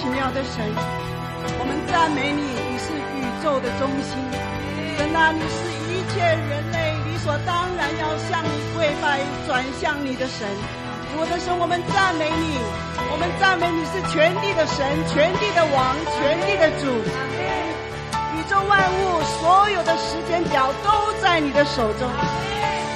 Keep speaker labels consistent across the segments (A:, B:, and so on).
A: 奇妙的神，我们赞美你，你是宇宙的中心。神啊，你是一切人类理所当然要向你跪拜、转向你的神。我的神，我们赞美你，我们赞美你是全地的神、全地的王、全地的主。宇宙万物所有的时间表都在你的手中。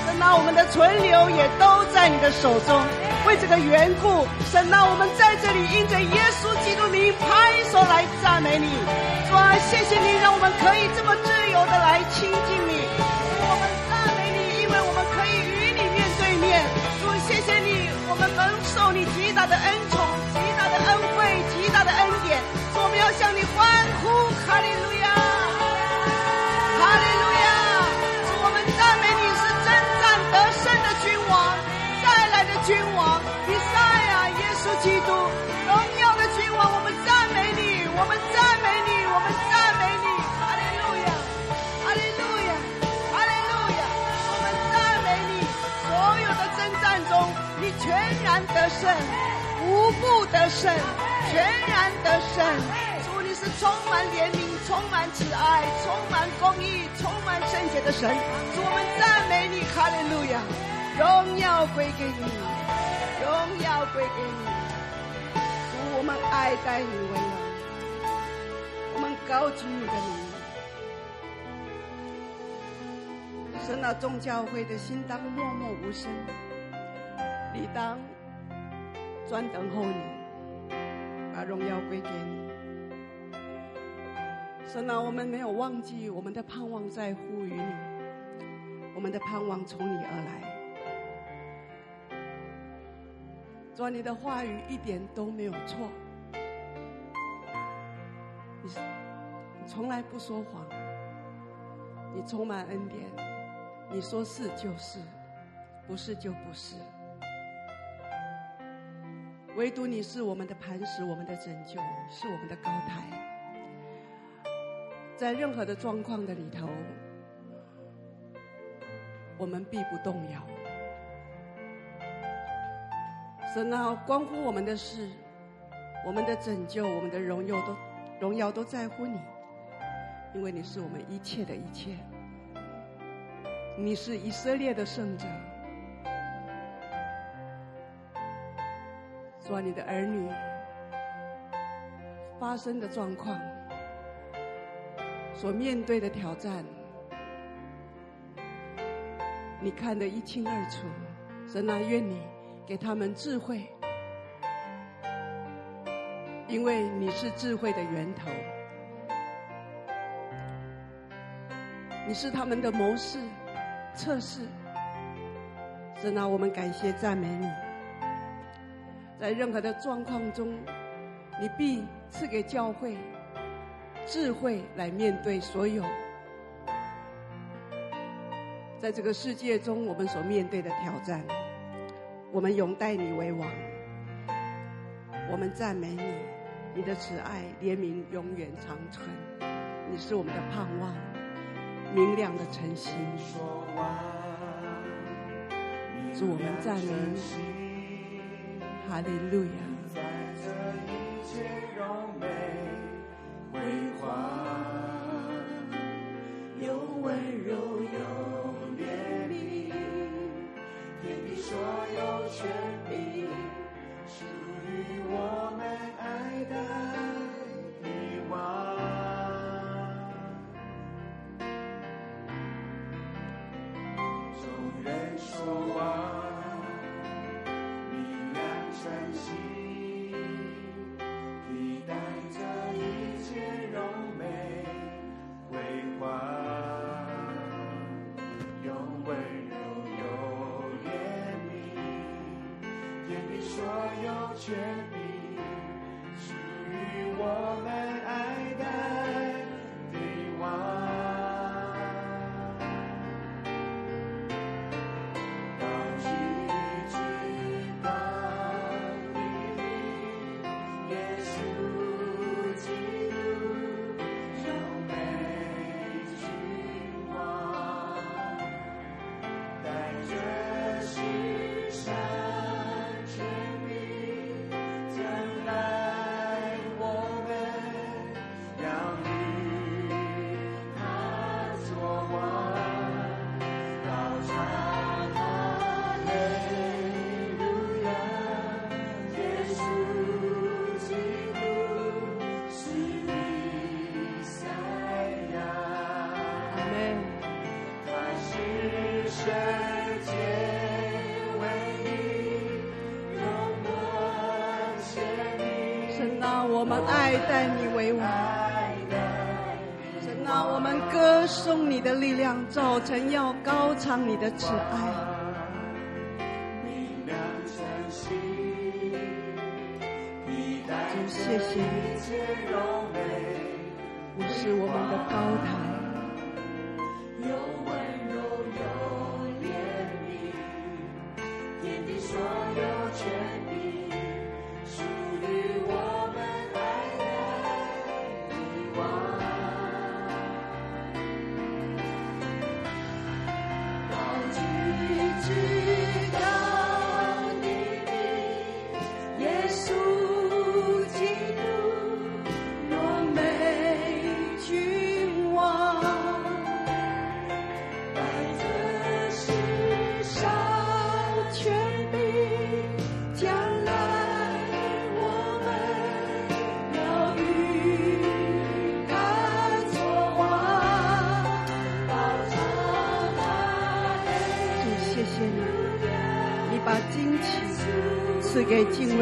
A: 神啊，我们的存留也都在你的手中。为这个缘故，神啊，我们在这里因着耶稣基督拍手来赞美你。主啊，谢谢你让我们可以这么自由的来亲近你。主，我们赞美你，因为我们可以与你面对面。主，谢谢你，我们能受你极大的恩宠、极大的恩惠、极大的恩典。主，我们要向你欢呼，哈利路亚，赞美你，我们赞美你，哈利路亚，哈利路亚，哈利路亚，我们赞美你。所有的征战中，你全然得胜，无不得胜，全然得胜。主，你是充满怜悯、充满慈爱、充满公义、充满圣洁的神。主，我们赞美你，哈利路亚，荣耀归给你，荣耀归给你。我们爱戴你为，高举你的名。神啊，众教会的心当默默无声，理当专等候你，把荣耀归给你。神啊，我们没有忘记我们的盼望在乎于你，我们的盼望从你而来。主啊，你的话语一点都没有错，你是从来不说谎，你充满恩典，你说是就是，不是就不是。唯独你是我们的磐石，我们的拯救，是我们的高台，在任何的状况的里头，我们必不动摇。神啊，关乎我们的事，我们的拯救，我们的荣耀都荣耀都在乎你，因为你是我们一切的一切。你是以色列的圣者，做你的儿女发生的状况，所面对的挑战，你看得一清二楚。神啊，愿你。给他们智慧，因为你是智慧的源头，你是他们的谋士、策士。神啊，我们感谢赞美你，在任何的状况中，你必赐给教会智慧来面对所有在这个世界中我们所面对的挑战。我们永戴你为王，我们赞美你，你的慈爱怜悯永远长存，你是我们的盼望，明亮的晨星。祝我们赞美，哈利路亚。在
B: 这一切美辉煌，有温柔有，所有权属于
A: 我们。人守望，明亮晨曦，披戴
B: 着一切柔美辉煌，又温柔又怜悯，给
A: 你所有眷。爱戴你为王。神啊，我们歌颂你的力量，早晨要高唱你的慈爱。主，谢谢你，你是我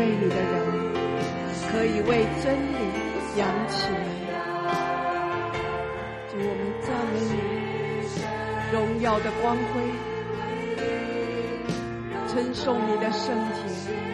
A: 爱你的人，可以为真理扬起来。主我们赞美你荣耀的光辉，称颂你的圣洁。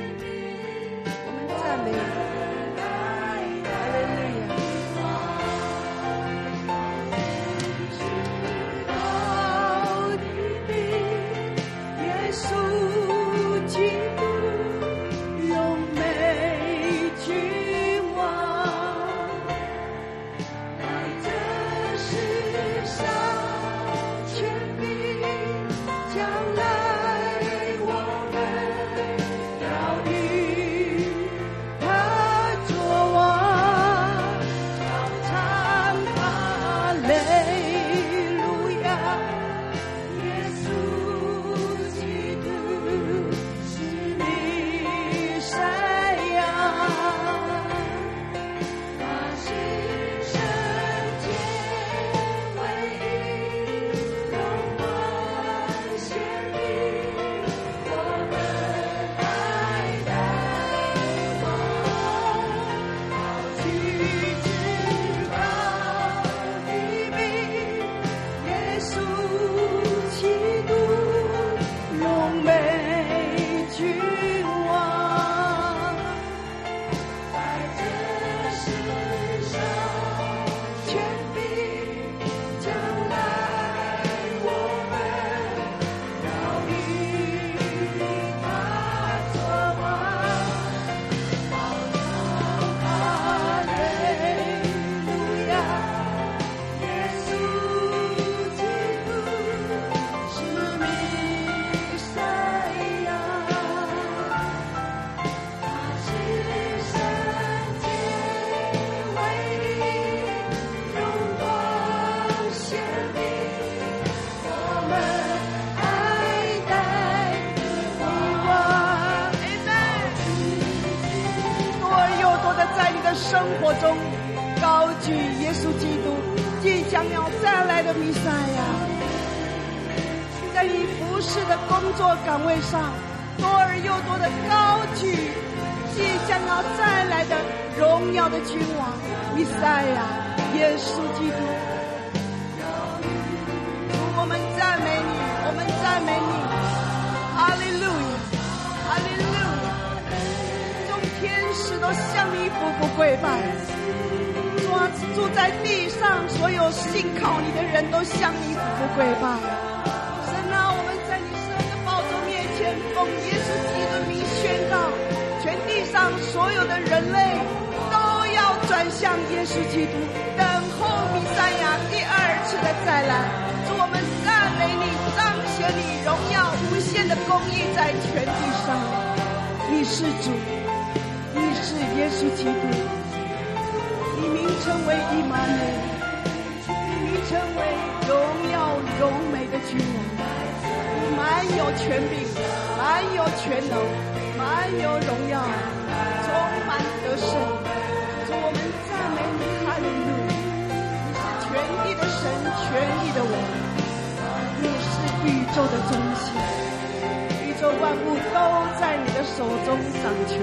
A: 都在你的手中掌权，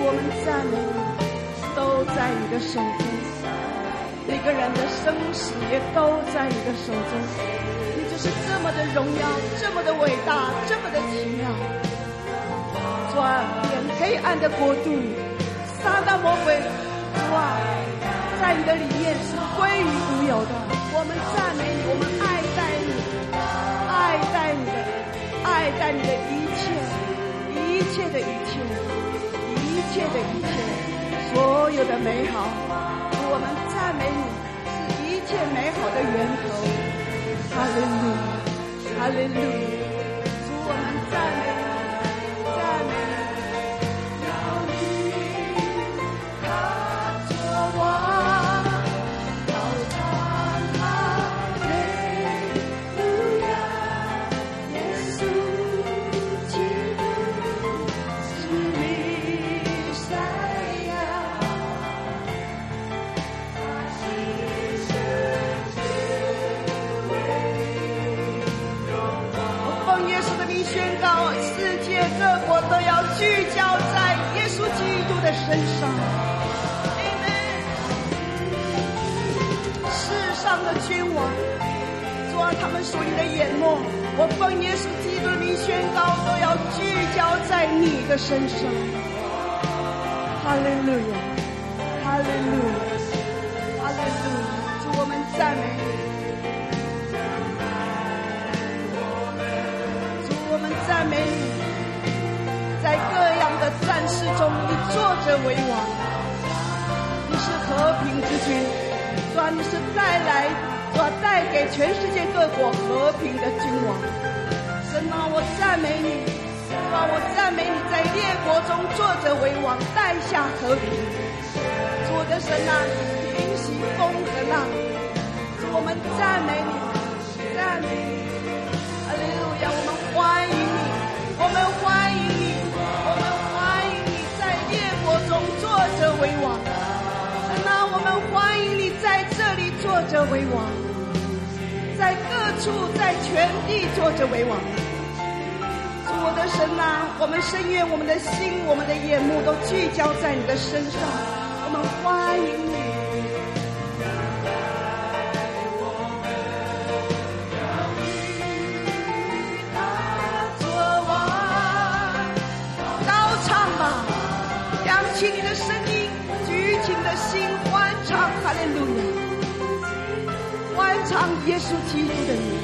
A: 我们赞美你，都在你的手中，每个人的生死也都在你的手中。你就是这么的荣耀，这么的伟大，这么的奇妙。转变黑暗的国度，撒旦魔鬼哇，在你的里面是归于无有的。我们赞美你，我们爱戴你，爱戴你，的爱戴你的一。一切，的一切，一切的一切，所有的美好，我们赞美你，是一切美好的源头。哈利路，哈利路祝，我们赞美。身上。世上的君王，做，他们属你的眼目，我奉耶稣基督的名宣告，都要聚焦在你的身上。哈利路亚，哈利路亚，哈利路亚，祝我们赞美你，坐着为王，你是和平之君，说你是带来，说带给全世界各国和平的君王。神啊，我赞美你，说我赞美你在列国中坐着为王，带下和平。主的神啊，平息风和浪。我们赞美你，赞美你，着为王，在各处在全地坐着为王。主我的神呐，我们深渊我们的心，我们的眼目都聚焦在你的身上，我们欢迎你耶稣基督的名。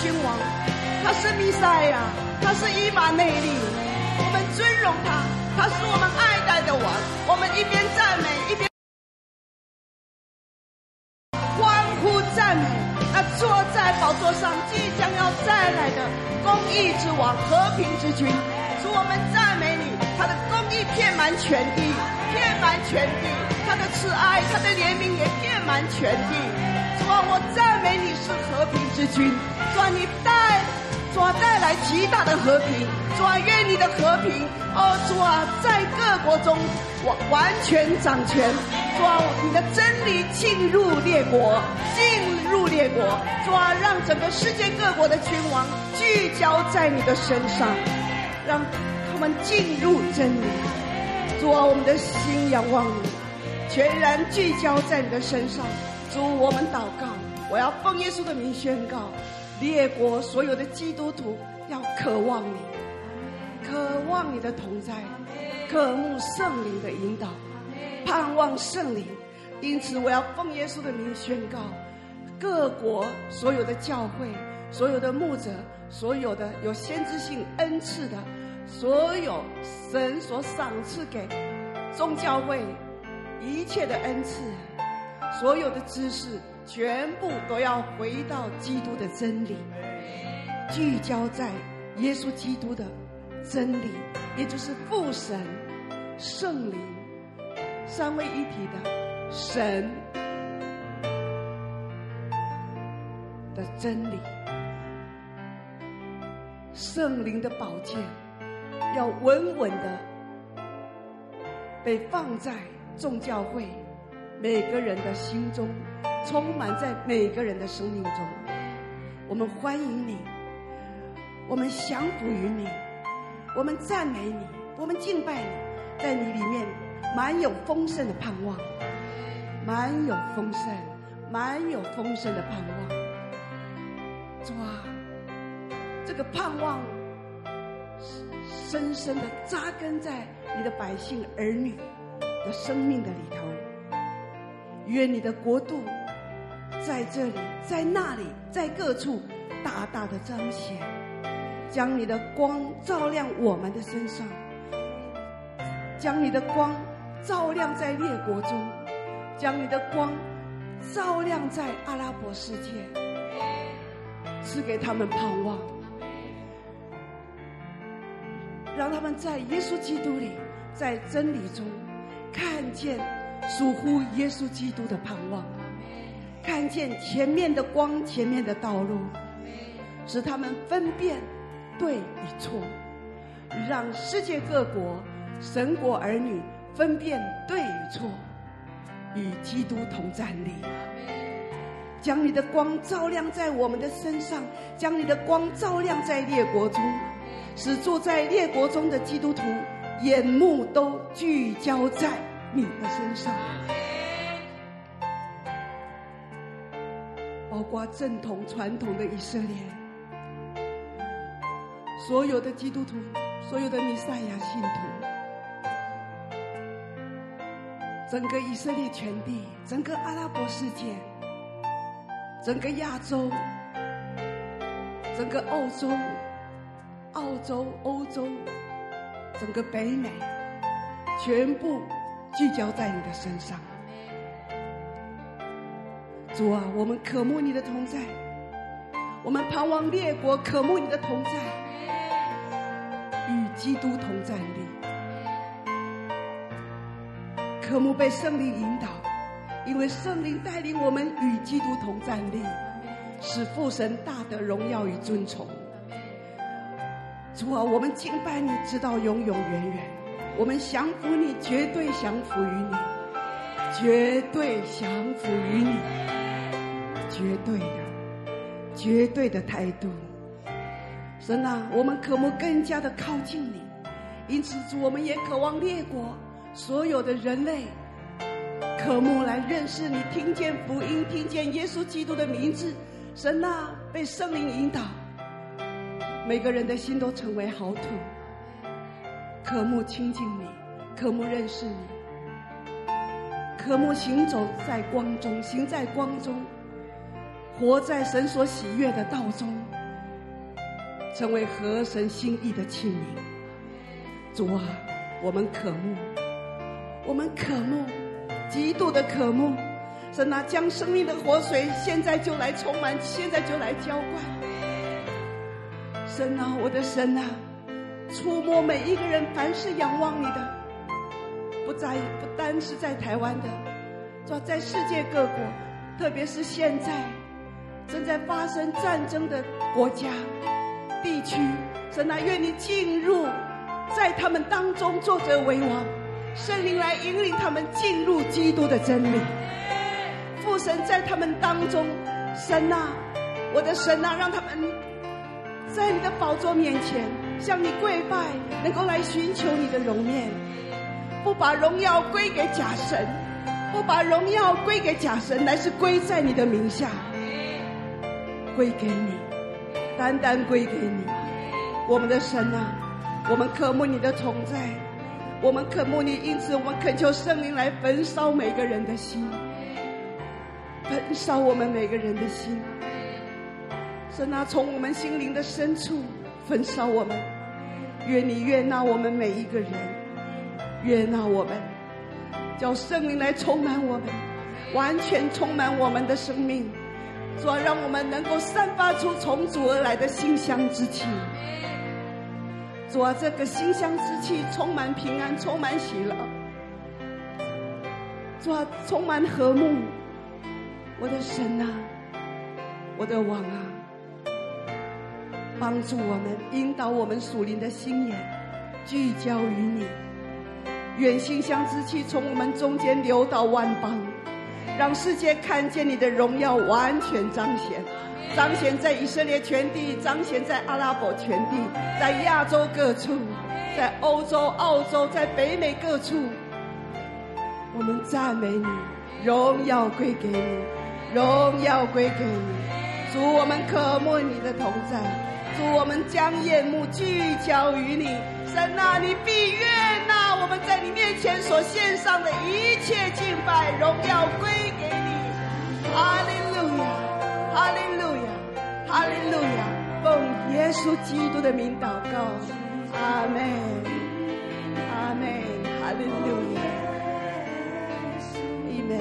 A: 君王，他是弥赛亚，他是伊玛内利，我们尊荣他，他是我们爱戴的王。我们一边赞美，一边欢呼赞美。那坐在宝座上即将要再来的公义之王、和平之君，主我们赞美你，他的公义遍满全地，遍满全地，他的慈爱、他的怜悯也遍满全地。主啊，我赞美你是和平之君。主啊，你带，主啊带来极大的和平。主啊，愿你的和平，哦，主啊，在各国中完完全掌权。主啊，你的真理进入列国，进入列国。主啊，让整个世界各国的君王聚焦在你的身上，让他们进入真理。主啊，我们的心仰望你，全然聚焦在你的身上。主，我们祷告，我要奉耶稣的名宣告，列国所有的基督徒要渴望你，渴望你的同在，渴慕圣灵的引导，盼望圣灵。因此，我要奉耶稣的名宣告，各国所有的教会、所有的牧者、所有的有先知性恩赐的，所有神所赏赐给众教会一切的恩赐。所有的知识全部都要回到基督的真理，聚焦在耶稣基督的真理，也就是父神、圣灵三位一体的神的真理。圣灵的宝剑要稳稳的被放在众教会每个人的心中，充满在每个人的生命中。我们欢迎你，我们降服于你，我们赞美你，我们敬拜你，在你里面满有丰盛的盼望，满有丰盛，满有丰盛的盼望。主啊！这个盼望深深的扎根在你的百姓儿女的生命的里头。愿你的国度在这里，在那里，在各处大大的彰显，将你的光照亮我们的身上，将你的光照亮在列国中，将你的光照亮在阿拉伯世界，赐给他们盼望。让他们在耶稣基督里，在真理中，看见属乎耶稣基督的盼望，看见前面的光，前面的道路，使他们分辨对与错，让世界各国神国儿女分辨对与错，与基督同站立，将你的光照亮在我们的身上，将你的光照亮在列国中。使住在列国中的基督徒眼目都聚焦在你的身上，包括正统传统的以色列，所有的基督徒，所有的弥赛亚信徒，整个以色列全地，整个阿拉伯世界，整个亚洲，整个欧洲。澳洲、欧洲，整个北美，全部聚焦在你的身上。主啊，我们渴慕你的同在，我们盼望列国渴慕你的同在，与基督同站立，渴慕被圣灵引导，因为圣灵带领我们与基督同站立，使父神大得荣耀与尊崇。主啊，我们敬拜你，直到永永远远。我们降服你，绝对降服于你，绝对降服于你，绝对的，绝对的态度。神啊，我们渴慕更加的靠近你，因此主，我们也渴望列国所有的人类渴慕来认识你，听见福音，听见耶稣基督的名字。神啊，被圣灵引导。每个人的心都成为好土，渴慕亲近你，渴慕认识你，渴慕行走在光中，行在光中，活在神所喜悦的道中，成为合神心意的器皿。主啊，我们渴慕，我们渴慕，极度的渴慕，神啊，将生命的活水现在就来充满，现在就来浇灌。神啊，我的神啊，触摸每一个人，凡是仰望你的，不在不单是在台湾的，主要在世界各国，特别是现在正在发生战争的国家地区，神啊，愿你进入在他们当中，作者为王，圣灵来引领他们进入基督的真理，父神在他们当中，神啊，我的神啊，让他们。在你的宝座面前，向你跪拜，能够来寻求你的容面，不把荣耀归给假神，不把荣耀归给假神，乃是归在你的名下，归给你，单单归给你，我们的神啊，我们渴慕你的同在，我们渴慕你，因此我们恳求圣灵来焚烧每个人的心，焚烧我们每个人的心。神啊，从我们心灵的深处焚烧我们，愿你悦纳我们每一个人，悦纳我们，叫圣灵来充满我们，完全充满我们的生命，主啊，让我们能够散发出从主而来的馨香之气。主啊，这个馨香之气充满平安，充满喜乐。主啊，充满和睦。我的神啊，我的王啊，帮助我们，引导我们属灵的心眼，聚焦于你。愿馨香之气从我们中间流到万邦，让世界看见你的荣耀完全彰显。彰显在以色列全地，彰显在阿拉伯全地，在亚洲各处，在欧洲、澳洲，在北美各处，我们赞美你，荣耀归给你，荣耀归给你。主，我们渴慕你的同在，我们将眼目聚焦于你。神啊，你必悦纳我们在你面前所献上的一切敬拜，荣耀归给你。阿利路亚，哈利路亚。哈利路亚，奉耶稣基督的名祷告，阿门，阿门，哈利路亚，阿门。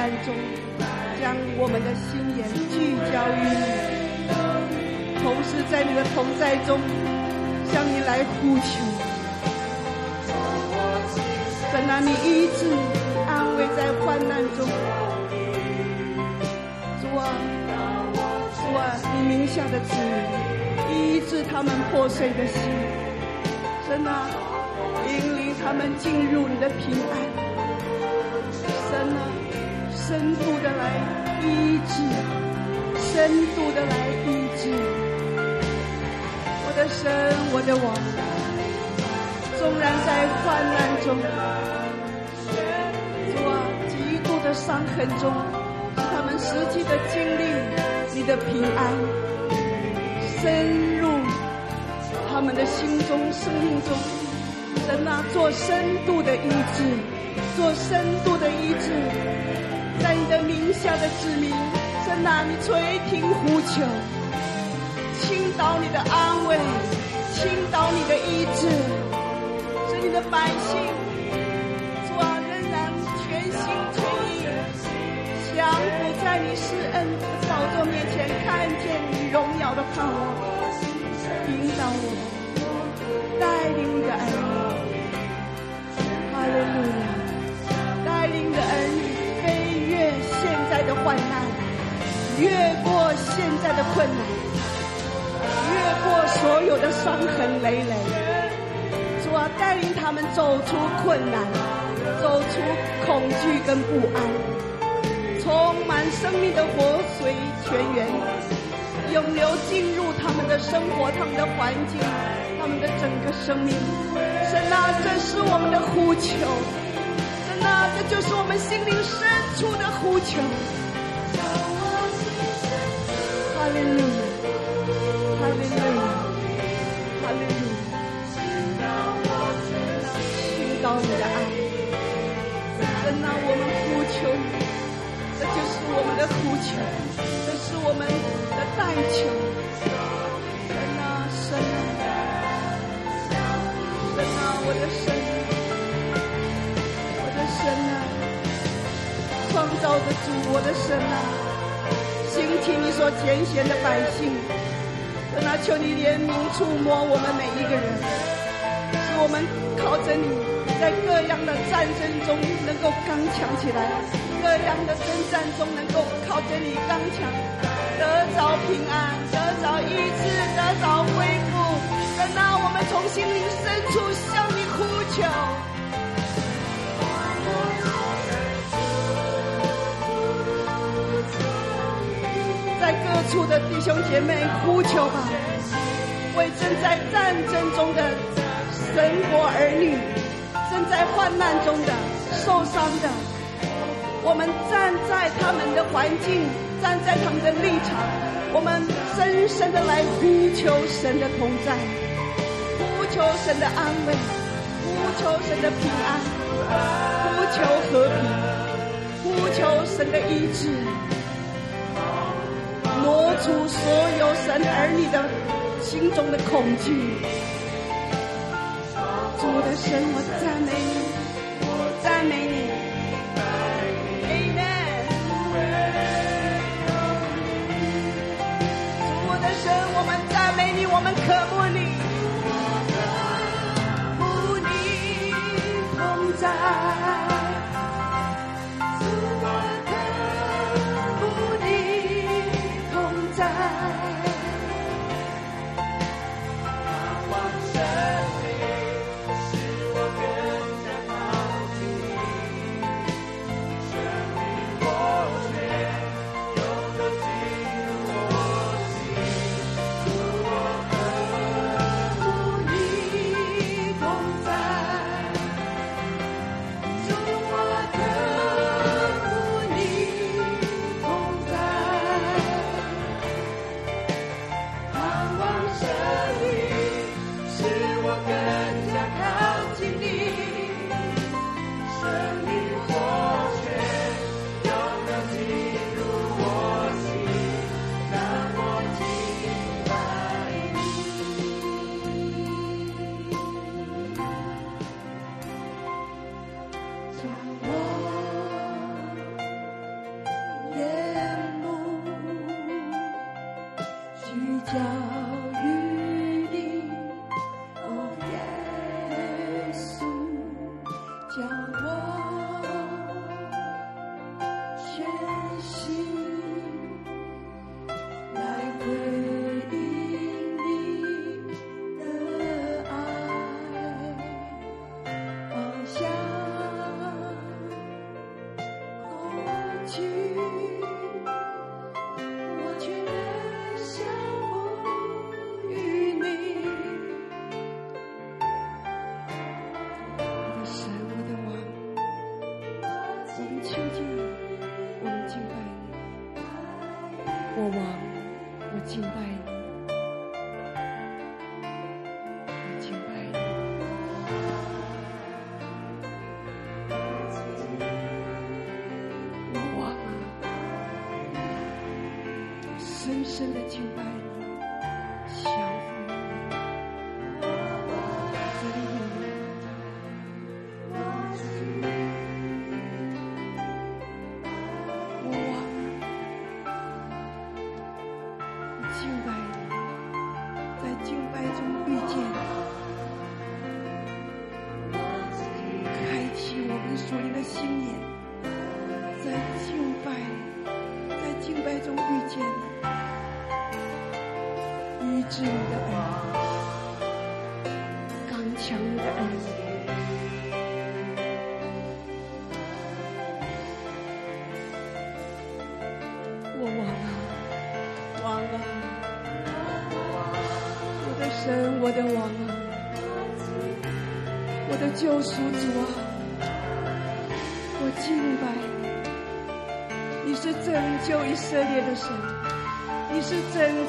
A: 难中，将我们的心眼聚焦于你，同时在你的同在中，向你来呼求。深度的来医治，我的神，我的王，纵然在患难中，主啊，极度的伤痕中，他们实际的经历你的平安，深入他们的心中、生命中，神啊，做深度的医治。做深度的医治，在你的名下的子民，在那，你垂听呼求，倾倒你的安慰，倾倒你的医治，使你的百姓，主啊，仍然全心全意，降服在你施恩的宝座面前，看见你荣耀的盼望，现在的困难，越过所有的伤痕累累，主啊，带领他们走出困难，走出恐惧跟不安，充满生命的活水泉源，涌流进入他们的生活、他们的环境、他们的整个生命。神啊，这是我们的呼求。那这就是我们心灵深处的呼求。造的主，我的神啊，听你所拣选的百姓，神啊，求你怜悯触摸我们每一个人，使我们靠着你，在各样的战争中能够刚强起来，各样的征战中能够靠着你刚强，得着平安，得着医治，得着恢复。神啊，我们从心灵深处向你呼求。各处的弟兄姐妹呼求吧，为正在战争中的神国儿女，正在患难中的受伤的，我们站在他们的环境，站在他们的立场，我们深深的来呼求神的同在，呼求神的安慰，呼求神的平安，呼求和平，呼求神的医治。挪出所有神儿女的心中的恐惧，主的神，我赞美你，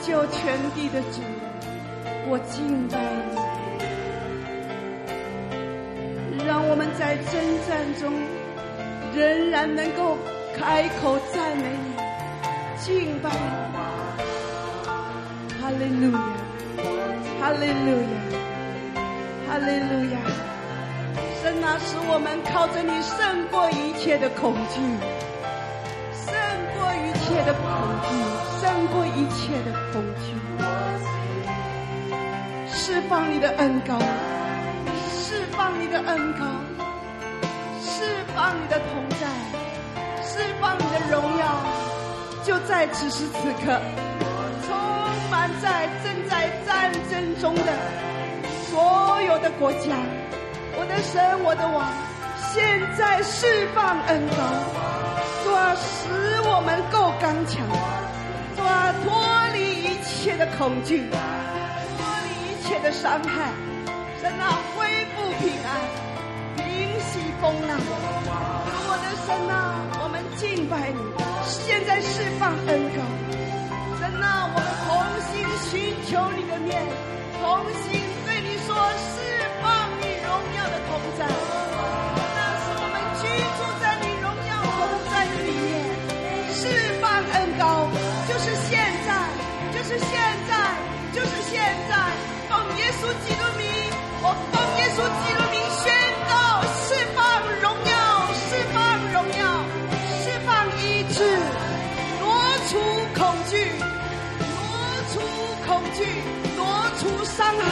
A: 救全地的主，我敬拜你，让我们在征战中仍然能够开口赞美你，敬拜你，哈利路亚，哈利路亚，哈利路亚。那使我们靠着你胜过一切的恐惧，的恐惧。释放你的恩膏，释放你的恩膏，释放你的同在，释放你的荣耀，就在此时此刻，充满在正在战争中的所有的国家。我的神，我的王，现在释放恩膏，主啊，使我们够刚强，主啊，脱离一切的恐惧，脱离一切的伤害，神啊，恢复平安，平息风浪。我的神啊，我们敬拜你，现在释放恩膏，神啊，我们同心寻求你。的面，同心对你。说释放你。荣耀的同在，奉耶稣基督名，我奉耶稣基督名宣告，释放荣耀，释放荣耀，释放医治，挪除恐惧，挪除恐惧，挪除伤害。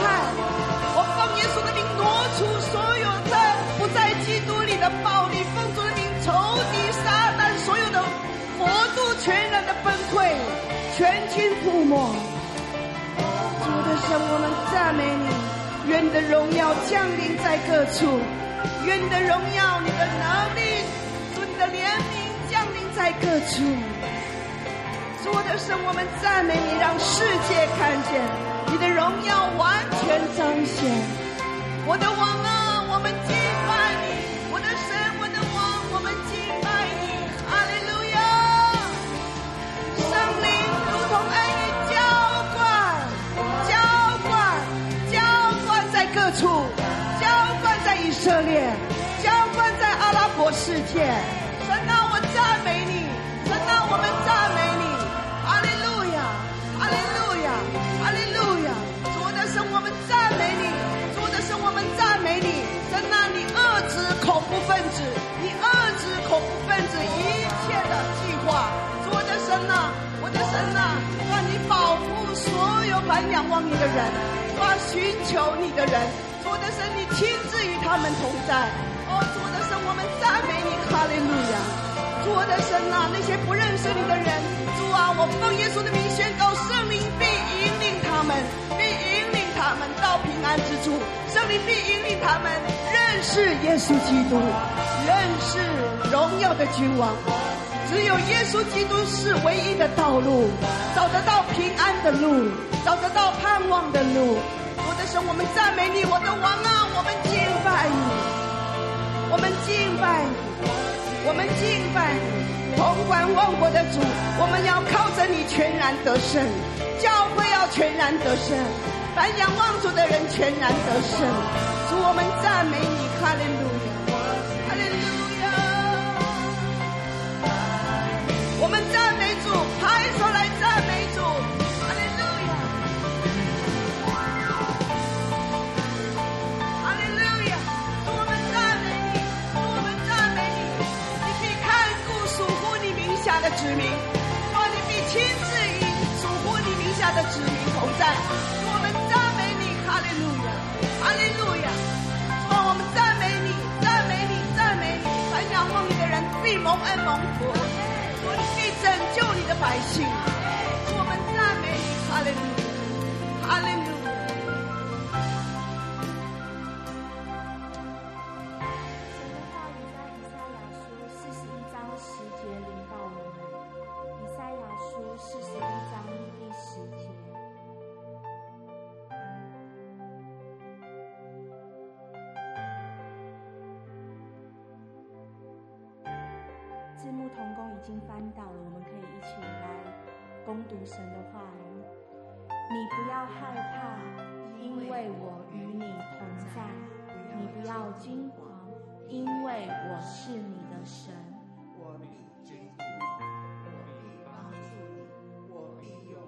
A: 我奉耶稣的名挪出所有的不在基督里的暴力，奉主的名仇敌撒旦所有的国度全然的崩溃，全军覆没。主，我们赞美你，愿你的荣耀降临在各处，愿你的荣耀、你的能力、主你的怜悯降临在各处。主的神，我们赞美你，让世界看见。你的荣耀完全彰显，我的王啊，我们敬拜你，处，浇灌在以色列，浇灌在阿拉伯世界。神啊，我赞美你！神啊，我们赞美你！哈利路亚，哈利路亚，哈利路亚！主的神，我们赞美你！主的神，我们赞美你！神啊，你遏制恐怖分子，你遏制恐怖分子一切的计划。主的神呐、啊！主的神呐，愿你保护所有凡仰望你的人，我寻求你的人。主的神，你亲自与他们同在。哦，主的神，我们赞美你，哈利路亚。主的神呐，那些不认识你的人，主啊，我奉耶稣的名宣告圣灵，并引领他们，并引领。他们到平安之处。圣灵必引领他们认识耶稣基督，认识荣耀的君王。只有耶稣基督是唯一的道路，找得到平安的路，找得到盼望的路。我的神，我们赞美你，我的王啊，我们敬拜你，我们敬拜你，我们敬拜你，同管万国的主，我们要靠着你全然得胜，教会要全然得胜，凡仰望主的人全然得胜。主，我们赞美你，哈利路亚。我们赞美主，拍手来赞美主，哈利路亚，哈利路亚，主我们赞美你，主我们赞美你，你必看顾属乎你名下的子民，主你必亲自与属乎你名下的子民同在，赞美你，赞美你，赞美你，凡仰望你的人必蒙恩蒙福。必拯救你的百姓，我们赞美你，哈利路亚，哈利路
C: 已经翻到了，我们可以一起来攻读神的话语。你不要害怕，因为我与你同在；你不要惊慌，因为我是你的神。我必坚固你，我必帮助你，我的右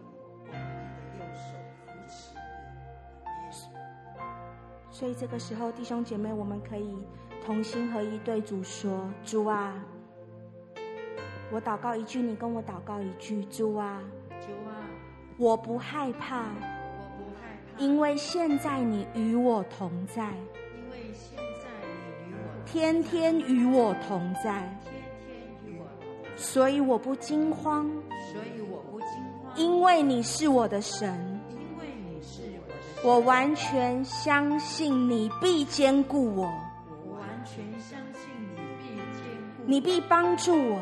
C: 手扶持你。所以这个时候，弟兄姐妹，我们可以同心合一对主说：主啊。我祷告一句，你跟我祷告一句，主啊，主啊，我不害怕，我不害怕，因为现在你与我同在，因为现在你与我天天与我同在，天天与我同在，所以我不惊慌，所以我不惊慌，因为你是我的神，因为你是我的神，我完全相信你必坚固我，我完全相信你必坚固，你必帮助我。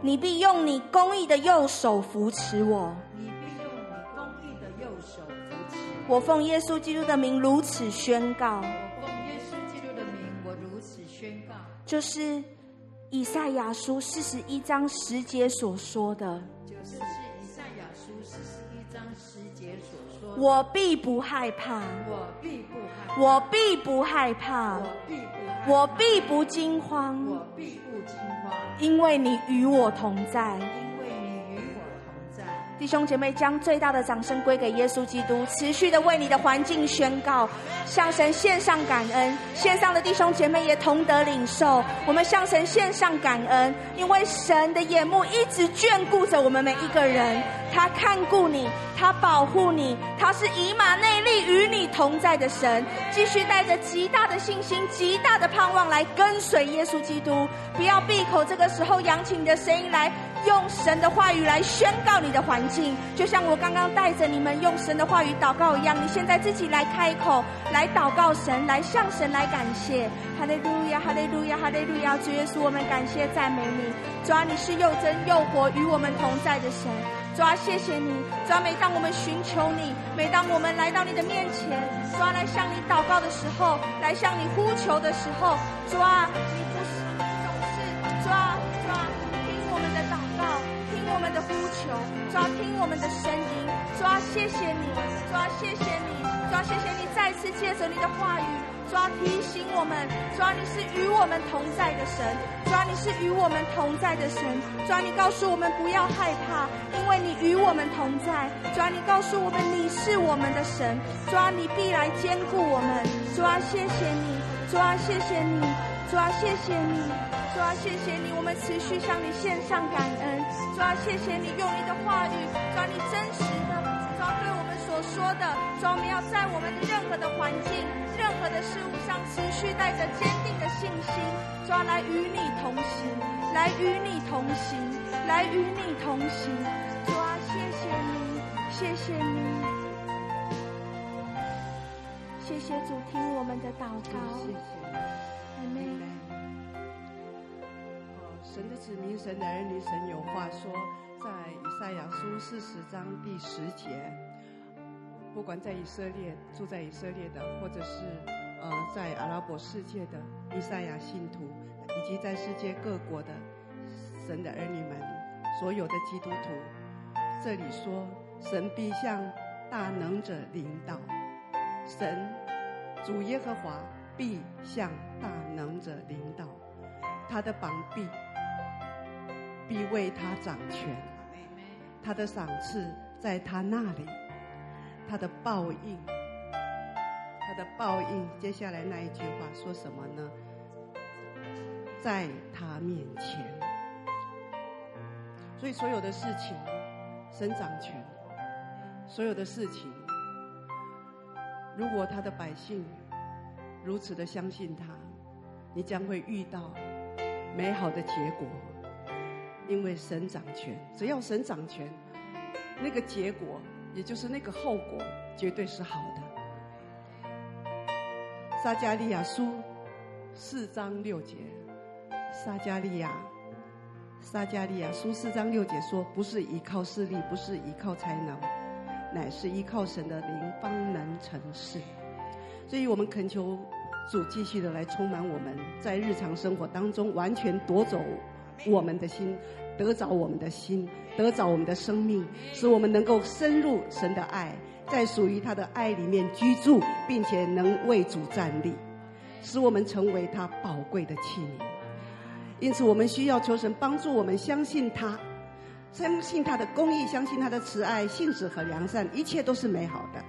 C: 你必用你公义的右手扶持我。你必用你公义的右手扶持我。我奉耶稣基督的名如此宣告。我奉耶稣基督的名，我如此宣告。就是以赛亚书四十一章十节所说的。就是以赛亚书四十一章十节所说的。我必不害怕。我必不害怕。我必不害怕。我必不害怕。我必不惊慌。我必。因为你与我同在，弟兄姐妹将最大的掌声归给耶稣基督，持续的为你的环境宣告，向神献上感恩。线上的弟兄姐妹也同得领受，我们向神献上感恩，因为神的眼目一直眷顾着我们每一个人，他看顾你，他保护你，他是以马内利与你同在的神。继续带着极大的信心、极大的盼望来跟随耶稣基督，不要闭口这个。时候，扬起你的声音来，用神的话语来宣告你的环境，就像我刚刚带着你们用神的话语祷告一样。你现在自己来开口，来祷告神，来向神来感谢。哈利路亚，哈利路亚，哈利路亚！主耶稣，我们感谢赞美你。主啊，你是又真又活与我们同在的神。主啊，谢谢你。主啊，每当我们寻求你，每当我们来到你的面前，主啊，来向你祷告的时候，来向你呼求的时候，主啊，你不是你，总是，主啊。的呼求，主啊，听我们的声音，主啊，谢谢你，主啊，谢谢你，主啊，谢谢你再次借着你的话语，主啊，提醒我们，主啊，你是与我们同在的神，主啊，你是与我们同在的神，主啊，你告诉我们不要害怕，因为你与我们同在，主啊，你告诉我们你是我们的神，主啊，你必来坚固我们，主啊，谢谢你，主啊，谢谢你，主啊，谢谢你。主啊，谢谢你，我们持续向你献上感恩。主啊，谢谢你用你的话语，主啊，你真实的，主啊，对我们所所说的，主，我们要在我们的任何的环境、任何的事物上，持续带着坚定的信心，主要来与你同行，来与你同行，来与你同行。主啊，谢谢你，谢谢你，谢谢主听我们的祷告。谢谢。
A: 神的子民，神的儿女，神有话说，在以赛亚书四十章第十节。不管在以色列住在以色列的，或者是呃在阿拉伯世界的以赛亚信徒，以及在世界各国的神的儿女们，所有的基督徒，这里说，神必向大能者领导，神主耶和华必向大能者领导，他的膀臂必为他掌权，他的赏赐在他那里。他的报应，他的报应，接下来那一句话说什么呢？在他面前，所以所有的事情，神掌权，所有的事情，如果他的百姓如此的相信他，你将会遇到美好的结果，因为神掌权，只要神掌权，那个结果。也就是那个后果绝对是好的。撒迦利亚书四章六节，撒迦利亚，撒迦利亚书四章六节说：“不是依靠势力，不是依靠才能，乃是依靠神的灵，方能成事。”所以我们恳求主继续的来充满我们，在日常生活当中完全夺走我们的心。得着我们的心，得着我们的生命，使我们能够深入神的爱，在属于他的爱里面居住，并且能为主站立，使我们成为他宝贵的器皿。因此，我们需要求神帮助我们，相信他，相信他的公义，相信他的慈爱、信实和良善，一切都是美好的。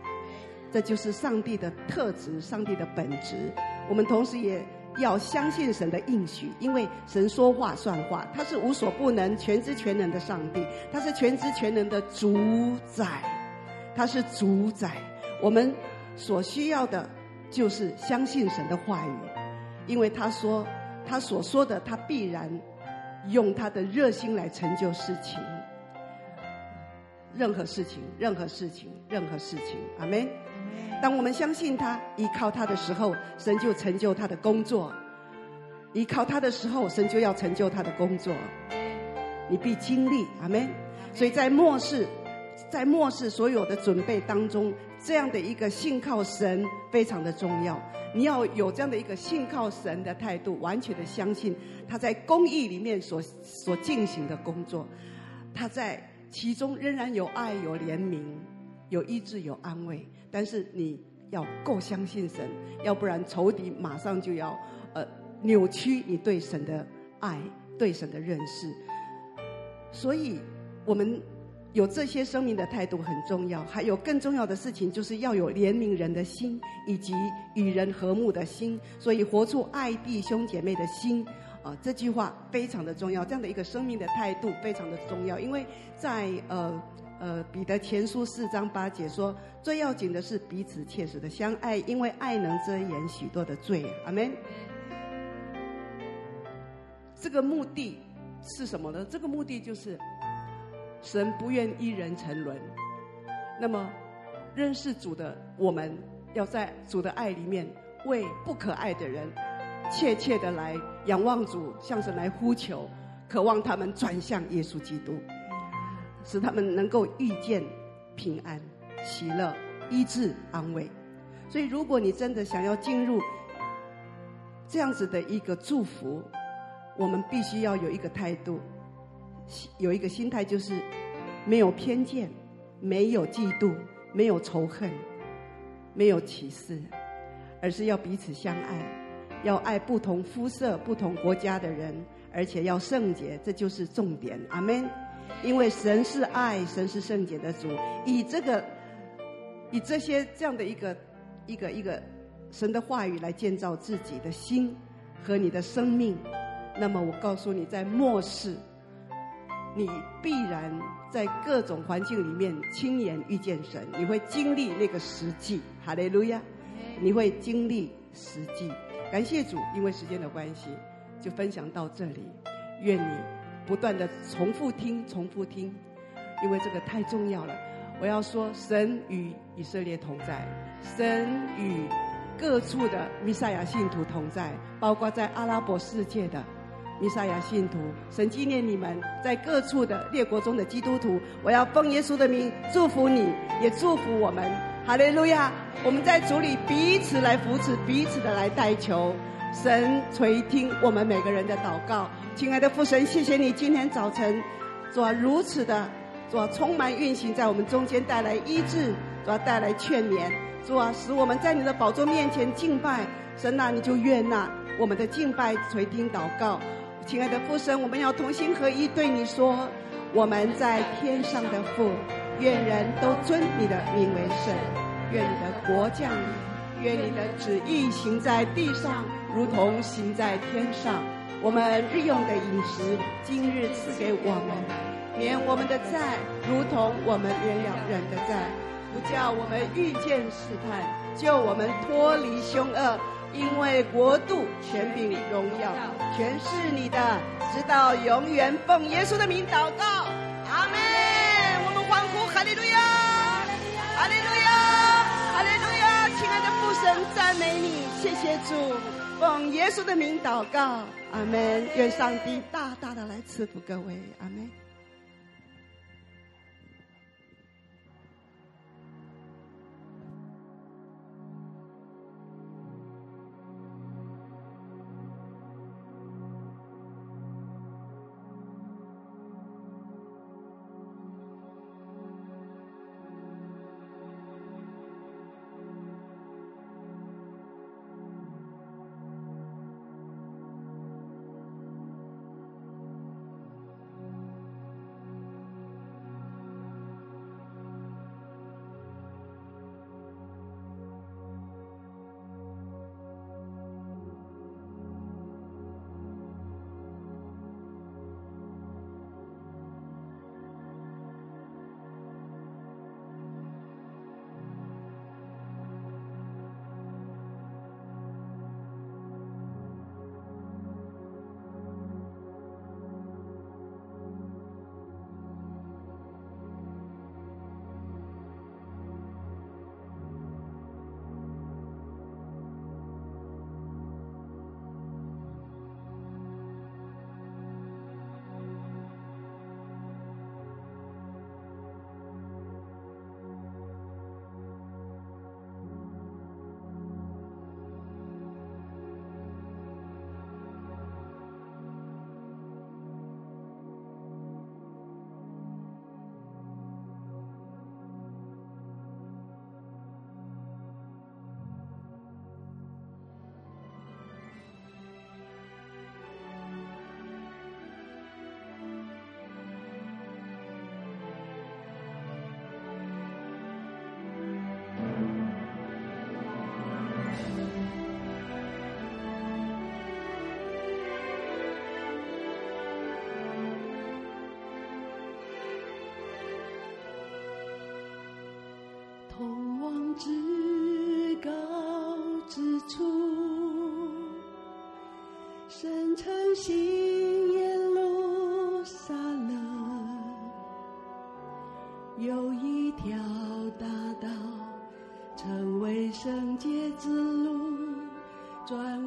A: 这就是上帝的特质，上帝的本质。我们同时也。要相信神的应许，因为神说话算话，他是无所不能、全知全能的上帝，他是全知全能的主宰，他是主宰。我们所需要的，就是相信神的话语，因为他说他所说的，他必然用他的热心来成就事情，任何事情，任何事情，任何事情。阿门。当我们相信他、依靠他的时候，神就成就他的工作；依靠他的时候，神就要成就他的工作。你必经历，阿门。所以在末世，在末世所有的准备当中，这样的一个信靠神非常的重要。你要有这样的一个信靠神的态度，完全的相信他在公益里面所所进行的工作，他在其中仍然有爱、有怜悯、有医治、有安慰。但是你要够相信神，要不然仇敌马上就要呃扭曲你对神的爱、对神的认识。所以，我们有这些生命的态度很重要。还有更重要的事情，就是要有怜悯人的心，以及与人和睦的心。所以，活出爱弟兄姐妹的心啊，这句话非常的重要。这样的一个生命的态度非常的重要，因为在呃。呃，彼得前书四章八节说，最要紧的是彼此切实的相爱，因为爱能遮掩许多的罪。阿门。这个目的是什么呢？这个目的就是神不愿一人沉沦。那么，认识主的我们要在主的爱里面，为不可爱的人，切切的来仰望主，向神来呼求，渴望他们转向耶稣基督。使他们能够遇见平安、喜乐、医治、安慰。所以，如果你真的想要进入这样子的一个祝福，我们必须要有一个态度，有一个心态，就是没有偏见、没有嫉妒、没有仇恨、没有歧视，而是要彼此相爱，要爱不同肤色、不同国家的人，而且要圣洁，这就是重点。阿门。因为神是爱，神是圣洁的主，以这个，以这些这样的一个一个一个神的话语来建造自己的心和你的生命，那么我告诉你，在末世，你必然在各种环境里面亲眼遇见神，你会经历那个实际。哈利路亚！你会经历实际。感谢主，因为时间的关系，就分享到这里。愿你不断的重复听，重复听，因为这个太重要了。我要说，神与以色列同在，神与各处的弥赛亚信徒同在，包括在阿拉伯世界的。弥赛亚信徒，神纪念你们在各处的列国中的基督徒。我要奉耶稣的名祝福你，也祝福我们。哈利路亚！我们在主里彼此来扶持，彼此的来代求。神垂听我们每个人的祷告。亲爱的父神，谢谢你今天早晨，主啊如此的，主啊充满运行在我们中间，带来医治，主啊带来劝勉，主啊使我们在你的宝座面前敬拜。神啊，你就悦纳我们的敬拜，垂听祷告。亲爱的父神，我们要同心合一对你说：我们在天上的父，愿人都尊你的名为圣，愿你的国降临，愿你的旨意行在地上，如同行在天上。我们日用的饮食，今日赐给我们，免我们的债，如同我们免了人的债，不叫我们遇见试探，救我们脱离凶恶。因为国度、权柄、荣耀，全是你的，直到永远。奉耶稣的名祷告，阿门。我们欢呼哈利路亚，哈利路亚，哈利路亚。亲爱的父神，赞美你，谢谢主。奉耶稣的名祷告，阿门。愿上帝大大的来赐福各位，阿
D: 门。有一条大道，成为圣洁之路，
E: 转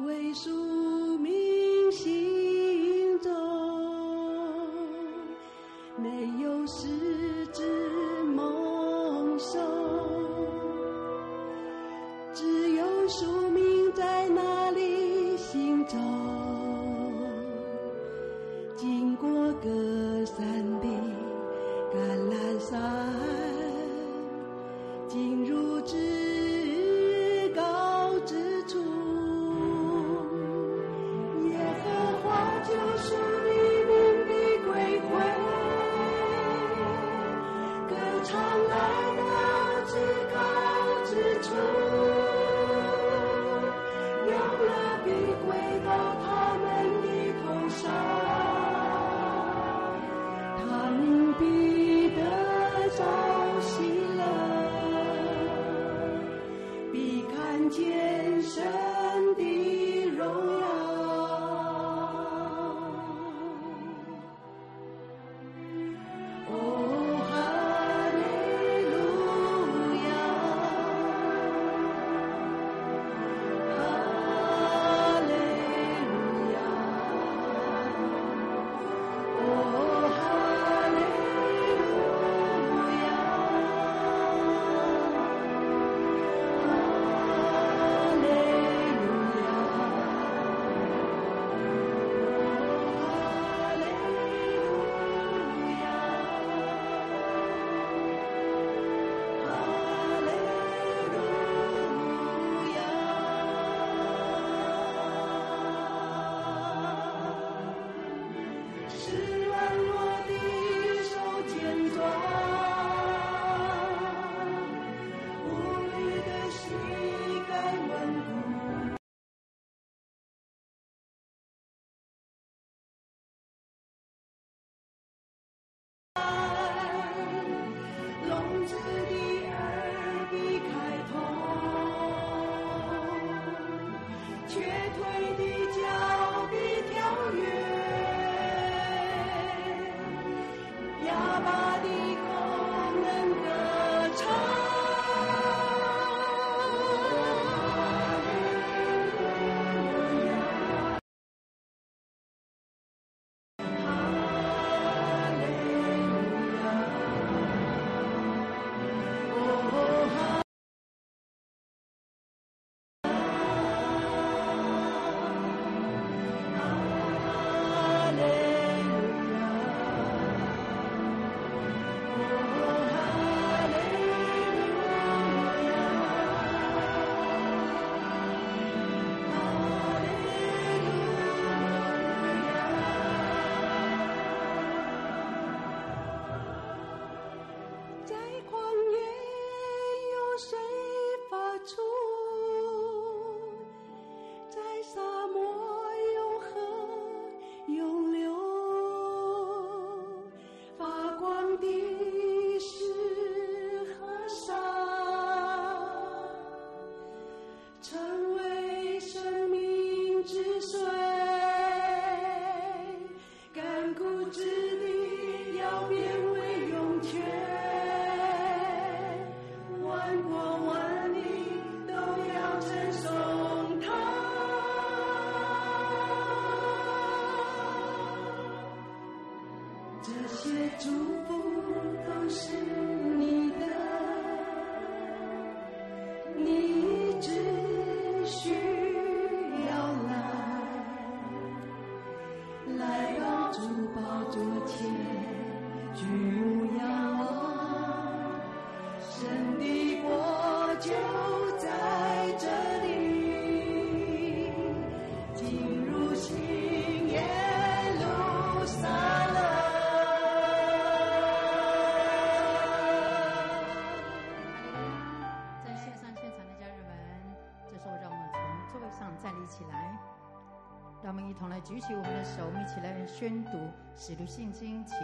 E: 起我们的手，我们一起来宣读《使徒信经》。请，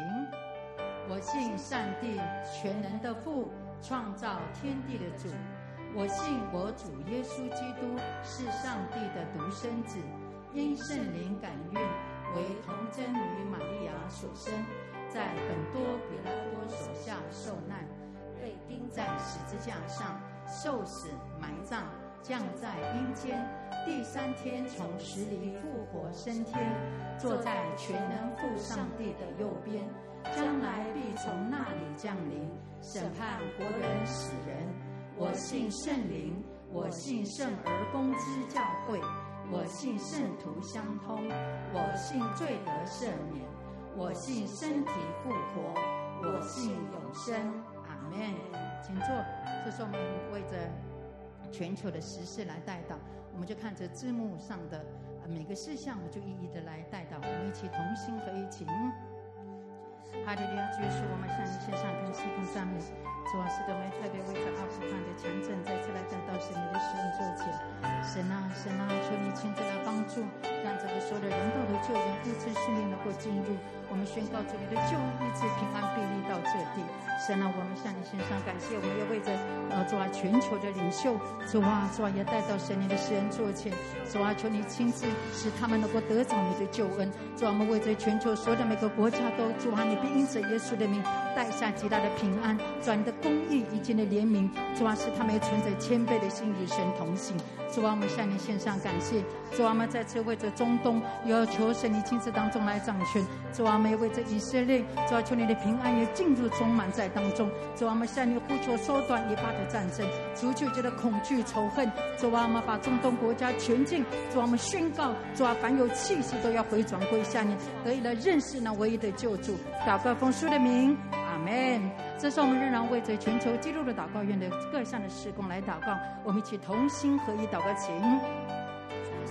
E: 我信上帝全能的父，创造天地的主。我信我主耶稣基督是上帝的独生子，因圣灵感孕，为童贞女玛利亚所生，在本多比拉多手下受难，被钉在十字架上，受死，埋葬，降在阴间。第三天从死里复活升天，坐在全能父上帝的右边，将来必从那里降临审判活人死人。我信圣灵，我信圣而公之教会，我信圣徒相通，我信罪得赦免，我信身体复活，我信永生。阿门。请坐。这是我们为着全球的时事来带到。我们就看着字幕上的每个事项，我就一一的来带到。我们一起同心合一，请。哈利路亚，主耶稣，我们向你献上感谢跟赞美。主啊，是的，我们特别为这阿富汗的强震再次来到神你的使用座前。神啊，神啊，求你亲自来帮助，让这个所有的人道的救援物资顺利能够进入。我们宣告主你的救恩一直平安庇佑到这地。神啊，我们向你献上感谢，我们也为着。呃，主啊，全球的领袖，主啊，主啊，也带到神你的施恩座前，主啊，求你亲自使他们能够得着你的救恩。主啊，我们为着全球所有的每个国家都，主啊，你必因着耶稣的名带下极大的平安，主啊，你的公义以及的怜悯，主啊，使他们也存着谦卑的心与神同行。主啊，我们向你献上感谢。主啊，我们再次为着中东，要求神你亲自当中来掌权。主啊，我们为着以色列，主啊，求你的平安也进入充满在当中。主啊，我们向你呼求缩短以巴的战争，除去这的恐惧仇恨。主啊，我们把中东国家全境，主啊，我们宣告，主啊，凡有气息都要回转归向你，得以来认识那唯一的救主。祷告奉主的名，门。这是我们仍然为着全球基督的祷告院的各项的事工来祷告，我们一起同心合一祷告，请。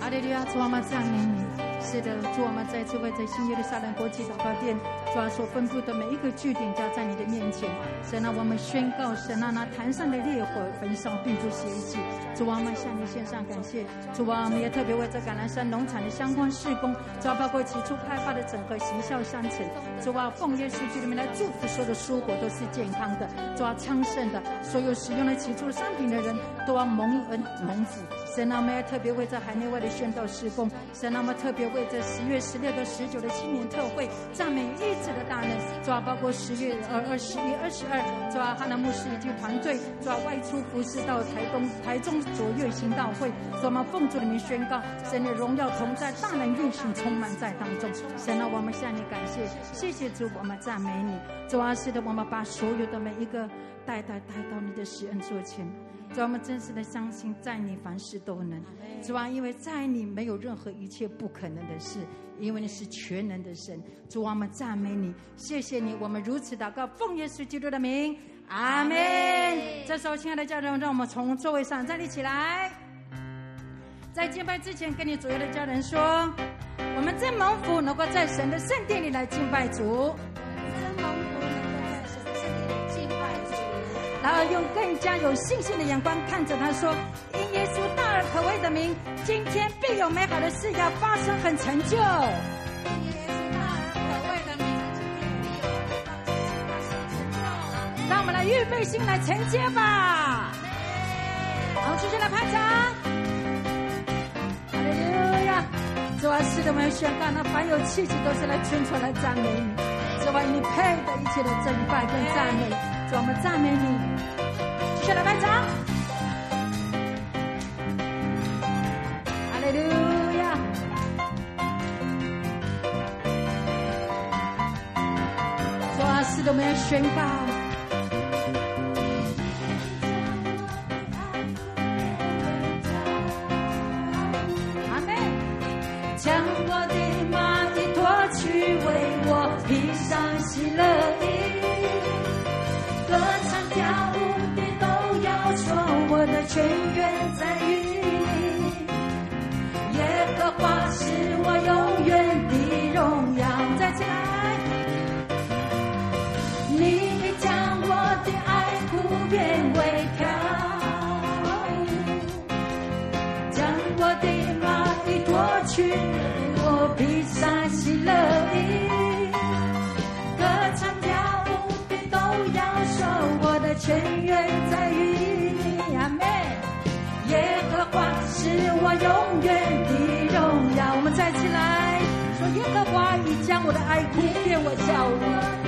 E: 阿利路亚，主啊，我赞美你。
B: 是的，主我们再次为这新耶路撒冷国际祷告殿，主啊所分布的每一个据点，加在你的面前。神啊，我们宣告，神啊，那坛上的烈火焚烧，并不歇息。主啊，我们向你献上感谢。主啊，我们也特别为这橄榄山农场的相关事工，主啊，包括起初开发的整个行孝商城，主啊，奉耶稣基督里面来祝福所有的蔬果都是健康的，主啊，昌盛的，所有使用了起初商品的人都要蒙恩蒙福。神啊，我们也特别为这海内外的宣道事工，神啊，我们特别为这十月十六到十九的青年特会赞美医治的大能，主啊，包括十月二二十一、二十二，主啊，哈拿牧师以及团队，主啊，外出服侍到台东、台中卓越行道会，主啊，我们奉主里面宣告，神的荣耀同在，大能运行充满在当中。神啊，我们向你感谢，谢谢主，我们赞美你。主啊，是的，我们把所有的每一个代代带到你的施恩座前。主啊，我们真实的相信，在你凡事都能。主啊，因为在你没有任何一切不可能的事，因为你是全能的神。主啊，我们赞美你，谢谢你，我们如此祷告，奉耶稣基督的名，阿门。这时候，亲爱的家人，让我们从座位上站立起来。在敬拜之前，跟你左右的家人说，我们真蒙福，能够在神的圣殿里来敬拜主。然后用更加有信心的眼光看着他说：“因耶稣大而可畏的名，今天必有美好的事要发生和成就。”因耶稣大而可畏的名，今天必有美好的事发生和成就。让我们来预备心来承接吧。好，继续来拍掌。哈利路亚！主啊，是的，我们宣告，那凡有气质都是来宣传来赞美你。主啊，你配得一切的敬拜跟赞美。主，我们赞美你，继续来拍掌。哈利路亚！主啊，是的，我们要宣告。我披萨喜乐的歌唱跳舞的都要说我的全员在于你阿妹。耶和华是我永远的荣耀我们再起来说耶和华已将我的爱哭变我笑。容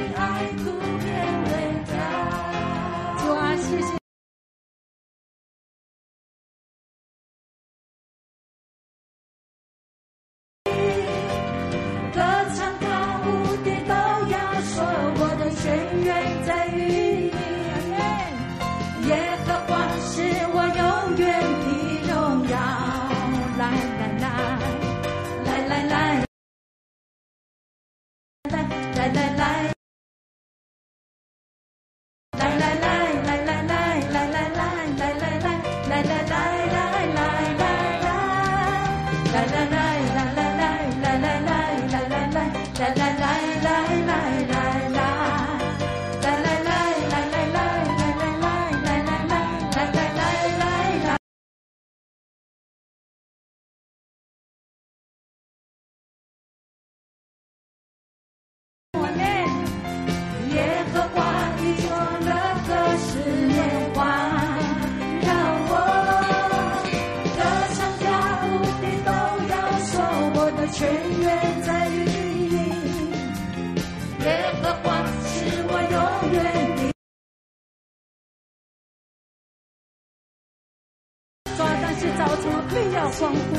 B: 来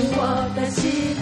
B: 我的心。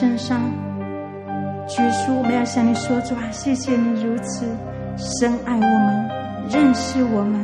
B: 身上。主叔，我们要向你说主啊，谢谢你如此深爱我们，认识我
F: 们。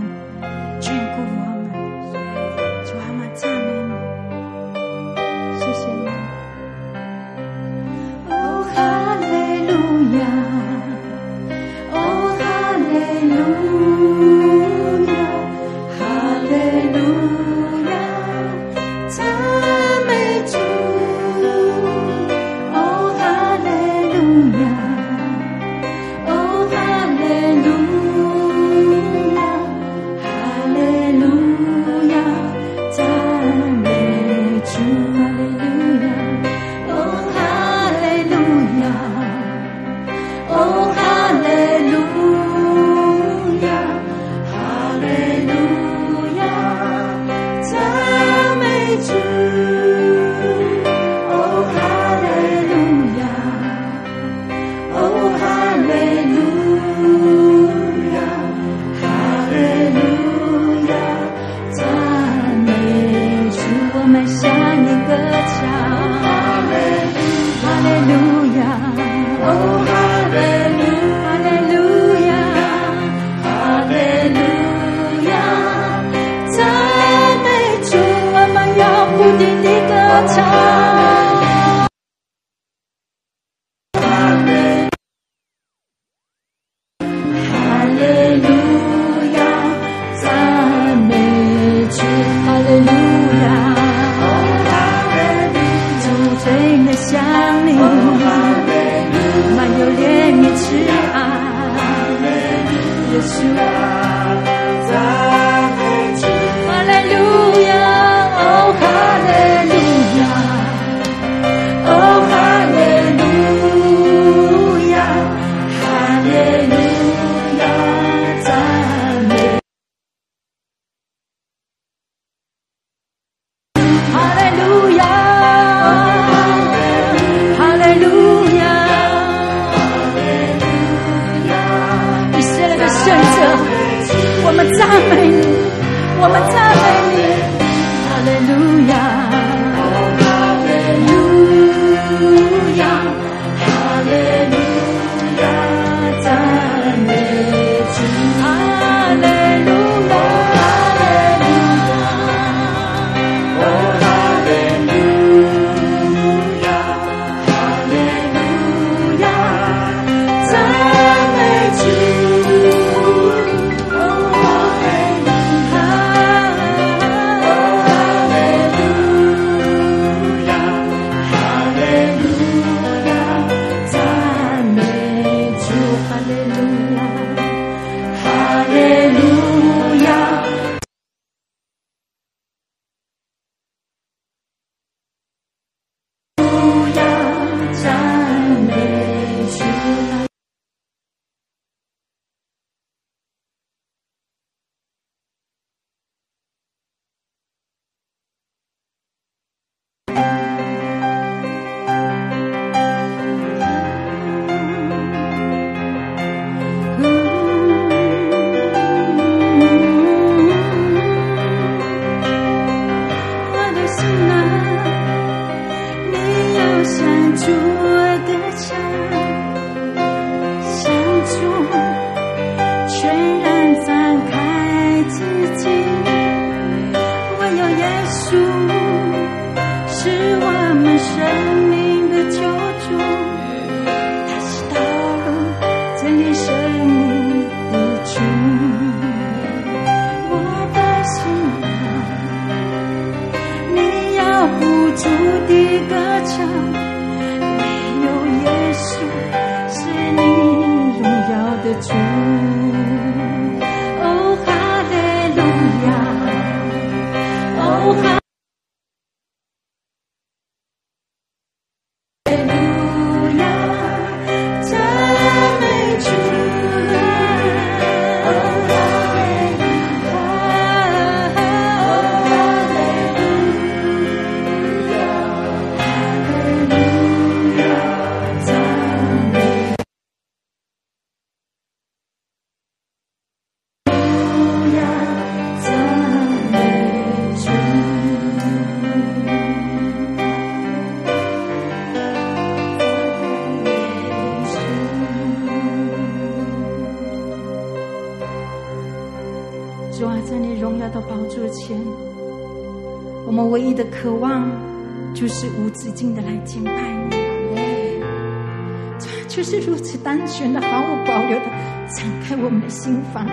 F: 心房，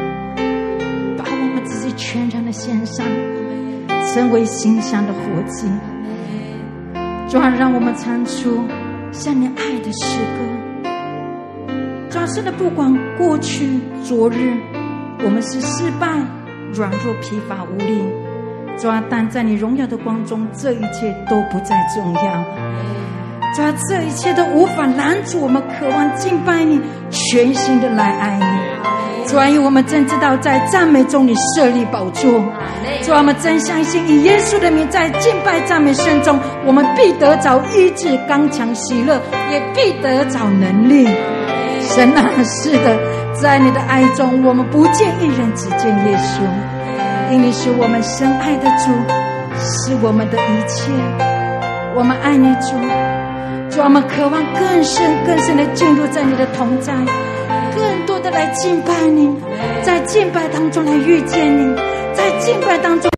F: 把我们自己全然的献上，成为馨香的活祭。主啊，让我们唱出向你爱的诗歌。主啊，是的，不管过去、昨日，我们是失败、软弱、疲乏、无力。主啊，但在你荣耀的光中，这一切都不再重要。主啊，这一切都无法拦阻我们渴望敬拜你，全心的来爱你。主啊，因为我们真知道，在赞美中你设立宝座。主啊，我们真相信，以耶稣的名，在敬拜赞美声中，我们必得着医治、刚强、喜乐，也必得着能力。神啊，是的，在你的爱中，我们不见一人，只见耶稣。因你是我们深爱的主，是我们的一切。我们爱你，主，主，我们渴望更深、更深的进入在你的同在，来敬拜你，在敬拜当中来遇见你，在敬拜当中。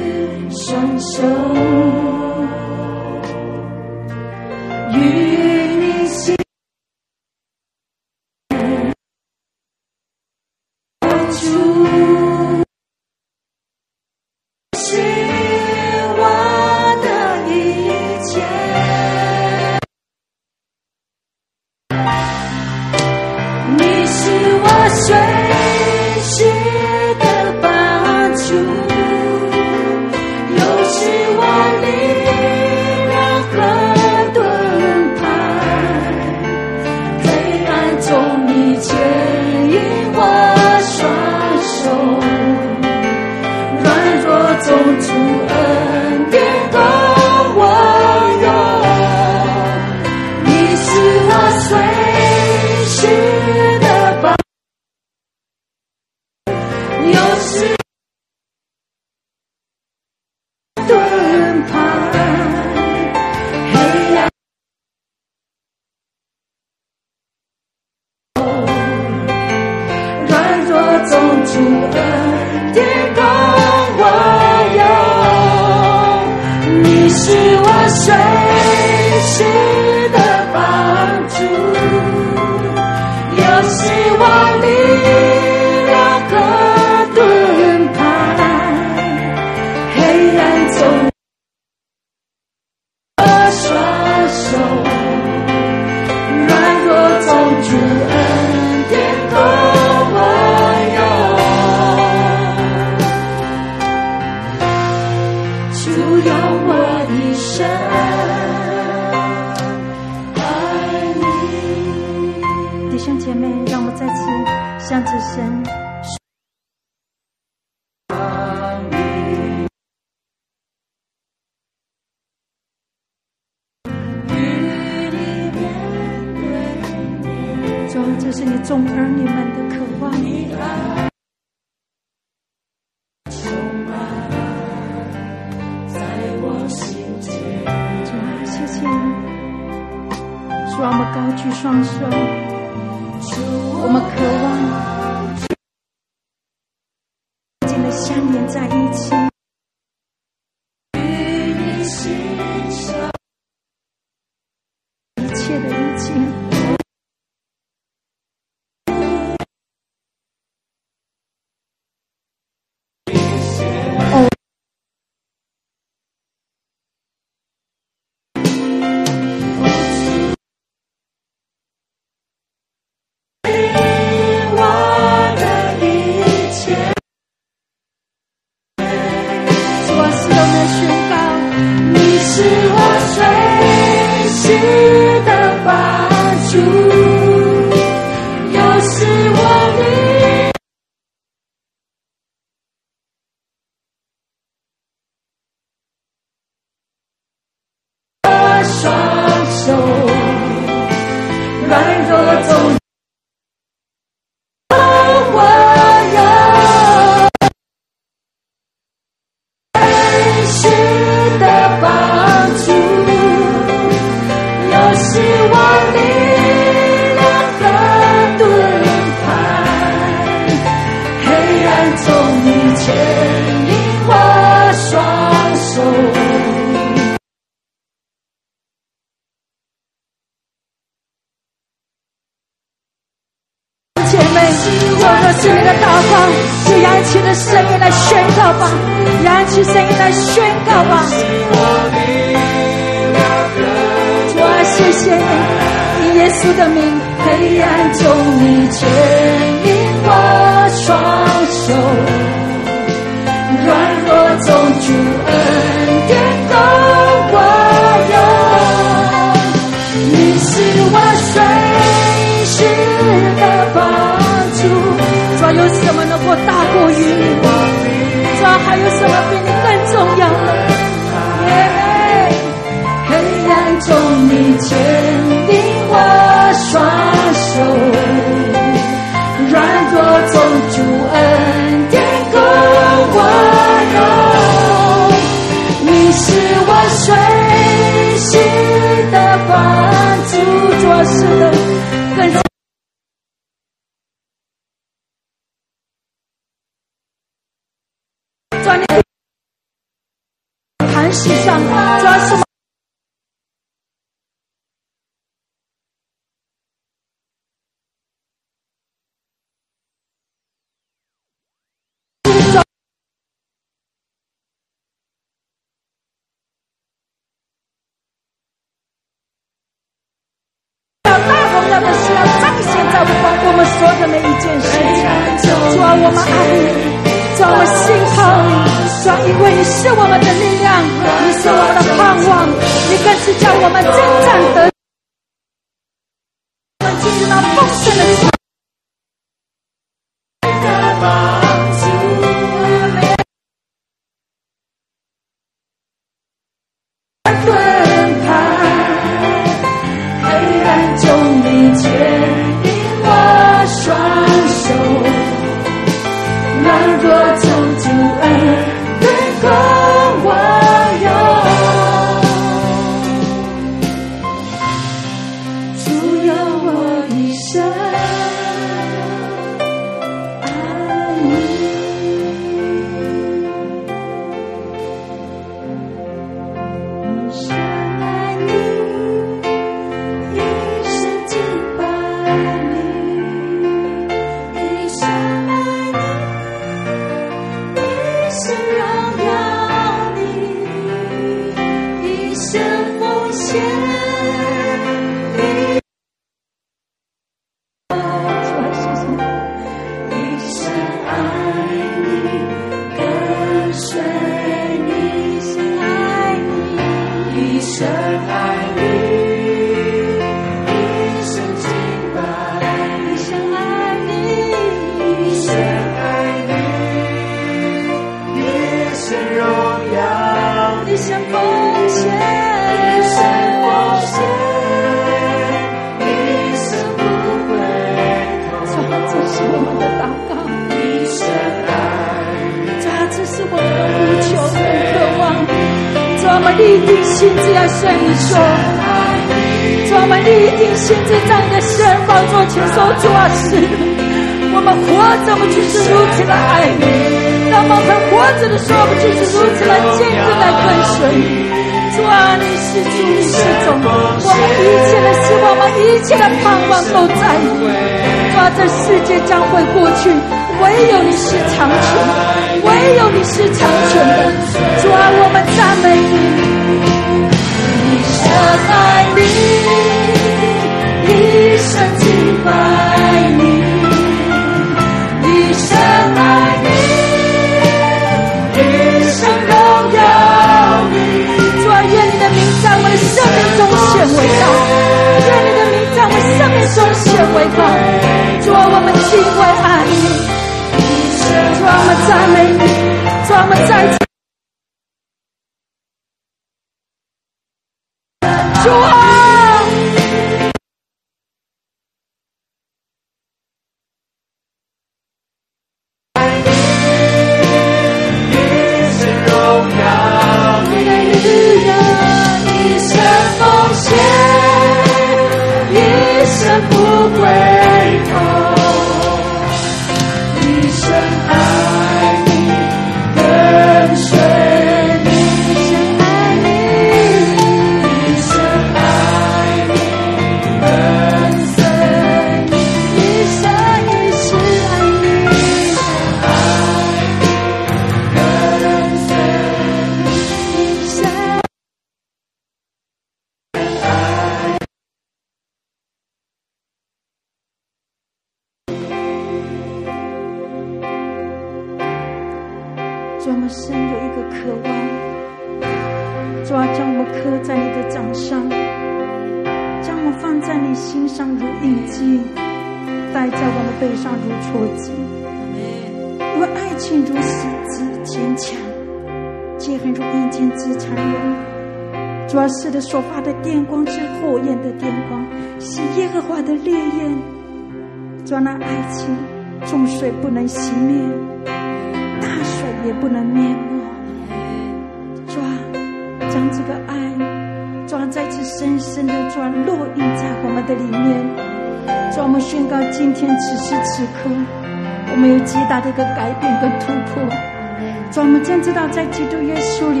F: 在基督耶稣里，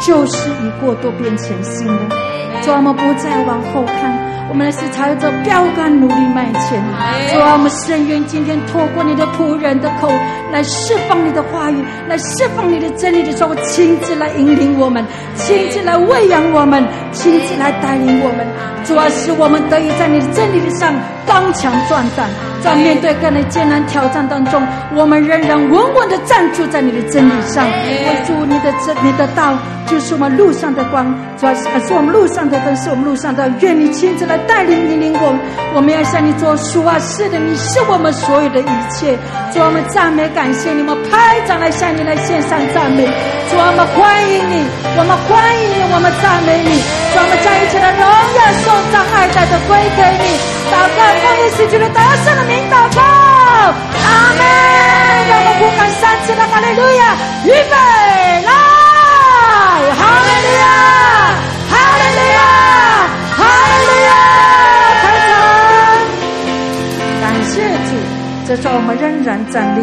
F: 旧事已过，都变成新的。主啊，我们不再往后看，我们是朝着标杆努力迈前。主啊，我们深愿今天透过你的仆人的口来释放你的话语，来释放你的真理的时候，亲自来引领我们，亲自来喂养我们，亲自来带领我们。主啊，使我们得以在你的真理上刚强壮胆，在面对各类艰难挑战当中，我们仍然稳稳的站住在你的真理上。我祝你的真，你的道。就是我们路上的光，主要是是我们路上的灯，是我们路上的。愿你亲自来带领引领我们，我们要向你做主啊！是的，你是我们所有的一切。主啊，我们赞美感谢你，我们拍掌来向你来献上赞美。主啊，我们欢迎你，我们欢迎你，我们赞美你。主啊，我们将一切的荣耀、颂赞、爱戴都归给你。祷告，奉耶稣基督得胜的名祷告，阿门。让我们呼喊三次的哈利路亚，预备来。哈利路亚，哈利路亚，哈利路亚！感谢主，这时候我们仍然站立。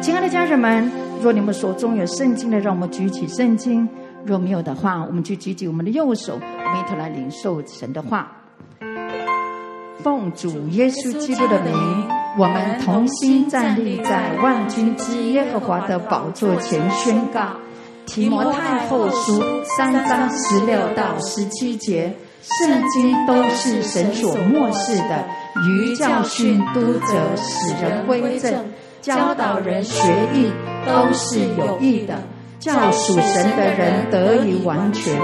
F: 亲爱的家人们，若你们手中有圣经的，让我们举起圣经；若没有的话，我们就举起我们的右手，我们一同来领受神的话。奉主耶稣基督的名，我们同心站立在万军之耶和华的宝座前，宣告。提摩太后书三章十六到十七节，圣经都是神所默示的，于教训、督责、使人归正、教导人学义，都是有益的，叫属神的人得以完全，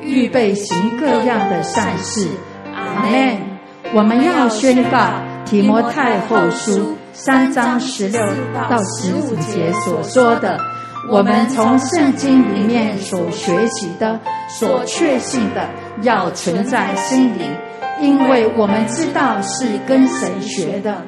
F: 预备行各样的善事。阿门。我们要宣告提摩太后书三章十六到十五节所说的。我们从圣经里面所学习的、所确信的，要存在心里，因为我们知道是跟神学的，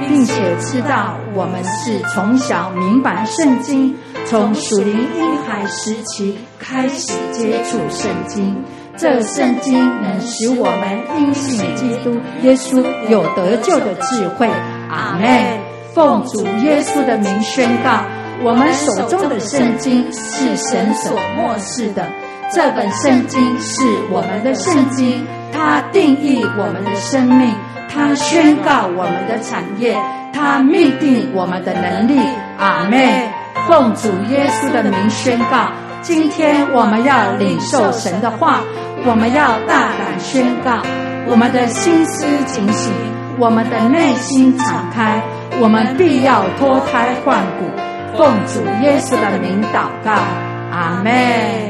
F: 并且知道我们是从小明白圣经，从属灵婴孩时期开始接触圣经。这圣经能使我们因信基督耶稣有得救的智慧。阿门。奉主耶稣的名宣告，我们手中的圣经是神所默示的。这本圣经是我们的圣经，它定义我们的生命，它宣告我们的产业，它命定我们的能力。阿门。奉主耶稣的名宣告，今天我们要领受神的话。我们要大胆宣告，我们的心思警醒，我们的内心敞开，我们必要脱胎换骨。奉主耶稣的名祷告，阿门。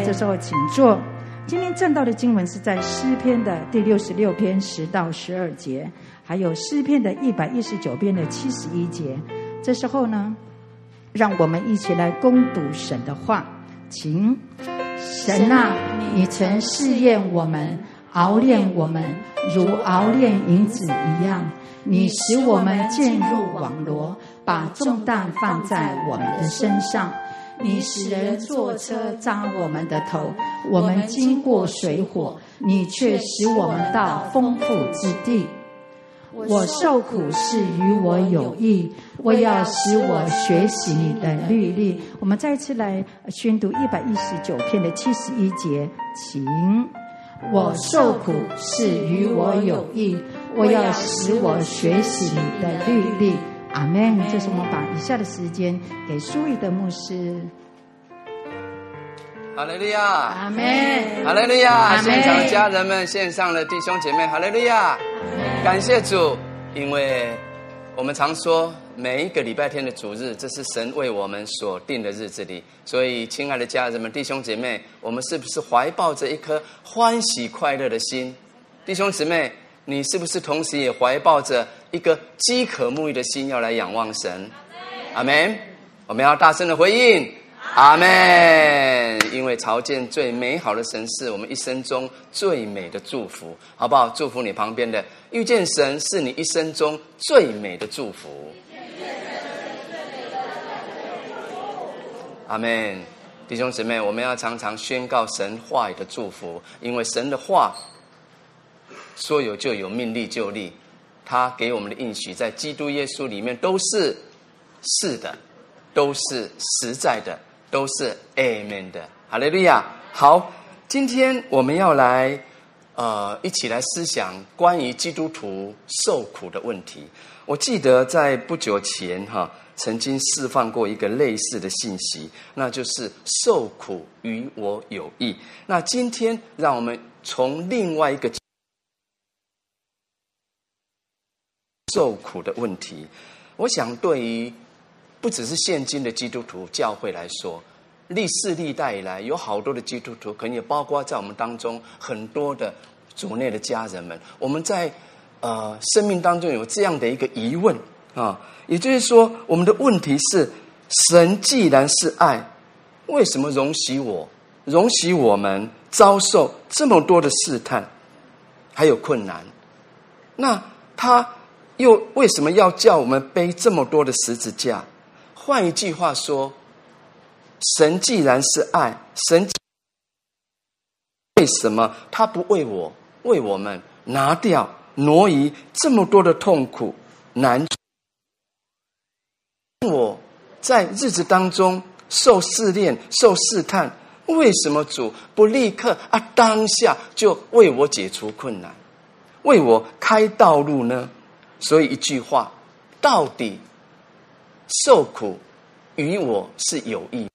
F: 这时候请坐。今天正道的经文是在诗篇的第六十六篇十到十二节，还有诗篇的一百一十九篇的七十一节。这时候呢，让我们一起来攻读神的话，请。神啊，你曾试验我们，熬炼我们，如熬炼银子一样。你使我们渐入网罗，把重担放在我们的身上。你使人坐车扎我们的头，我们经过水火，你却使我们到丰富之地。我受苦是与我有益，我要使我学习你的律例。我们再次来宣读一百一十九篇的七十一节，请。我受苦是与我有益，我要使我学习你的律例。阿门。这是我们把以下的时间给苏义的牧师。
G: 哈利路亚，阿门。哈利路亚，现场的家人们，线上的弟兄姐妹，哈利路亚。感谢主，因为我们常说每一个礼拜天的主日，这是神为我们所定的日子里。所以，亲爱的家人们、弟兄姐妹，我们是不是怀抱着一颗欢喜快乐的心？弟兄姊妹，你是不是同时也怀抱着一个饥渴沐浴的心，要来仰望神？阿门。我们要大声的回应。阿门！因为朝见最美好的神是我们一生中最美的祝福，好不好？祝福你旁边的，遇见神是你一生中最美的祝福。阿门！弟兄姊妹，我们要常常宣告神话语的祝福，因为神的话说有就有，命立就立。他给我们的应许，在基督耶稣里面都是是的，都是实在的。都是 Amen 的，哈利路亚。好，今天我们要来，呃，一起来思想关于基督徒受苦的问题。我记得在不久前哈，曾经释放过一个类似的信息，那就是受苦与我有益。那今天让我们从另外一个受苦的问题，我想对于。不只是现今的基督徒教会来说，历世历代以来，有好多的基督徒，可能也包括在我们当中很多的族内的家人们。我们在呃生命当中有这样的一个疑问啊，也就是说，我们的问题是：神既然是爱，为什么容许我、容许我们遭受这么多的试探，还有困难？那他又为什么要叫我们背这么多的十字架？换一句话说，神既然是爱，神为什么他不为我、为我们拿掉、挪移这么多的痛苦难？我在日子当中受试炼、受试探，为什么主不立刻啊当下就为我解除困难，为我开道路呢？所以一句话，到底。受苦与我是有益。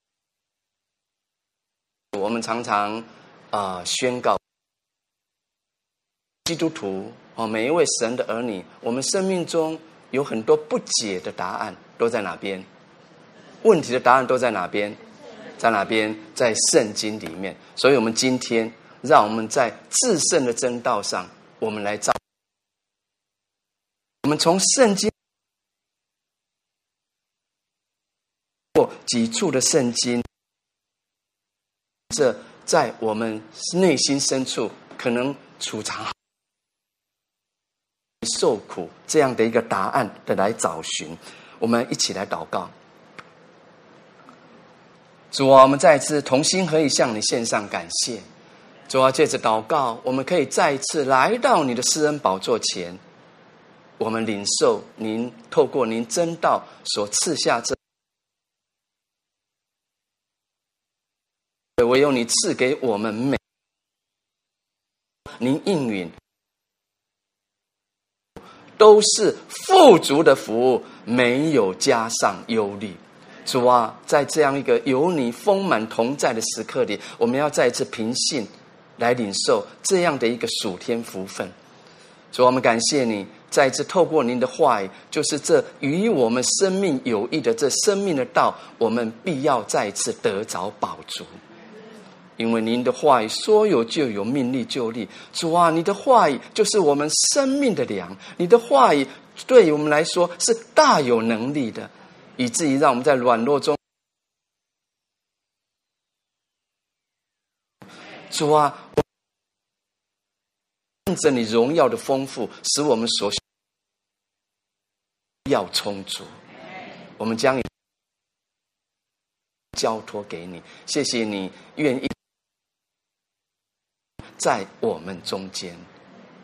G: 我们常常啊、宣告，基督徒哦，每一位神的儿女，我们生命中有很多不解的答案，都在哪边？问题的答案都在哪边？在哪边？在圣经里面。所以，我们今天让我们在至圣的真道上，我们来造，我们从圣经。过几处的圣经，这在我们内心深处可能储藏受苦这样的一个答案的来找寻，我们一起来祷告。主啊，我们再次同心合意向你献上感谢。主啊，借着祷告，我们可以再一次来到你的施恩宝座前，我们领受您透过您真道所赐下这，唯有你赐给我们美，您应允，都是富足的福，没有加上忧虑。主啊，在这样一个有你丰满同在的时刻里，我们要再次凭信。来领受这样的一个属天福分，主，我们感谢你，再次透过您的话语，就是这与我们生命有益的这生命的道，我们必要再次得着饱足。因为您的话语说有就有，命立就立。主啊，你的话语就是我们生命的粮，你的话语对于我们来说是大有能力的，以至于让我们在软弱中。主啊，看着你荣耀的丰富，使我们所需要充足。我们将交托给你，谢谢你愿意在我们中间，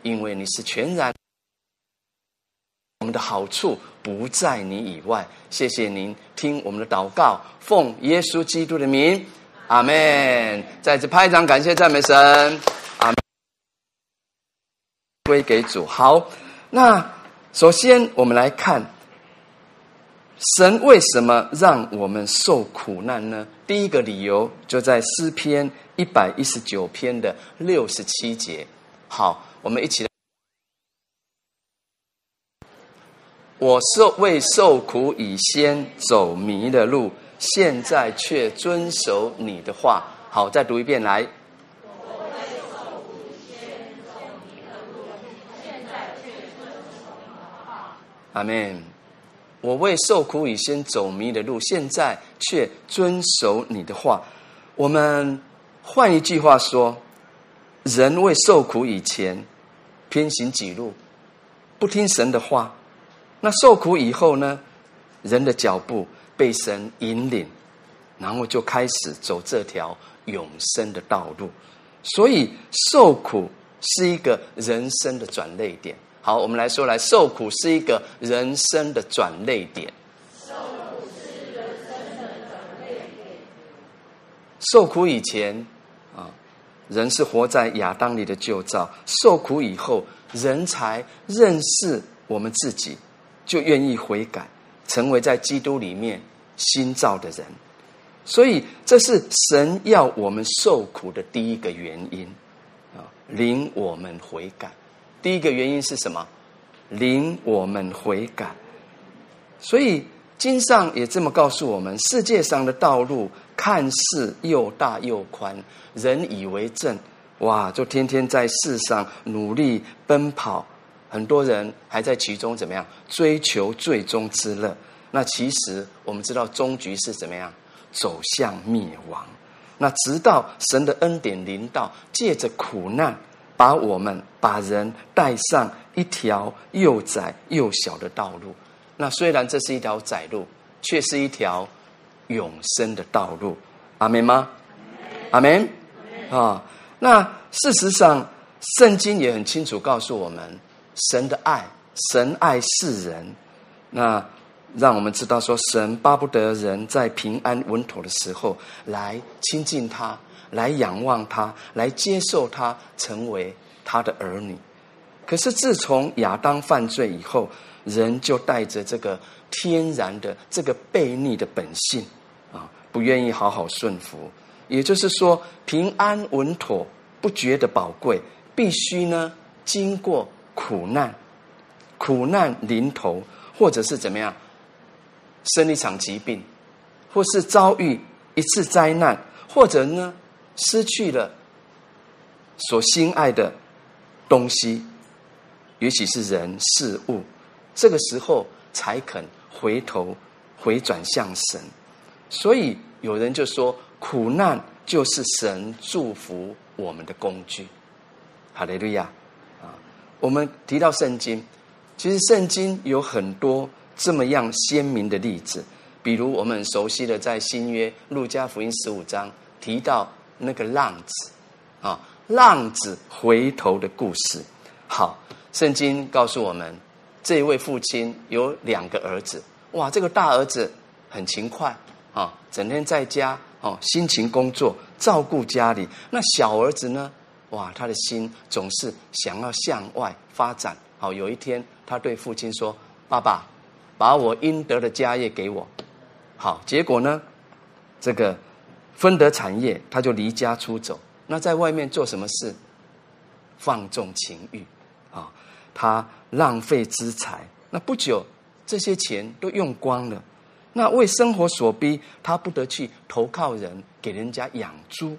G: 因为你是全然，我们的好处不在你以外。谢谢您听我们的祷告，奉耶稣基督的名。阿门！再次拍掌，感谢赞美神。阿门。归给主。好，那首先我们来看，神为什么让我们受苦难呢？第一个理由就在诗篇一百一十九篇的六十七节。好，我们一起来。我受为受苦以先走迷的路。现在却遵守你的话，好，再读一遍来。我为受苦以先走迷了路，现在却遵守你的话。阿门。我为受苦以先走迷的路，现在却遵守你的话。我们换一句话说，人为受苦以前偏行己路，不听神的话，那受苦以后呢？人的脚步。被神引领，然后就开始走这条永生的道路。所以受苦是一个人生的转捩点。好，我们来说来，受苦是一个人生的转捩点。受苦是人生的转捩点。受苦以前啊，人是活在亚当里的旧造；受苦以后，人才认识我们自己，就愿意悔改。成为在基督里面新造的人，所以这是神要我们受苦的第一个原因啊，领我们悔改。第一个原因是什么？领我们悔改。所以经上也这么告诉我们：世界上的道路看似又大又宽，人以为正，哇，就天天在世上努力奔跑。很多人还在其中怎么样追求最终之乐？那其实我们知道终局是怎么样走向灭亡。那直到神的恩典临到，借着苦难，把我们把人带上一条又窄又小的道路。那虽然这是一条窄路，却是一条永生的道路。阿门吗？阿门。啊，那事实上，圣经也很清楚告诉我们。神的爱，神爱世人，那让我们知道说，神巴不得人在平安稳妥的时候来亲近他，来仰望他，来接受他，成为他的儿女。可是自从亚当犯罪以后，人就带着这个天然的这个悖逆的本性啊，不愿意好好顺服。也就是说，平安稳妥不觉得宝贵，必须呢经过。苦难，苦难临头，或者是怎么样，生一场疾病，或是遭遇一次灾难，或者呢，失去了所心爱的东西，尤其是人事物，这个时候才肯回头回转向神。所以有人就说，苦难就是神祝福我们的工具。哈利路亚啊。我们提到圣经，其实圣经有很多这么样鲜明的例子。比如我们熟悉的，在新约路加福音十五章提到那个浪子，啊，浪子回头的故事。好，圣经告诉我们，这位父亲有两个儿子。哇，这个大儿子很勤快啊，整天在家哦，辛勤工作，照顾家里。那小儿子呢？哇，他的心总是想要向外发展。好，有一天，他对父亲说：“爸爸，把我应得的家业给我。”好，结果呢，这个分得产业，他就离家出走。那在外面做什么事？放纵情欲啊，他浪费资财。那不久，这些钱都用光了。那为生活所逼，他不得去投靠人，给人家养猪。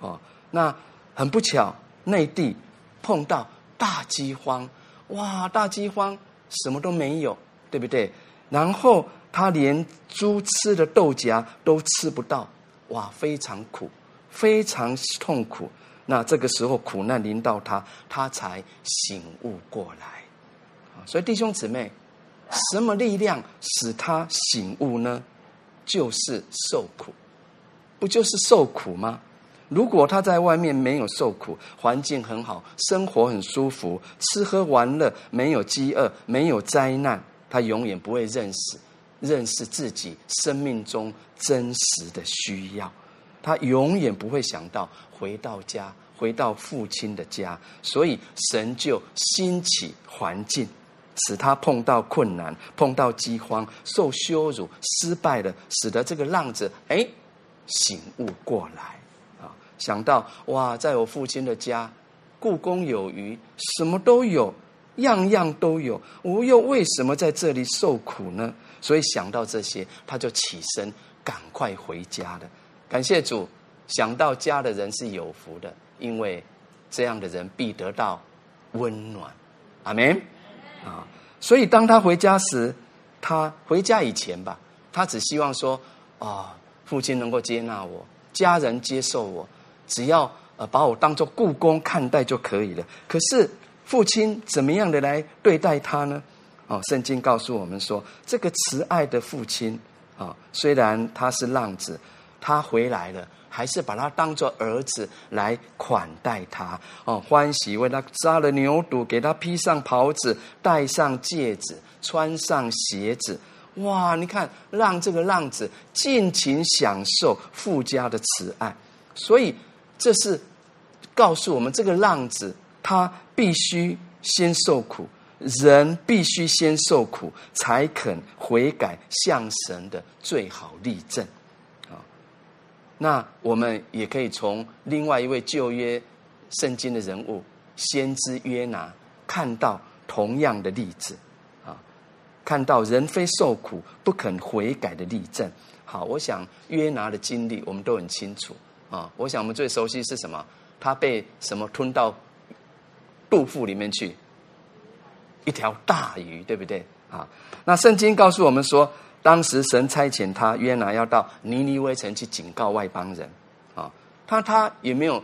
G: 哦，那。很不巧，内地碰到大饥荒，哇！大饥荒，什么都没有，对不对？然后他连猪吃的豆荚都吃不到，哇！非常苦，非常痛苦。那这个时候苦难临到他，他才醒悟过来。所以弟兄姊妹，什么力量使他醒悟呢？就是受苦，不就是受苦吗？如果他在外面没有受苦，环境很好，生活很舒服，吃喝玩乐，没有饥饿，没有灾难，他永远不会认识认识自己生命中真实的需要。他永远不会想到回到家，回到父亲的家。所以神就兴起环境，使他碰到困难，碰到饥荒，受羞辱，失败了，使得这个浪子哎醒悟过来啊。想到哇，在我父亲的家，故宫有余，什么都有，样样都有，我又为什么在这里受苦呢？所以想到这些，他就起身，赶快回家了。感谢主，想到家的人是有福的，因为这样的人必得到温暖。阿门。啊，所以当他回家时，他回家以前吧，他只希望说啊、父亲能够接纳我，家人接受我。只要呃把我当做雇工看待就可以了。可是父亲怎么样的来对待他呢？哦，圣经告诉我们说，这个慈爱的父亲啊，虽然他是浪子，他回来了，还是把他当作儿子来款待他。哦，欢喜为他杀了牛犊，给他披上袍子，戴上戒指，穿上鞋子。哇，你看，让这个浪子尽情享受富家的慈爱，所以。这是告诉我们，这个浪子他必须先受苦，人必须先受苦，才肯悔改向神的最好例证。啊，那我们也可以从另外一位旧约圣经的人物先知约拿看到同样的例子。啊，看到人非受苦不肯悔改的例证。好，我想约拿的经历我们都很清楚。啊，我想我们最熟悉是什么？他被什么吞到肚腹里面去？一条大鱼，对不对？啊，那圣经告诉我们说，当时神差遣他约拿要到尼尼微城去警告外邦人。啊，他他也没有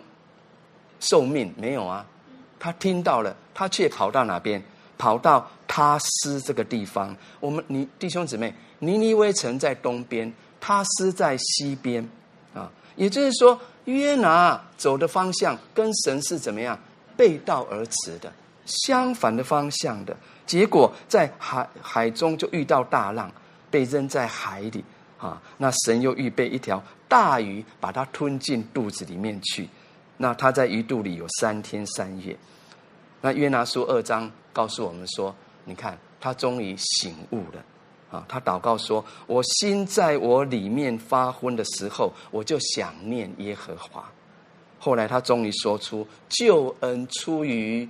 G: 受命，没有啊。他听到了，他却跑到哪边？跑到他施这个地方。我们你弟兄姊妹，尼尼微城在东边，他施在西边。啊也就是说，约拿走的方向跟神是怎么样背道而驰的，相反的方向的。结果在海海中就遇到大浪，被扔在海里啊。那神又预备一条大鱼，把它吞进肚子里面去。那他在鱼肚里有三天三夜。那约拿书二章告诉我们说，你看他终于醒悟了。啊，他祷告说：“我心在我里面发昏的时候，我就想念耶和华。”后来他终于说出“救恩出于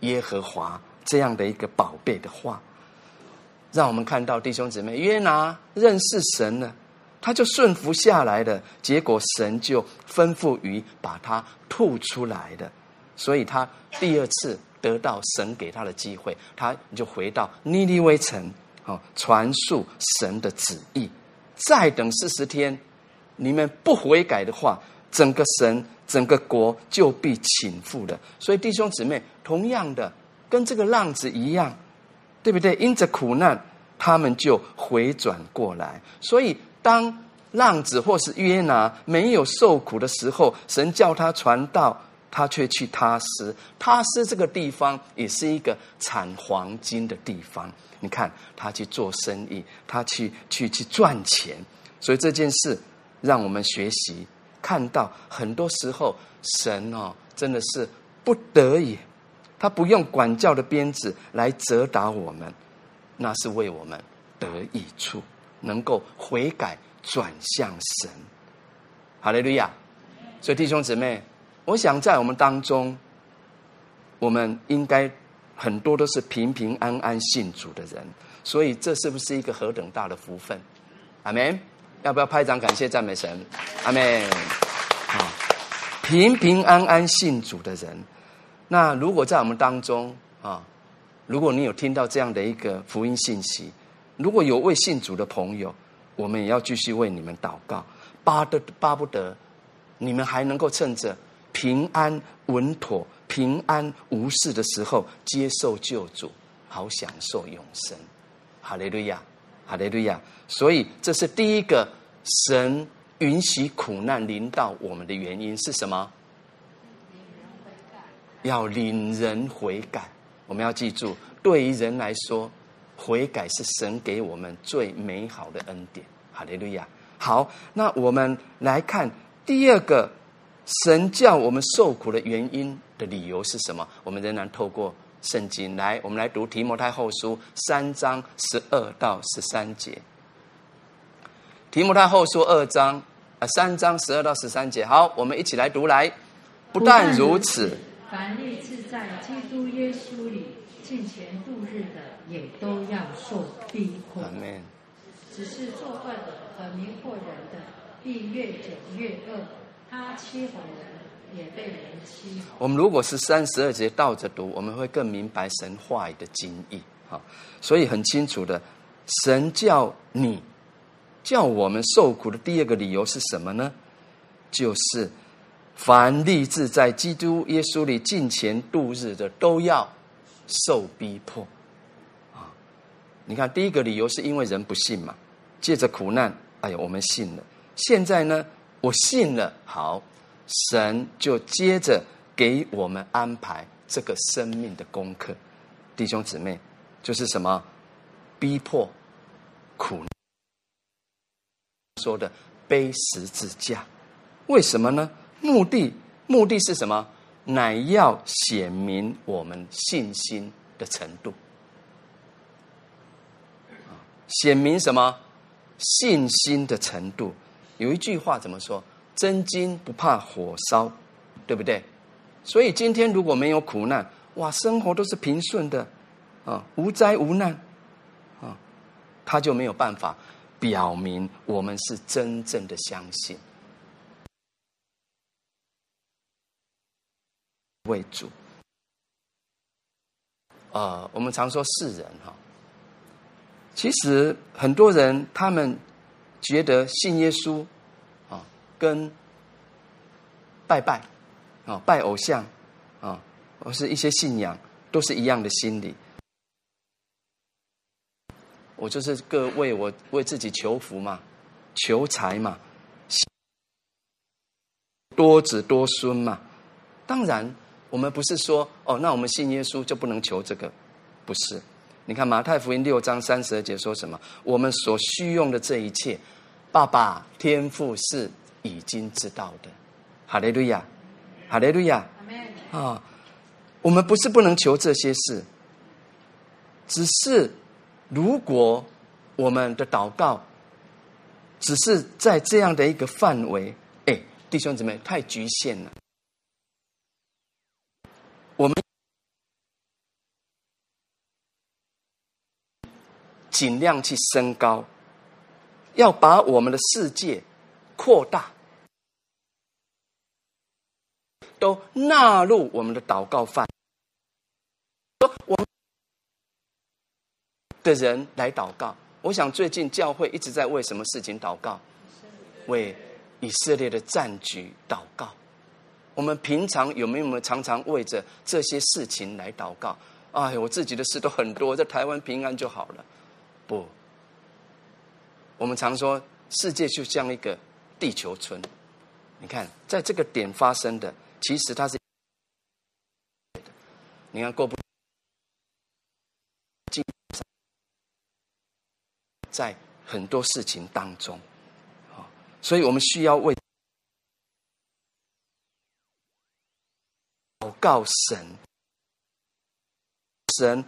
G: 耶和华”这样的一个宝贝的话，让我们看到弟兄姊妹约拿认识神了，他就顺服下来了。结果神就吩咐鱼把他吐出来的，所以他第二次得到神给他的机会，他就回到尼尼微城。哦，传述神的旨意，再等四十天，你们不悔改的话，整个神、整个国就必倾覆了。所以弟兄姊妹，同样的，跟这个浪子一样，对不对？因着苦难，他们就回转过来。所以，当浪子或是约拿没有受苦的时候，神叫他传道，他却去他斯。他斯这个地方也是一个产黄金的地方。你看，他去做生意，他去去去赚钱。所以这件事让我们学习，看到很多时候神哦，真的是不得已，他不用管教的鞭子来责打我们，那是为我们得益处，能够悔改转向神。哈利路亚！所以弟兄姊妹，我想在我们当中，我们应该很多都是平平安安信主的人，所以这是不是一个何等大的福分？阿门。要不要拍掌感谢赞美神？阿门。啊，平平安安信主的人，那如果在我们当中啊，如果你有听到这样的一个福音信息，如果有未信主的朋友，我们也要继续为你们祷告，巴得巴不得你们还能够趁着平安稳妥、平安无事的时候接受救主，好享受永生。哈利路亚。哈利路亚！所以这是第一个，神允许苦难临到我们的原因是什么？要领人悔改。我们要记住，对于人来说，悔改是神给我们最美好的恩典。哈利路亚！好，那我们来看第二个，神叫我们受苦的原因的理由是什么？我们仍然透过。圣经来，我们来读提摩太后书三章十二到十三节。提摩太后书二章啊，三章十二到十三节。好，我们一起来读来。不但如此，
B: 凡立志在基督耶稣里敬虔度日的，也都要受逼迫。只是作恶的和迷惑人的，必越久越恶。他欺哄人。也被人欺。
G: 我们如果是三十二节倒着读，我们会更明白神话语的经义。好，所以很清楚的，神叫你叫我们受苦的第二个理由是什么呢？就是凡立志在基督耶稣里敬虔度日的，都要受逼迫。啊，你看，第一个理由是因为人不信嘛，借着苦难，哎呀，我们信了。现在呢，我信了，好。神就接着给我们安排这个生命的功课，弟兄姊妹，就是什么逼迫、苦，说的背十字架，为什么呢？目的目的是什么？乃要显明我们信心的程度，显明什么？信心的程度。有一句话怎么说？真金不怕火烧，对不对？所以今天如果没有苦难，哇，生活都是平顺的，啊，无灾无难，啊，他就没有办法表明我们是真正的相信为主。啊，我们常说世人哈，其实很多人他们觉得信耶稣。跟拜拜啊，拜偶像啊，或是一些信仰，都是一样的心理。我就是各为我为自己求福嘛，求财嘛，多子多孙嘛。当然，我们不是说哦，那我们信耶稣就不能求这个，不是。你看马太福音六章三十二节说什么？我们所需用的这一切，爸爸天父是。已经知道的，哈利路亚，哈利路亚，啊！我们不是不能求这些事，只是如果我们的祷告只是在这样的一个范围，哎，弟兄姊妹，太局限了。我们尽量去升高，要把我们的世界扩大。都纳入我们的祷告范。说我们的人来祷告。我想最近教会一直在为什么事情祷告？为以色列的战局祷告。我们平常有没有常常为着这些事情来祷告？哎，我自己的事都很多，在台湾平安就好了。不，我们常说世界就像一个地球村。你看，在这个点发生的，其实它是，你看过不？在很多事情当中，啊所以我们需要为祷告神，神，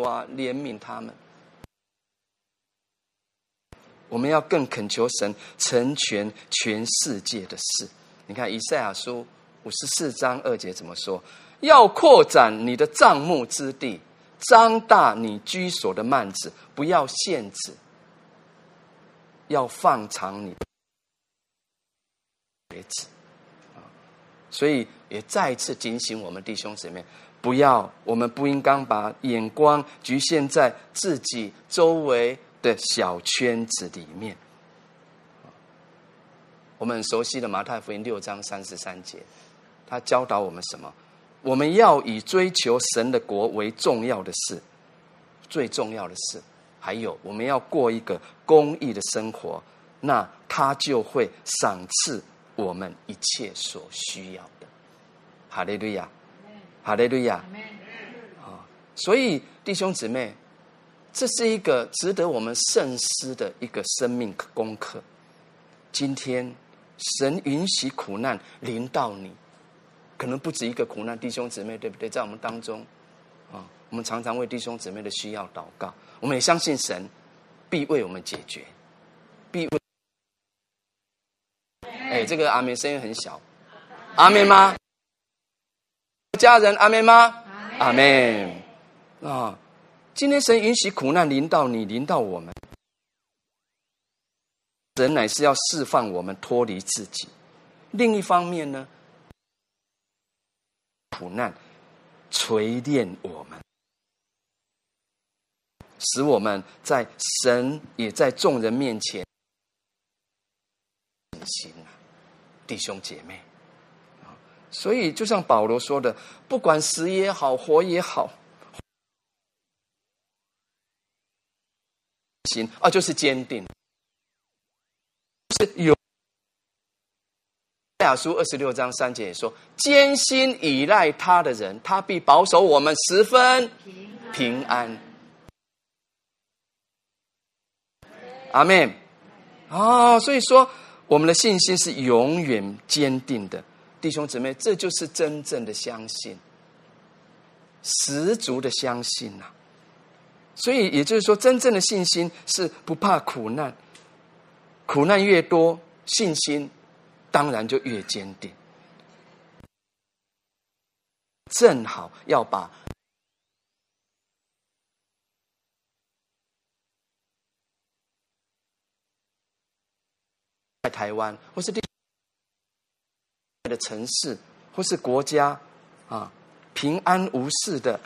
G: 哇，怜悯他们。我们要更恳求神成全全世界的事。你看以赛亚书五十四章二节怎么说？要扩展你的帐幕之地，张大你居所的幔子，不要限制，要放长你的橛子。所以也再次警醒我们弟兄姊妹，不要，我们不应该把眼光局限在自己周围的小圈子里面。我们很熟悉的马太福音六章三十三节，他教导我们什么？我们要以追求神的国为重要的事，最重要的事。还有，我们要过一个公益的生活，那他就会赏赐我们一切所需要的。哈利路亚，哈利路亚。啊，所以弟兄姊妹，这是一个值得我们深思的一个生命功课。今天，神允许苦难临到你。可能不止一个苦难，弟兄姊妹，对不对？在我们当中，啊，我们常常为弟兄姊妹的需要祷告，我们也相信神必为我们解决，必为。哎，这个阿妹声音很小，阿妹吗？家人阿妹吗？阿门。啊，今天神允许苦难临到你，临到我们，神乃是要释放我们脱离自己。另一方面呢？苦难锤炼我们，使我们在神也在众人面前信心，弟兄姐妹，所以就像保罗说的，不管死也好，活也好，心啊就是坚定，是有。亚书二十六章三节也说：“坚心倚赖他的人，他必保守我们十分平安。”阿门。哦，所以说我们的信心是永远坚定的，弟兄姊妹，这就是真正的相信，十足的相信呐、所以也就是说，真正的信心是不怕苦难，苦难越多，信心。当然就越坚定，正好要把在台湾或是的城市或是国家啊，平安无事的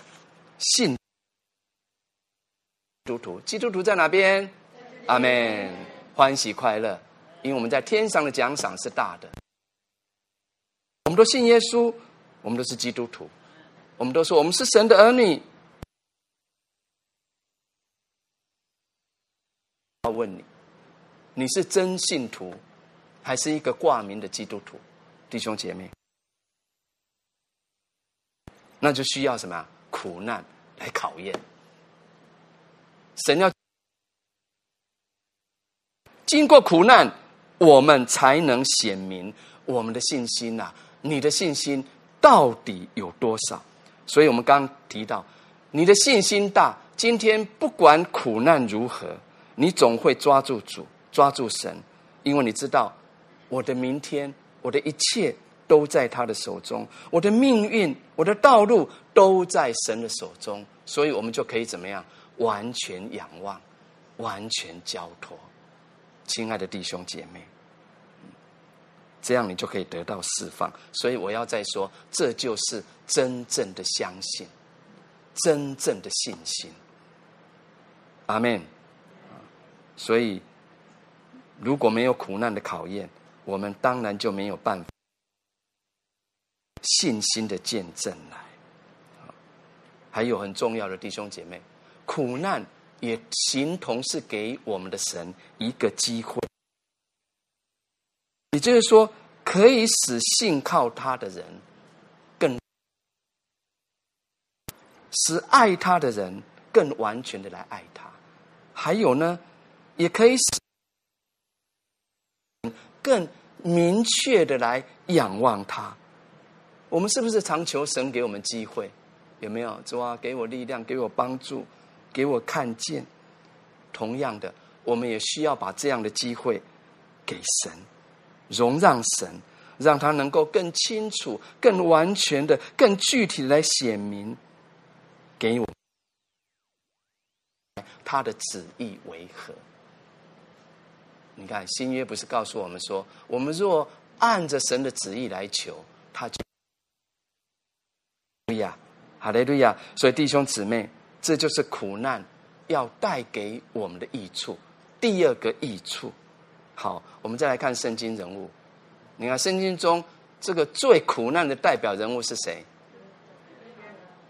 G: 信基督徒，基督徒在哪边？阿门，欢喜快乐。因为我们在天上的奖赏是大的，我们都信耶稣，我们都是基督徒，我们都说我们是神的儿女。要问你，你是真信徒，还是一个挂名的基督徒？弟兄姐妹，那就需要什么？苦难来考验。神要经过苦难。我们才能显明我们的信心呐、你的信心到底有多少？所以我们刚提到，你的信心大，今天不管苦难如何，你总会抓住主，抓住神，因为你知道，我的明天，我的一切都在他的手中，我的命运，我的道路都在神的手中，所以我们就可以怎么样？完全仰望，完全交托。亲爱的弟兄姐妹，这样你就可以得到释放。所以我要再说，这就是真正的相信，真正的信心。阿门。所以，如果没有苦难的考验，我们当然就没有办法信心的见证来。还有很重要的弟兄姐妹，苦难也形同是给我们的神一个机会，也就是说，可以使信靠他的人更，使爱他的人更完全的来爱他，还有呢，也可以使更明确的来仰望他。我们是不是常求神给我们机会？有没有？主啊，给我力量，给我帮助，给我看见。同样的，我们也需要把这样的机会给神，容让神，让他能够更清楚、更完全的、更具体来显明给我他的旨意为何。你看新约不是告诉我们说，我们若按着神的旨意来求，他就。对呀，哈利路亚！所以弟兄姊妹，这就是苦难要带给我们的益处。第二个益处，好，我们再来看圣经人物。你看圣经中这个最苦难的代表人物是谁？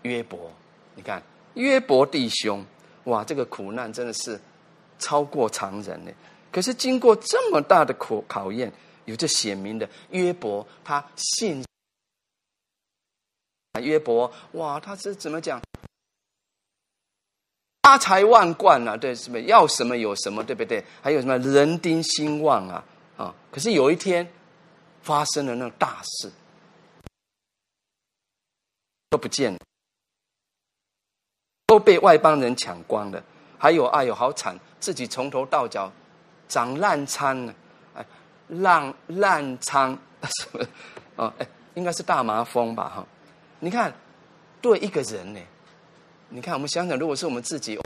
G: 约伯。你看约伯弟兄，哇，这个苦难真的是超过常人呢。可是经过这么大的苦考验，有着显明的约伯，他信。约伯，哇，他是怎么讲？家财万贯啊，对，什么要什么有什么，对不对？还有什么人丁兴旺啊，啊！可是有一天发生了那大事，都不见了，都被外邦人抢光了。还有，哎呦，好惨，自己从头到脚长烂疮了，哎，烂烂疮什么？哦，哎，应该是大麻风吧，哈。你看，对一个人呢，你看，我们想想，如果是我们自己，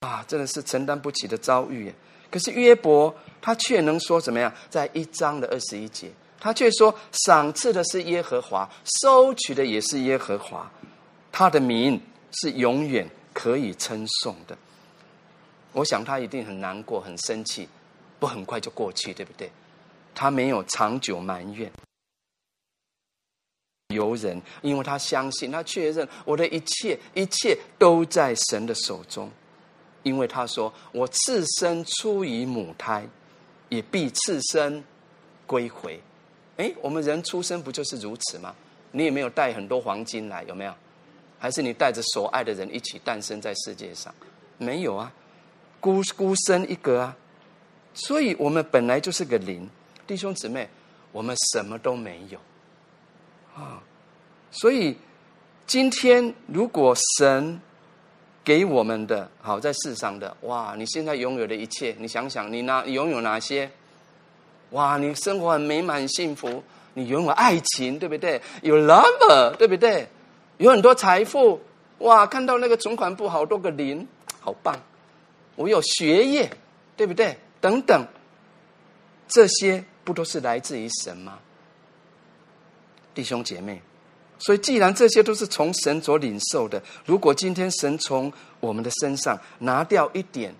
G: 啊，真的是承担不起的遭遇。可是约伯他却能说怎么样？在一章的二十一节，他却说：赏赐的是耶和华，收取的也是耶和华，他的名是永远可以称颂的。我想他一定很难过、很生气，不很快就过去，对不对？他没有长久埋怨。由人，因为他相信，他确认我的一切一切都在神的手中，因为他说：“我次生出于母胎，也必次生归回。”哎，我们人出生不就是如此吗？你也没有带很多黄金来？有没有？还是你带着所爱的人一起诞生在世界上？没有啊，孤孤身一个啊。所以我们本来就是个灵，弟兄姊妹，我们什么都没有。啊，所以今天如果神给我们的好在世上的哇，你现在拥有的一切，你想想，你哪拥有哪些？哇，你生活很美满、幸福，你拥有爱情，对不对？有 lover，对不对？有很多财富，哇，看到那个存款簿好多个零，好棒！我有学业，对不对？等等，这些不都是来自于神吗？弟兄姐妹，所以既然这些都是从神所领受的，如果今天神从我们的身上拿掉一点，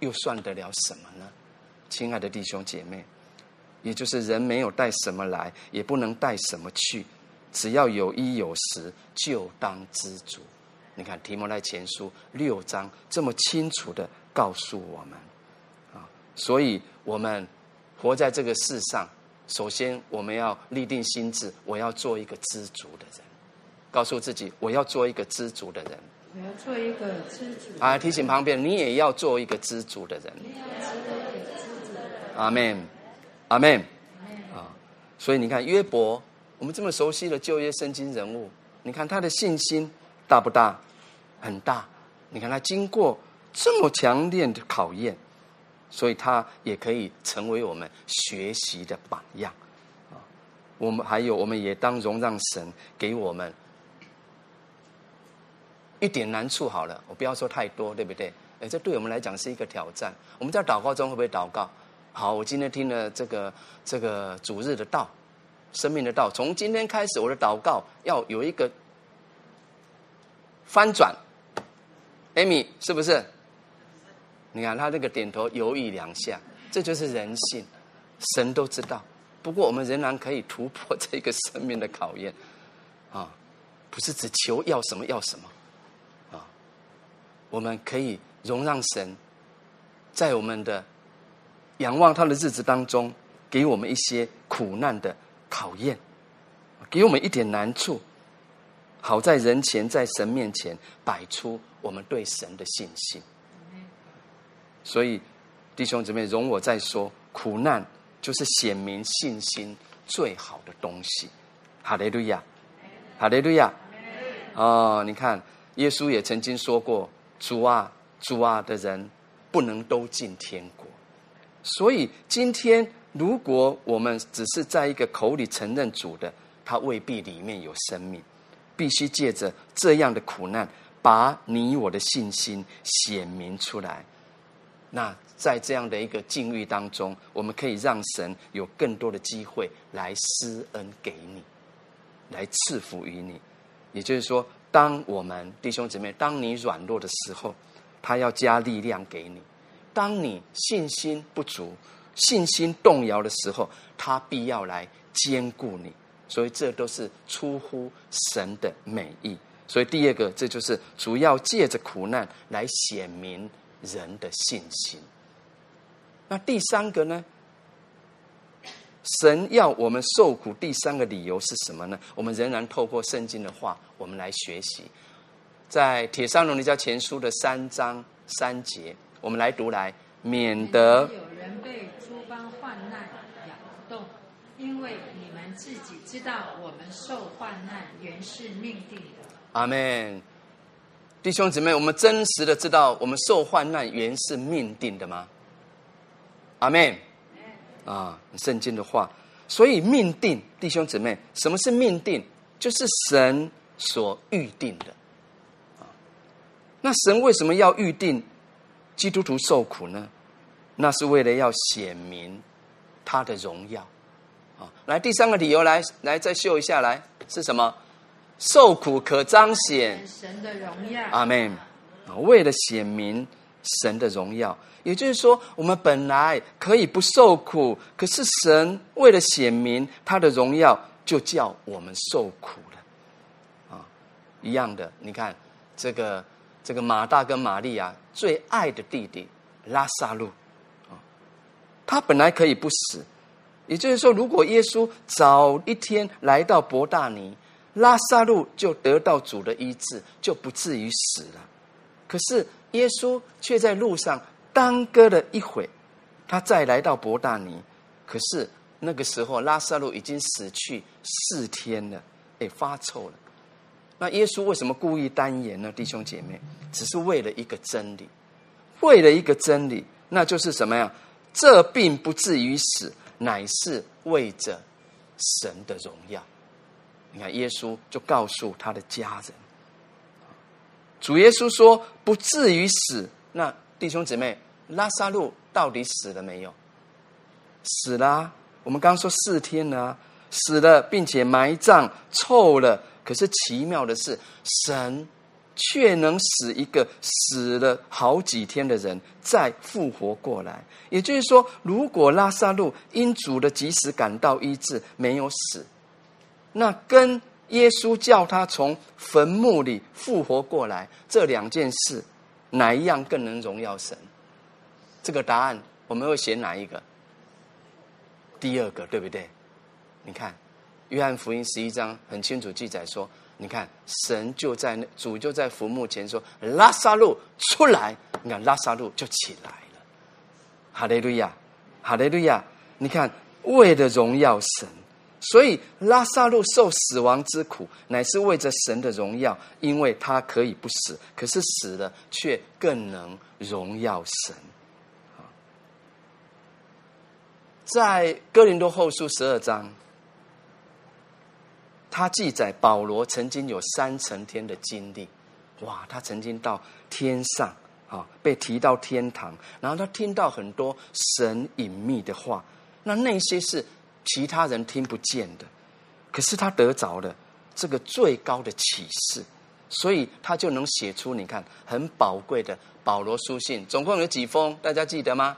G: 又算得了什么呢？亲爱的弟兄姐妹，也就是人没有带什么来，也不能带什么去，只要有衣有食，就当知足。你看提摩太前书六章这么清楚的告诉我们啊，所以我们活在这个世上。首先，我们要立定心智，我要做一个知足的人。告诉自己，我要做一个知足的人。
B: 我要做一个知足。
G: 啊，提醒旁边，你也要做一个知足的人。阿门，阿门。啊，所以你看约伯，我们这么熟悉的旧约圣经人物，你看他的信心大不大？很大。你看他经过这么强烈的考验。所以，他也可以成为我们学习的榜样啊！我们还有，我们也当容让神给我们一点难处好了。我不要说太多，对不对？哎，这对我们来讲是一个挑战。我们在祷告中会不会祷告？好，我今天听了这个这个主日的道，生命的道。从今天开始，我的祷告要有一个翻转。Amy，是不是？你看他这个点头犹豫两下，这就是人性，神都知道。不过我们仍然可以突破这个生命的考验，啊，不是只求要什么要什么，啊，我们可以容让神在我们的仰望他的日子当中，给我们一些苦难的考验，给我们一点难处，好在人前，在神面前摆出我们对神的信心。所以，弟兄姊妹，容我再说，苦难就是显明信心最好的东西。哈利路亚，哈利路亚。哦，你看，耶稣也曾经说过：“主啊，主啊的人，不能都进天国。”所以，今天如果我们只是在一个口里承认主的，他未必里面有生命。必须借着这样的苦难，把你我的信心显明出来。那在这样的一个境遇当中，我们可以让神有更多的机会来施恩给你。来赐福于你，也就是说，当我们弟兄姊妹，当你软弱的时候，他要加力量给你；当你信心不足、信心动摇的时候，他必要来坚固你。所以，这都是出乎神的美意。所以，第二个，这就是主要借着苦难来显明人的信心。那第三个呢？神要我们受苦，第三个理由是什么呢？我们仍然透过圣经的话，我们来学习。在《帖撒罗尼迦前书》的三章三节，我们来读来，免得
B: 有人被诸般患难摇动，因为你们自己知道，我们受患难原是命定的。
G: 阿门。弟兄姊妹，我们真实的知道，我们受患难原是命定的吗？阿门。啊，圣经的话，所以命定，弟兄姊妹，什么是命定？就是神所预定的。啊，那神为什么要预定基督徒受苦呢？那是为了要显明他的荣耀。啊，来第三个理由，来来再秀一下，来是什么？受苦可彰显
B: 神的荣耀。
G: 阿门。啊，为了显明神的荣耀。也就是说，我们本来可以不受苦，可是神为了显明他的荣耀，就叫我们受苦了。啊，一样的，你看这个这个马大跟玛利亚最爱的弟弟拉萨路，啊，他本来可以不死。也就是说，如果耶稣早一天来到伯大尼，拉撒路就得到主的医治，就不至于死了。可是耶稣却在路上。耽搁了一会，他再来到伯大尼，可是那个时候拉撒路已经死去四天了，哎，发臭了。那耶稣为什么故意耽延呢？弟兄姐妹，只是为了一个真理，为了一个真理，那就是什么呀？这并不至于死，乃是为着神的荣耀。你看，耶稣就告诉他的家人，主耶稣说不至于死。那弟兄姊妹。拉撒路到底死了没有？死了，我们刚说四天了，死了，并且埋葬臭了。可是奇妙的是，神却能使一个死了好几天的人再复活过来。也就是说，如果拉撒路因主的及时赶到医治没有死，那跟耶稣叫他从坟墓里复活过来这两件事，哪一样更能荣耀神？这个答案我们会选哪一个？第二个对不对？你看，约翰福音十一章很清楚记载说，你看神就在那主就在坟墓前说：“拉撒路出来！”你看拉撒路就起来了。哈利路亚，哈利路亚！你看，为了荣耀神，所以拉撒路受死亡之苦，乃是为着神的荣耀，因为他可以不死，可是死了却更能荣耀神。在哥林多后书十二章，他记载保罗曾经有三层天的经历，哇，他曾经到天上啊，被提到天堂，然后他听到很多神隐秘的话，那那些是其他人听不见的，可是他得着了这个最高的启示，所以他就能写出你看很宝贵的保罗书信，总共有几封？大家记得吗？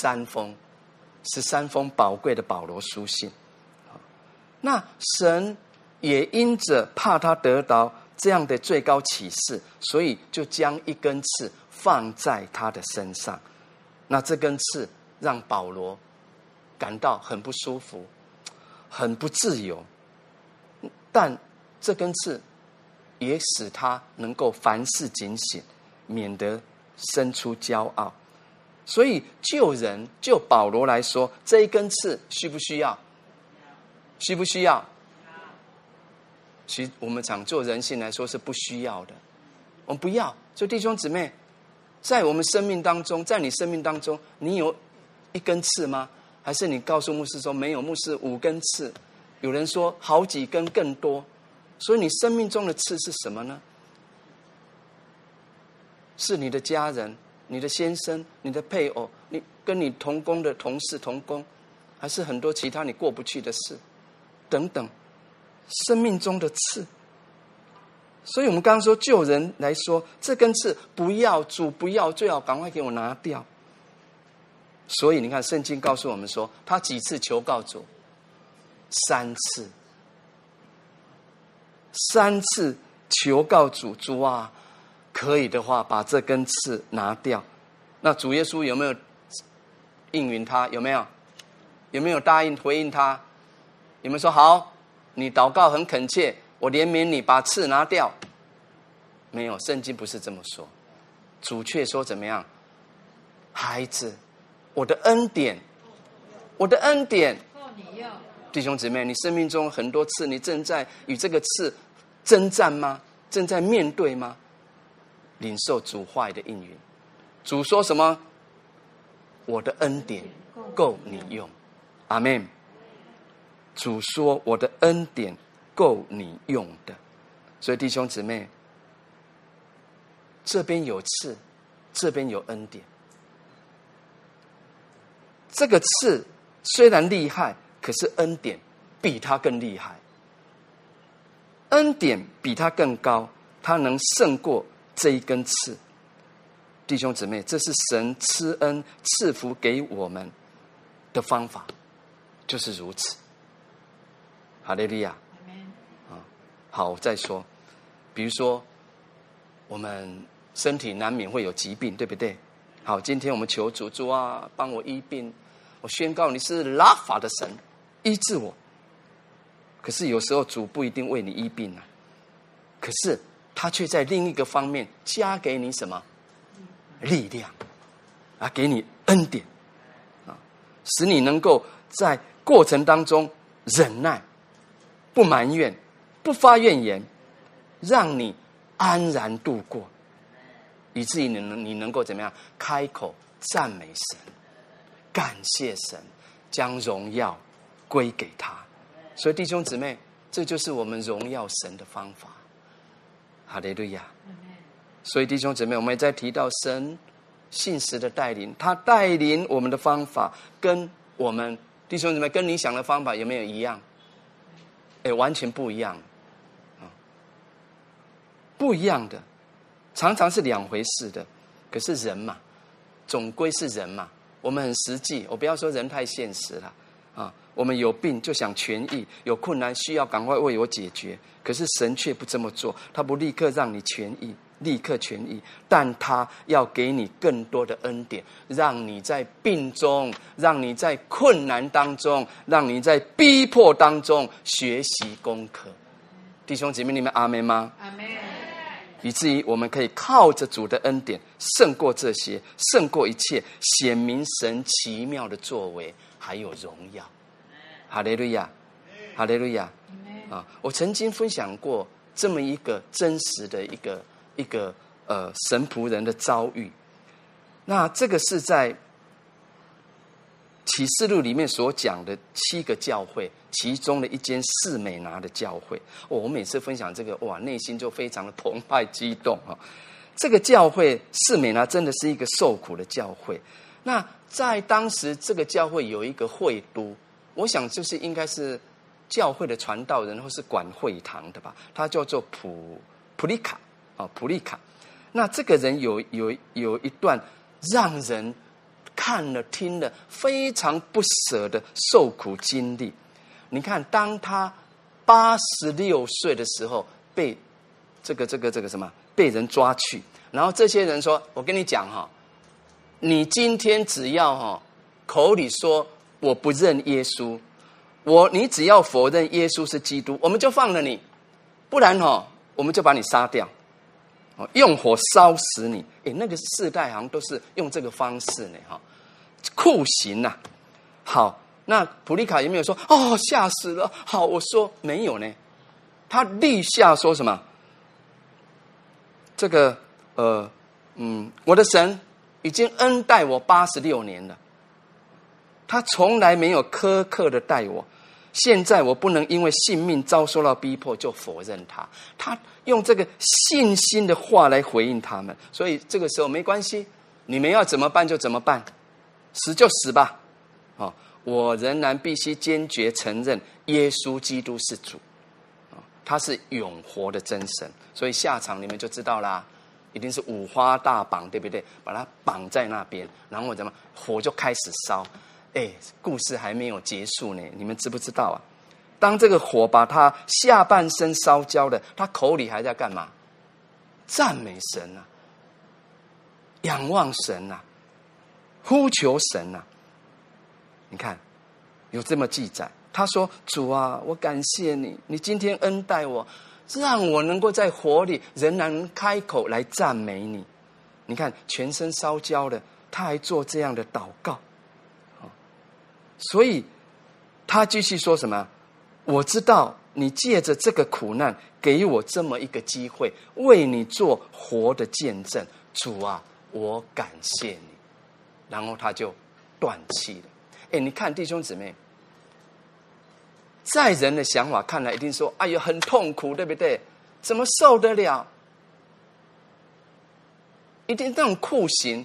G: 三封。十三封宝贵的保罗书信，那神也因着怕他得到这样的最高启示，所以就将一根刺放在他的身上。那这根刺让保罗感到很不舒服，很不自由。但这根刺也使他能够凡事警醒，免得生出骄傲。所以救人，就保罗来说，这一根刺需不需要？需不需要？其实我们讲做人性来说是不需要的。我们不要。所以弟兄姊妹，在我们生命当中，在你生命当中，你有一根刺吗？还是你告诉牧师说没有？牧师五根刺。有人说好几根更多。所以你生命中的刺是什么呢？是你的家人。你的先生、你的配偶、你跟你同工的同事、同工，还是很多其他你过不去的事，等等，生命中的刺。所以我们刚刚说救人来说，这根刺不要主不要，最好赶快给我拿掉。所以你看，圣经告诉我们说，他几次求告主？三次，三次求告主，主啊。可以的话，把这根刺拿掉。那主耶稣有没有应允他？有没有？有没有答应回应他？有没有说好？你祷告很恳切，我怜悯你，把刺拿掉。没有，圣经不是这么说。主却说怎么样？孩子，我的恩典，我的恩典。弟兄姊妹，你生命中很多次，你正在与这个刺征战吗？正在面对吗？领受主话语的应允，主说什么？我的恩典够你用，阿门。主说我的恩典够你用的，所以弟兄姊妹，这边有刺，这边有恩典。这个刺虽然厉害，可是恩典比他更厉害，恩典比他更高，他能胜过。这一根刺，弟兄姊妹，这是神赐恩赐福给我们的方法，就是如此。哈利利亚，啊，好，再说，比如说，我们身体难免会有疾病，对不对？好，今天我们求主，主啊，帮我医病。我宣告你是拉法的神，医治我。可是有时候主不一定为你医病啊，可是。他却在另一个方面加给你什么力量啊？给你恩典啊，使你能够在过程当中忍耐，不埋怨，不发怨言，让你安然度过，以至于你能你能够怎么样开口赞美神，感谢神，将荣耀归给他。所以弟兄姊妹，这就是我们荣耀神的方法。哈利路亚！所以弟兄姊妹，我们也在提到神信实的带领，他带领我们的方法跟我们弟兄姊妹跟你想的方法有没有一样？哎，完全不一样啊！不一样的，常常是两回事的。可是人嘛，总归是人嘛，我们很实际。我不要说人太现实了啊！我们有病就想痊愈，有困难需要赶快为我解决。可是神却不这么做，他不立刻让你痊愈，立刻痊愈，但他要给你更多的恩典，让你在病中，让你在困难当中，让你在逼迫当中学习功课。弟兄姐妹，你们阿门吗？阿门。以至于我们可以靠着主的恩典胜过这些，胜过一切，显明神奇妙的作为，还有荣耀。哈利路亚，哈利路亚。啊，我曾经分享过这么一个真实的一个一个呃神仆人的遭遇。那这个是在启示录里面所讲的七个教会，其中的一间士美拿的教会。哦，我每次分享这个，哇，内心就非常的澎湃激动啊！这个教会士美拿真的是一个受苦的教会。那在当时，这个教会有一个会督，我想就是应该是。教会的传道人或是管会堂的吧，他叫做普普利卡啊，普利卡。那这个人有有有一段让人看了听了非常不舍的受苦经历。你看，当他八十六岁的时候被这个这个这个什么被人抓去，然后这些人说：“我跟你讲哈，你今天只要哈口里说我不认耶稣，我你只要否认耶稣是基督，我们就放了你，不然哈我们就把你杀掉，用火烧死你。诶，那个世代好像都是用这个方式呢，哈，酷刑呐。好，那普利卡有没有说哦吓死了？好，我说没有呢，他立下说什么？这个呃嗯，我的神已经恩待我八十六年了，他从来没有苛刻的待我。现在我不能因为性命遭受到逼迫就否认他。他用这个信心的话来回应他们，所以这个时候没关系，你们要怎么办就怎么办，死就死吧。啊，我仍然必须坚决承认耶稣基督是主。啊他是永活的真神，所以下场你们就知道啦，一定是五花大绑，对不对？把他绑在那边，然后怎么火就开始烧？哎，故事还没有结束呢，你们知不知道啊？当这个火把他下半身烧焦了，他口里还在干嘛？赞美神啊，仰望神啊，呼求神啊！你看，有这么记载。他说：“主啊，我感谢你，你今天恩待我，让我能够在火里仍然开口来赞美你。你看，全身烧焦了，他还做这样的祷告。所以，他继续说什么？我知道你借着这个苦难给我这么一个机会，为你做活的见证。主啊，我感谢你。然后他就断气了。哎，你看弟兄姊妹。”在人的想法看来，一定说：“哎呦，很痛苦，对不对？怎么受得了？一定那种酷刑。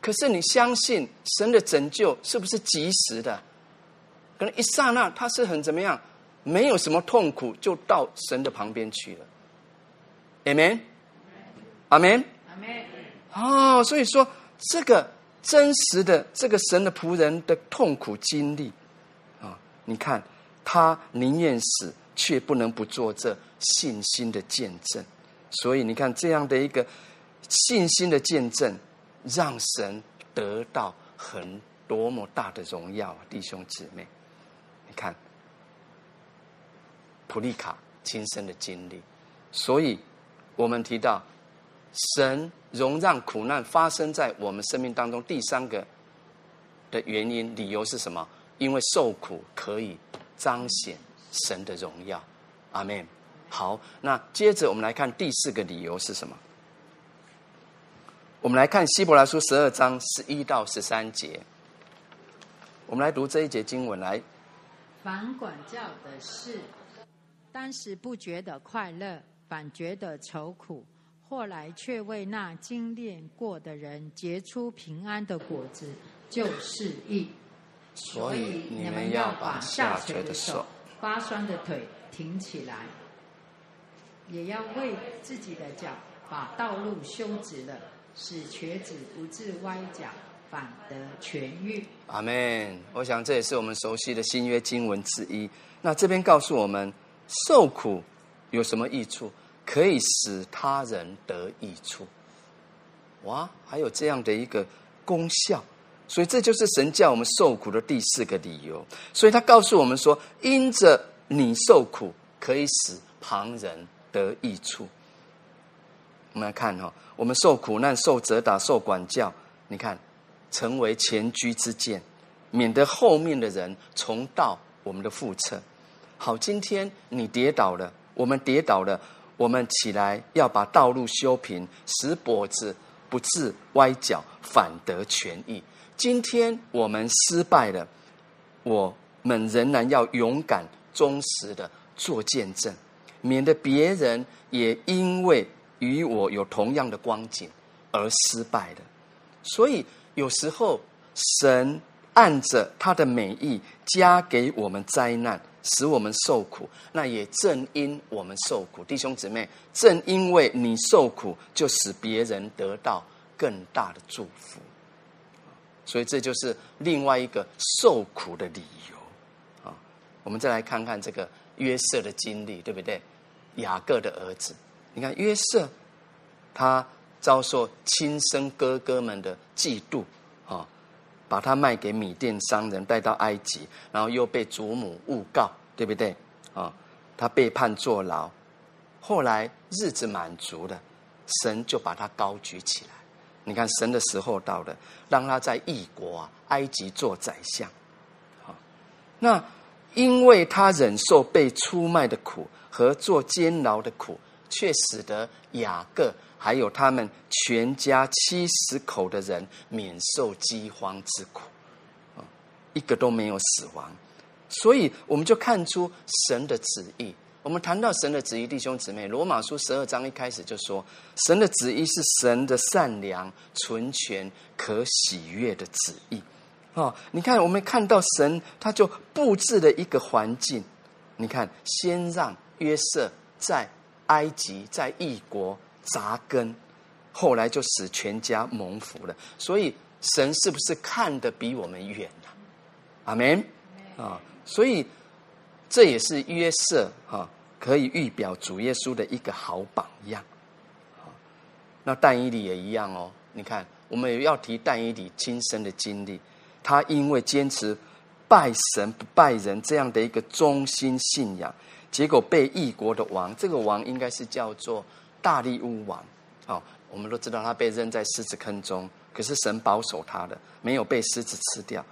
G: 可是你相信神的拯救是不是及时的？可能一刹那，他是很怎么样？没有什么痛苦，就到神的旁边去了。Amen，阿门，阿门。哦，所以说这个真实的这个神的仆人的痛苦经历啊，你看。”他宁愿死，却不能不做这信心的见证。所以你看，这样的一个信心的见证，让神得到很多么大的荣耀，弟兄姊妹。你看，普利卡亲身的经历。所以我们提到，神容让苦难发生在我们生命当中，第三个的原因、理由是什么？因为受苦可以。彰显神的荣耀，阿门。好，那接着我们来看第四个理由是什么？我们来看希伯来书十二章十一到十三节。我们来读这一节经文来。
B: 反管教的事，当时不觉得快乐，反觉得愁苦；后来却为那经炼过的人结出平安的果子，就是义。
G: 所以你们要把下垂的手、
B: 发酸的腿挺起来，也要为自己的脚把道路修直了，使瘸子不致歪脚，反得痊愈。
G: 阿门。我想这也是我们熟悉的新约经文之一。那这边告诉我们，受苦有什么益处？可以使他人得益处。哇，还有这样的一个功效。所以这就是神叫我们受苦的第四个理由。所以他告诉我们说，因着你受苦，可以使旁人得益处。我们来看哈，我们受苦难、受责打、受管教，你看，成为前车之鉴，免得后面的人重蹈我们的覆辙。好，今天你跌倒了，我们跌倒了，我们起来要把道路修平，使跛子不致歪脚，反得权益。今天我们失败了，我们仍然要勇敢、忠实的做见证，免得别人也因为与我有同样的光景而失败了。所以有时候神按着他的美意加给我们灾难，使我们受苦。那也正因我们受苦，弟兄姊妹，正因为你受苦，就使别人得到更大的祝福。所以这就是另外一个受苦的理由啊！我们再来看看这个约瑟的经历，对不对？雅各的儿子，你看约瑟，他遭受亲生哥哥们的嫉妒啊，把他卖给米甸商人，带到埃及，然后又被祖母诬告，对不对？啊，他被判坐牢，后来日子满足了，神就把他高举起来。你看神的时候到了，让他在异国啊，埃及做宰相。好，那因为他忍受被出卖的苦和做监牢的苦，却使得雅各还有他们全家七十口的人免受饥荒之苦，啊一个都没有死亡。所以我们就看出神的旨意。我们谈到神的旨意，弟兄姊妹，罗马书十二章一开始就说，神的旨意是神的善良、纯全、可喜悦的旨意。哦，你看，我们看到神，他就布置了一个环境。你看，先让约瑟在埃及、在异国扎根，后来就使全家蒙福了。所以，神是不是看得比我们远呢？阿门。啊，所以这也是约瑟哈。可以预表主耶稣的一个好榜样，那但以理也一样哦。你看，我们也要提但以理亲身的经历，他因为坚持拜神不拜人这样的一个忠心信仰，结果被异国的王，这个王应该是叫做大利乌王。哦，我们都知道他被扔在狮子坑中，可是神保守他的，没有被狮子吃掉，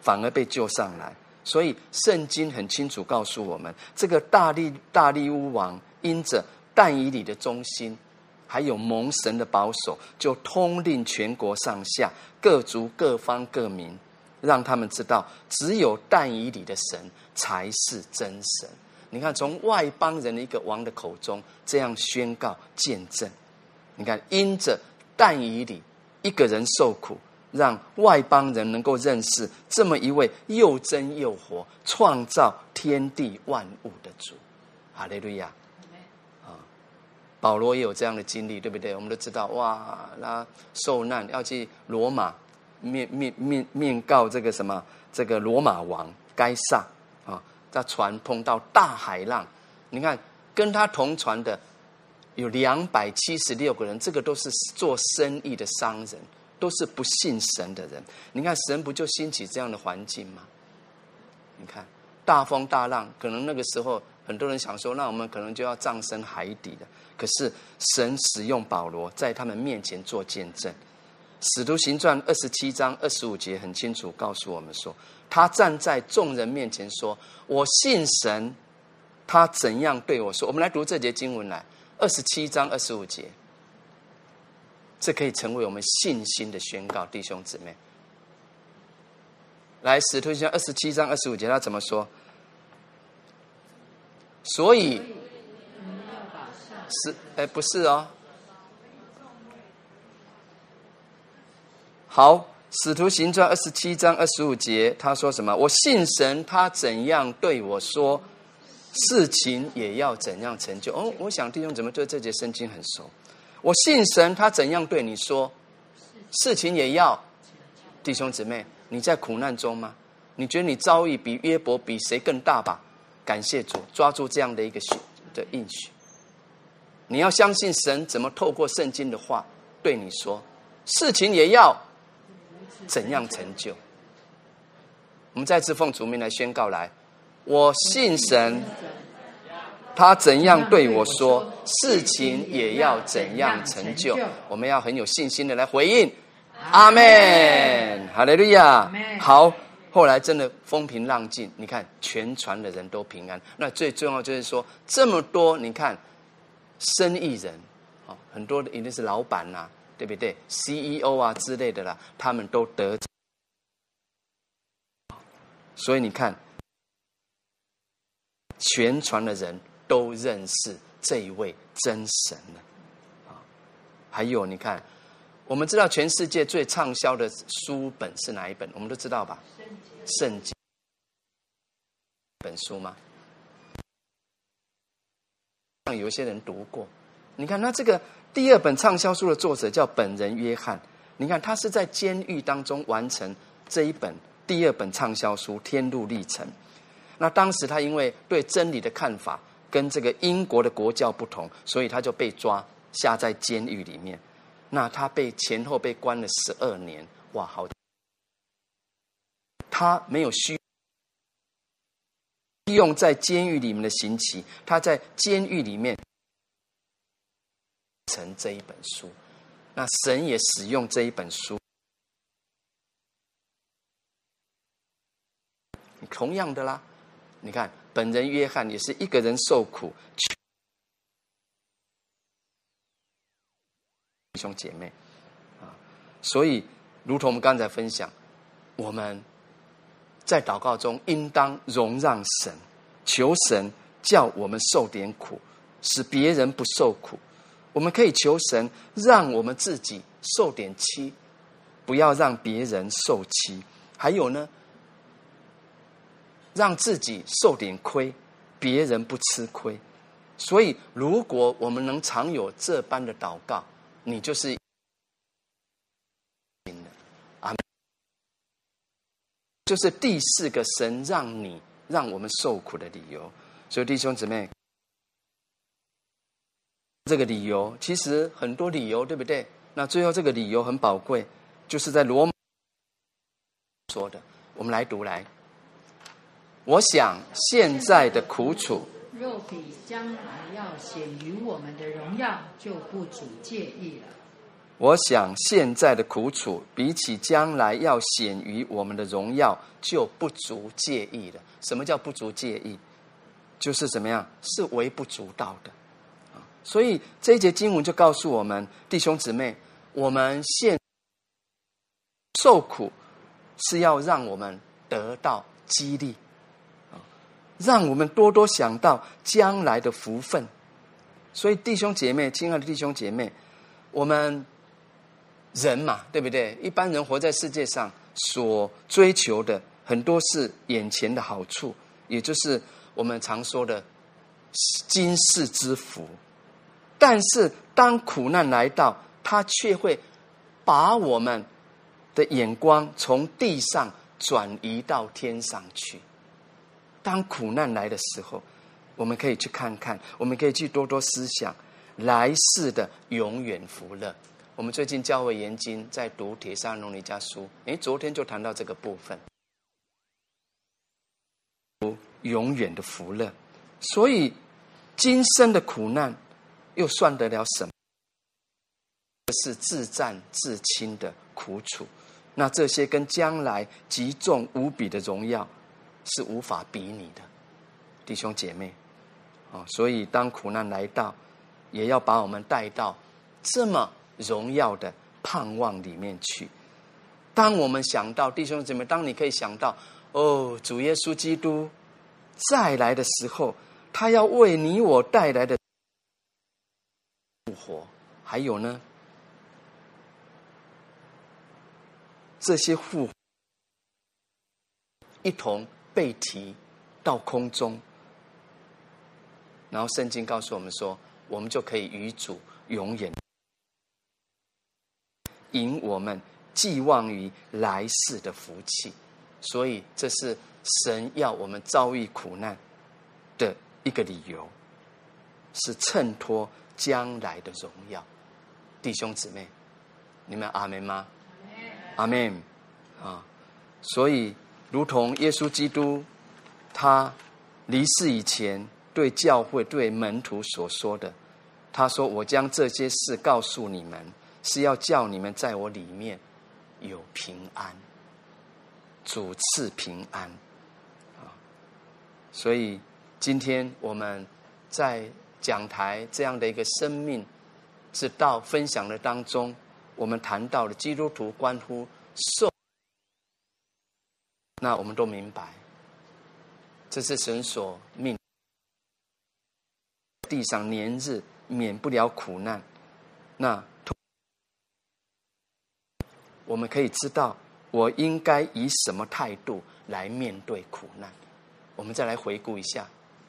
G: 反而被救上来。所以圣经很清楚告诉我们，这个大力大力乌王因着但以理的忠心，还有蒙神的保守，就通令全国上下各族各方各民，让他们知道，只有但以理的神才是真神。你看，从外邦人的一个王的口中这样宣告见证，你看，因着但以理一个人受苦。让外邦人能够认识这么一位又真又活、创造天地万物的主，哈利路亚！啊，保罗也有这样的经历，对不对？我们都知道，哇，他受难要去罗马面面面面告这个什么这个罗马王该撒啊，在船碰到大海浪，你看跟他同船的有两百七十六个人，这个都是做生意的商人。都是不信神的人，你看神不就兴起这样的环境吗？你看大风大浪，可能那个时候很多人想说，那我们可能就要葬身海底了。可是神使用保罗在他们面前做见证，《使徒行传》二十七章二十五节很清楚告诉我们说，他站在众人面前说：“我信神。”他怎样对我说？我们来读这节经文来，二十七章二十五节。这可以成为我们信心的宣告，弟兄姊妹。来，使徒行二十七章二十五节，他怎么说？所以是哎，不是哦。好，使徒行传二十七章二十五节，他说什么？我信神，他怎样对我说，事情也要怎样成就。哦，我想弟兄怎么对这节圣经很熟？我信神，他怎样对你说，事情也要。弟兄姊妹，你在苦难中吗？你觉得你遭遇比约伯比谁更大吧？感谢主，抓住这样的一个许的应许。你要相信神怎么透过圣经的话对你说，事情也要怎样成就。我们再次奉主名来宣告来，我信神。他怎样对我说，事情也要怎样成就。我们要很有信心的来回应。阿门，哈利路亚。好，后来真的风平浪静，你看全船的人都平安。那最重要就是说，这么多你看生意人啊，很多的一定是老板呐，对不对？CEO 啊之类的啦，他们都得。所以你看，全船的人。都认识这一位真神了啊！还有，你看，我们知道全世界最畅销的书本是哪一本？我们都知道吧？圣经。本书吗？有些人读过。你看，那这个第二本畅销书的作者叫本人约翰。你看，他是在监狱当中完成这一本第二本畅销书《天路历程》。那当时他因为对真理的看法跟这个英国的国教不同，所以他就被抓下在监狱里面。那他被前后被关了十二年，哇，好！他没有需用在监狱里面的刑期，他在监狱里面成这一本书。那神也使用这一本书。同样的啦，你看，本人约翰也是一个人受苦，弟兄姐妹啊，所以如同我们刚才分享，我们在祷告中应当容让神，求神叫我们受点苦，使别人不受苦。我们可以求神让我们自己受点欺，不要让别人受欺。还有呢？让自己受点亏，别人不吃亏。所以，如果我们能常有这般的祷告，你就是啊，就是第四个神让你让我们受苦的理由。所以，弟兄姊妹，这个理由其实很多理由，对不对？那最后这个理由很宝贵，就是在罗马说的。我们来读来。我想现在的苦楚，
B: 若比将来要显于我们的荣耀，就不足介意了。
G: 我想现在的苦楚，比起将来要显于我们的荣耀，就不足介意了。什么叫不足介意？就是怎么样？是微不足道的。所以这一节经文就告诉我们，弟兄姊妹，我们现受苦是要让我们得到激励。让我们多多想到将来的福分，所以弟兄姐妹，亲爱的弟兄姐妹，我们人嘛，对不对？一般人活在世界上，所追求的很多是眼前的好处，也就是我们常说的今世之福。但是当苦难来到，他却会把我们的眼光从地上转移到天上去。当苦难来的时候，我们可以去看看，我们可以去多多思想来世的永远福乐。我们最近教会研经在读《帖撒罗尼家书》，诶，昨天就谈到这个部分，永远的福乐。所以今生的苦难又算得了什么？是自战自亲的苦楚。那这些跟将来极重无比的荣耀。是无法比拟的，弟兄姐妹，啊，所以当苦难来到，也要把我们带到这么荣耀的盼望里面去。当我们想到弟兄姐妹，当你可以想到，哦，主耶稣基督再来的时候，他要为你我带来的复活，还有呢，这些复活一同。被提到空中，然后圣经告诉我们说，我们就可以与主永远，引我们寄望于来世的福气。所以，这是神要我们遭遇苦难的一个理由，是衬托将来的荣耀。弟兄姊妹，你们阿门吗？阿门啊！所以。如同耶稣基督，他离世以前对教会、对门徒所说的，他说：“我将这些事告诉你们，是要叫你们在我里面有平安，主赐平安。”啊，所以今天我们在讲台这样的一个生命之道分享的当中，我们谈到了基督徒关乎受。那我们都明白，这是神所命，地上年日免不了苦难。那我们可以知道，我应该以什么态度来面对苦难？我们再来回顾一下，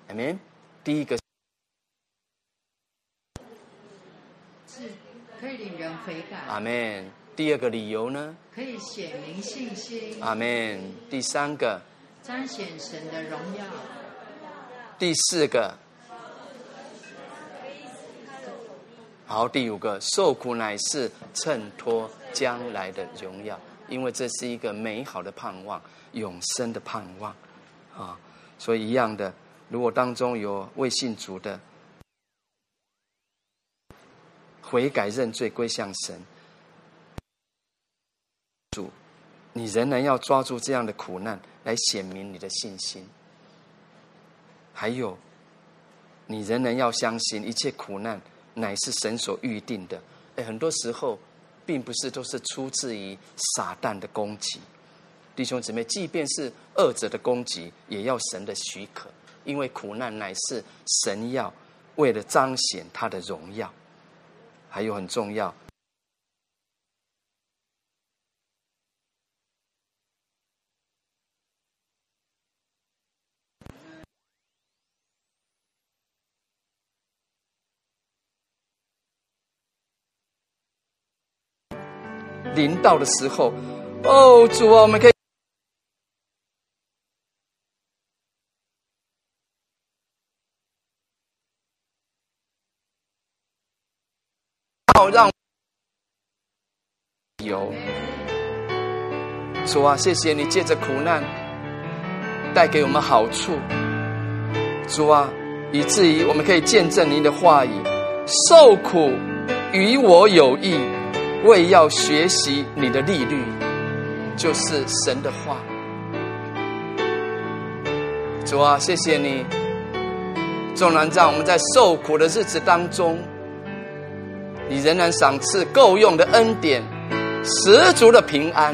G: 阿门。第一个
B: 是可以令人悔改，
G: 阿门。第二个理由呢？
B: 可以显明信心。
G: 阿门。第三个，
B: 彰显神的荣耀。
G: 第四个，好，第五个，受苦乃是衬托将来的荣耀，因为这是一个美好的盼望，永生的盼望啊。所以一样的，如果当中有未信主的，悔改认罪归向神，主，你仍然要抓住这样的苦难来显明你的信心。还有，你仍然要相信一切苦难乃是神所预定的。哎，很多时候，并不是都是出自于撒旦的攻击。弟兄姊妹，即便是恶者的攻击，也要神的许可，因为苦难乃是神要为了彰显他的荣耀。还有很重要。临到的时候，哦，主啊，我们可以好让有。主啊，谢谢你借着苦难带给我们好处，主啊，以至于我们可以见证您的话语，受苦与我有益。为要学习你的利率，就是神的话。主啊，谢谢你，纵然在我们在受苦的日子当中，你仍然赏赐够用的恩典，十足的平安，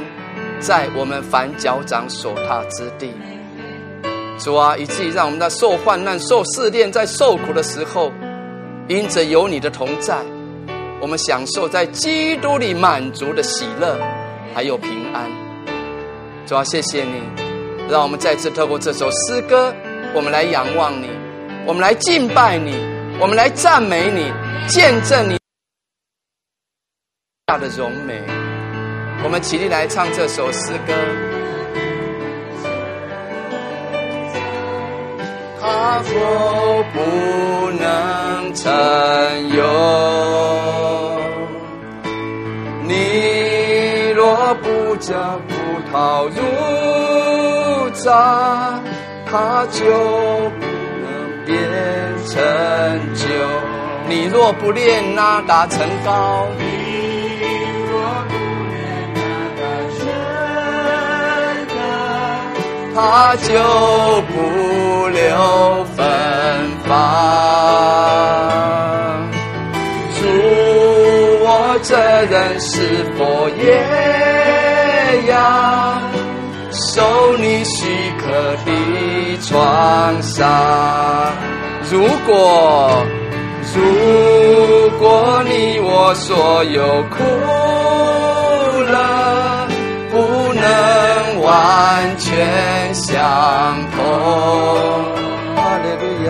G: 在我们凡脚掌所踏之地。主啊，以至于让我们在受患难、受试炼、在受苦的时候，因着有你的同在。我们享受在基督里满足的喜乐，还有平安。主啊，谢谢你，让我们再次透过这首诗歌，我们来仰望你，我们来敬拜你，我们来赞美你，见证你大的荣美。我们起立来唱这首诗歌。他若不能成有。你若不将葡萄入榨，它就不能变成酒。你若不炼哪打成高，你若不炼哪打成膏，它就不留芬芳。这人是否也要受你许可的创伤？如果如果你我所有苦乐，不能完全相同，哈利路亚，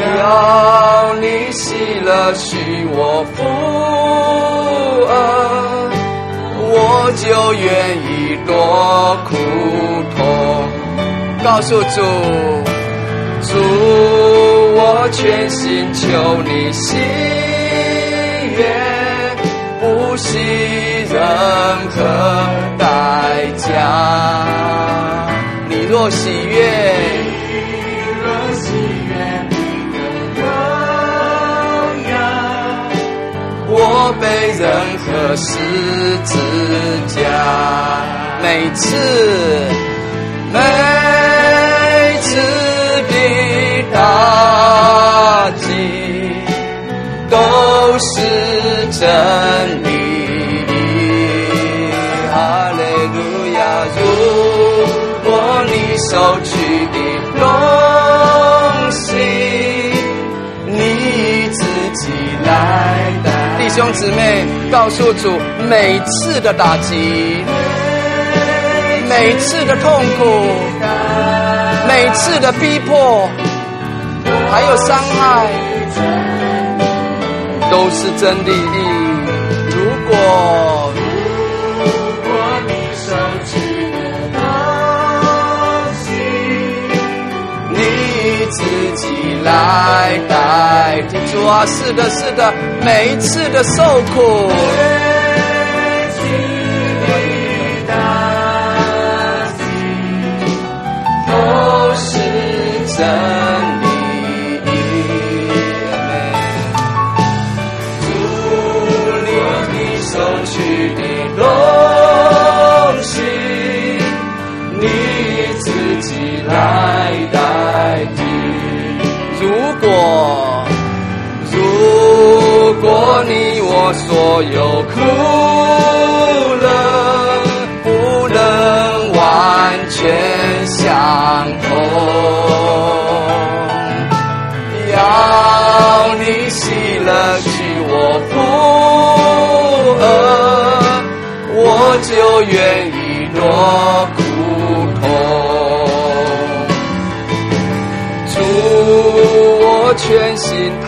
G: 只要你喜乐许我福。我就愿意多苦痛，告诉主，主，我全心求你喜悦，不惜任何代价。你若喜悦。我背任何十字架，每次兄姊妹，告诉主，每次的打击，每次的痛苦，每次的逼迫，还有伤害，都是真理。如果来代替主啊，是的是的，每一次的受苦，每次的都是真理，主领你送取的东西，你自己来。果如果你我所有苦乐不能完全相同，要你洗了去我负轭，我就愿意落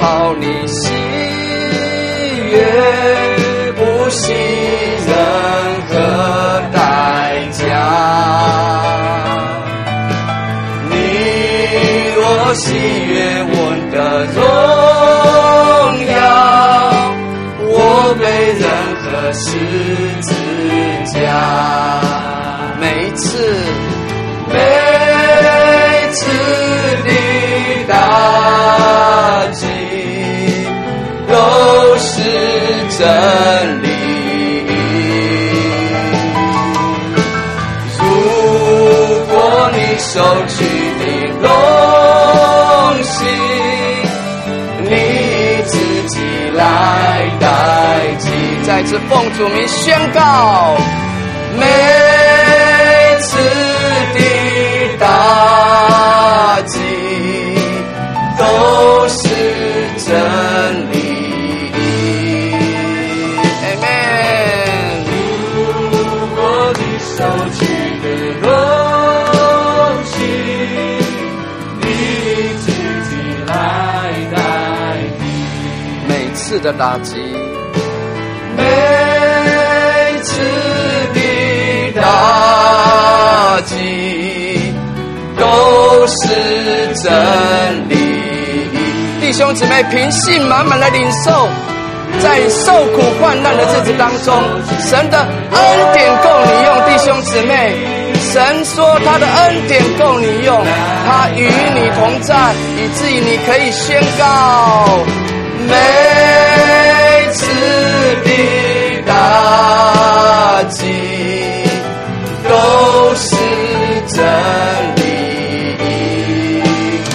G: 讨你喜悦，不惜任何代价。你若喜悦我的荣耀，我被任何心真理。如果你收取的东西，你自己来代替。再次奉主名宣告，的打击，每次的打击都是真理。弟兄姊妹，凭信满满的领受，在受苦患难的日子当中，神的恩典够你用。弟兄姊妹，神说他的恩典够你用，他与你同在，以至于你可以宣告。每打击都是真理，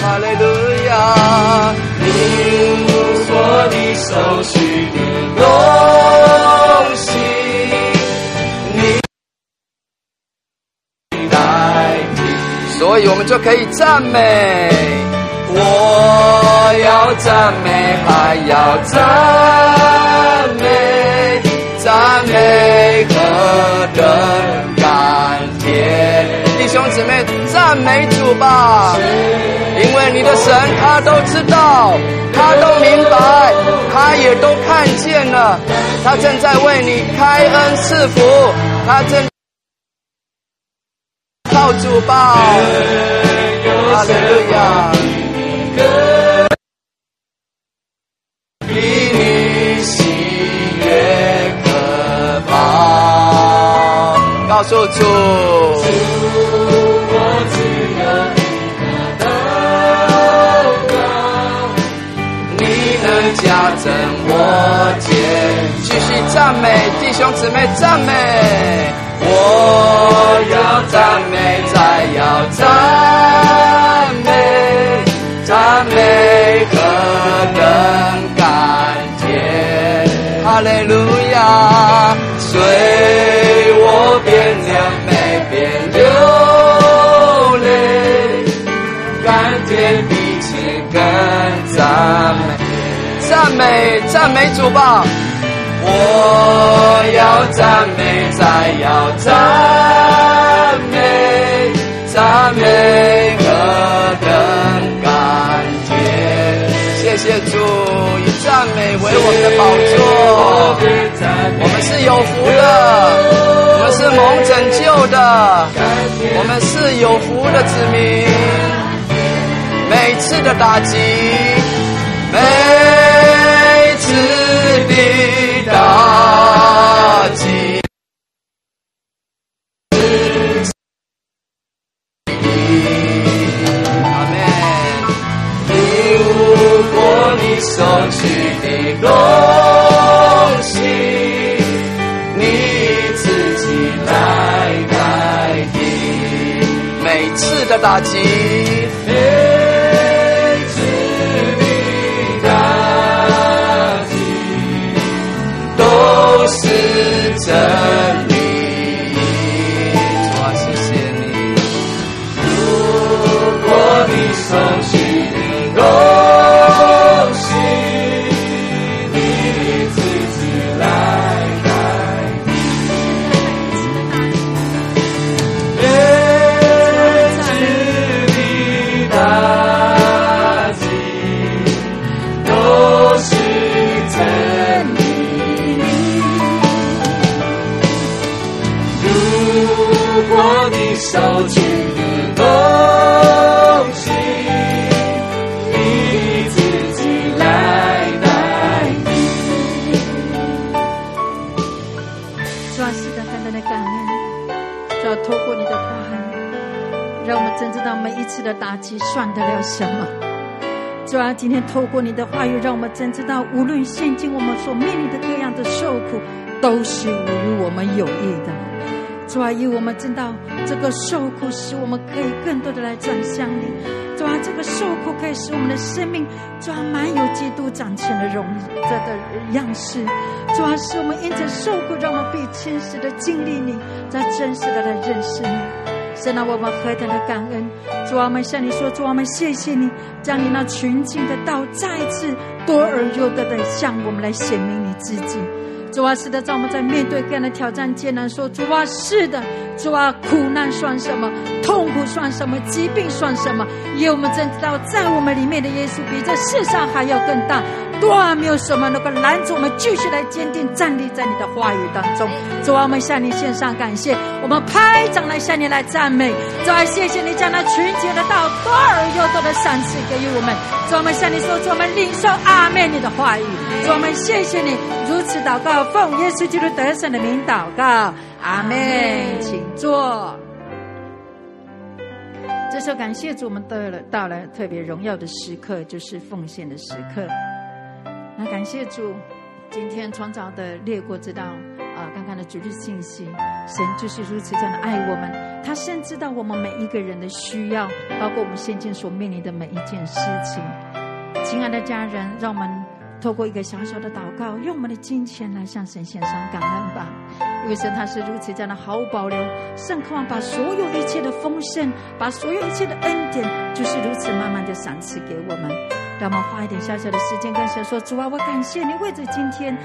G: 哈利路亚！你所的手续的东西，你代替，所以我们就可以赞美。我要赞美，还要赞美，赞美何等甘甜！弟兄姊妹，赞美主吧，因为你的神他都知道，他都明白，他也都看见了，他正在为你开恩赐福，他正靠主吧，哈利路亚。告诉主，我只有一个祷告，你能加增我肩，继续赞美弟兄姊妹赞美，我要赞美，再要赞美，赞美何等。哈利路亚，随我变亮美，变流泪，甘甜彼此更赞美，赞美赞美主吧！我要赞美，再要赞美，赞美何等甘甜！谢谢主。赞美为我们的宝座，我们是有福的，我们是蒙拯救的，我们是有福的子民。
F: 每次的打击，算得了什么。主啊，今天透过你的话语，让我们真知道，无论现今我们所面临的各样的受苦，都是与我们有益的。主啊，因为我们知道这个受苦使我们可以更多的来转向你。主啊，这个受苦可以使我们的生命主啊满有基督长成的容这的样式。主啊，使我们因着受苦，让我们必真实的经历你，再真实的来认识你。神啊，我们何等的感恩！主啊，我们向你说，主啊，我们谢谢你，将你那纯净的道再次多而又多的向我们来显明你自己。主啊，是的，在我们在面对各样的挑战艰难，说主啊，是的，主啊，苦难算什么？痛苦算什么？疾病算什么？因为我们真知道，在我们里面的耶稣比这世上还要更大。多啊，没有什么能够拦阻我们继续来坚定站立在你的话语当中。主啊，我们向你献上感谢，我们拍掌来向你来赞美。主啊，谢谢你将那纯洁的道多而又多的赏赐给予我们。主啊，我们向你说，主啊，我们领受阿门你的话语。主啊，我们谢谢你如此祷告，奉耶稣基督得胜的名祷告，阿门。请坐。这时候感谢主，我们到了到了特别荣耀的时刻，就是奉献的时刻。那感谢主，今天创造的列国知道啊，刚刚的主日信息，神就是如此这样的爱我们，他深知到我们每一个人的需要，包括我们现今所面临的每一件事情。亲爱的家人，让我们透过一个小小的祷告，用我们的金钱来向神献上感恩吧。因为神他是如此这样的毫无保留，甚渴望把所有一切的丰盛，把所有一切的恩典，就是如此慢慢的赏赐给我们。让我们花一点小小的时间，跟神说：“主啊，我感谢你，为着今天，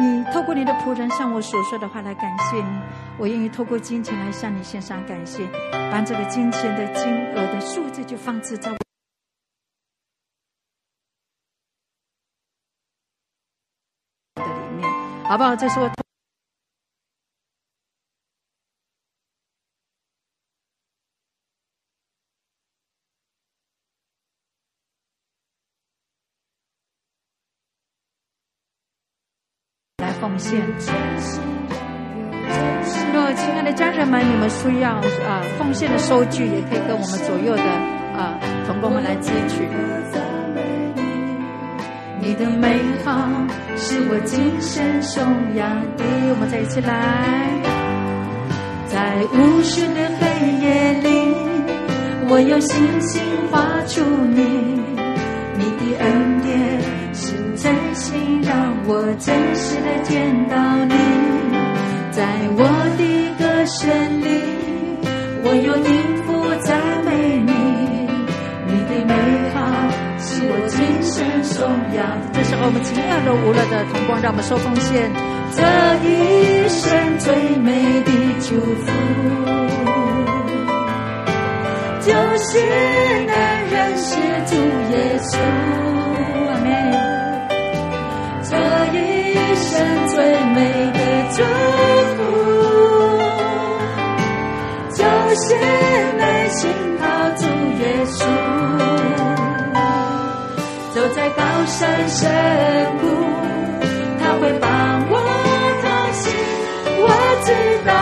F: 你透过你的仆人向我所说的话来感谢你。我愿意透过金钱来向你献上感谢，把这个金钱的金额的数字就放置在好不好？这是我。”奉献。若亲爱的家人们，你们需要啊奉献的收据，也可以跟我们左右的啊同工们来支取。你的美好是我今生颂扬的。我们再一起来，在无数的黑夜里，我有信心画出你，你的恩典是。真心让我真实的见到你，在我的歌声里，我有音符颂扬。这时候，我们亲爱的无乐的同工，让我们说奉献这一生最美的祝福，就是能认识主耶稣。阿门。一生最美的祝福，就是内心靠主耶稣，在高山深谷，他会帮我同行。我知道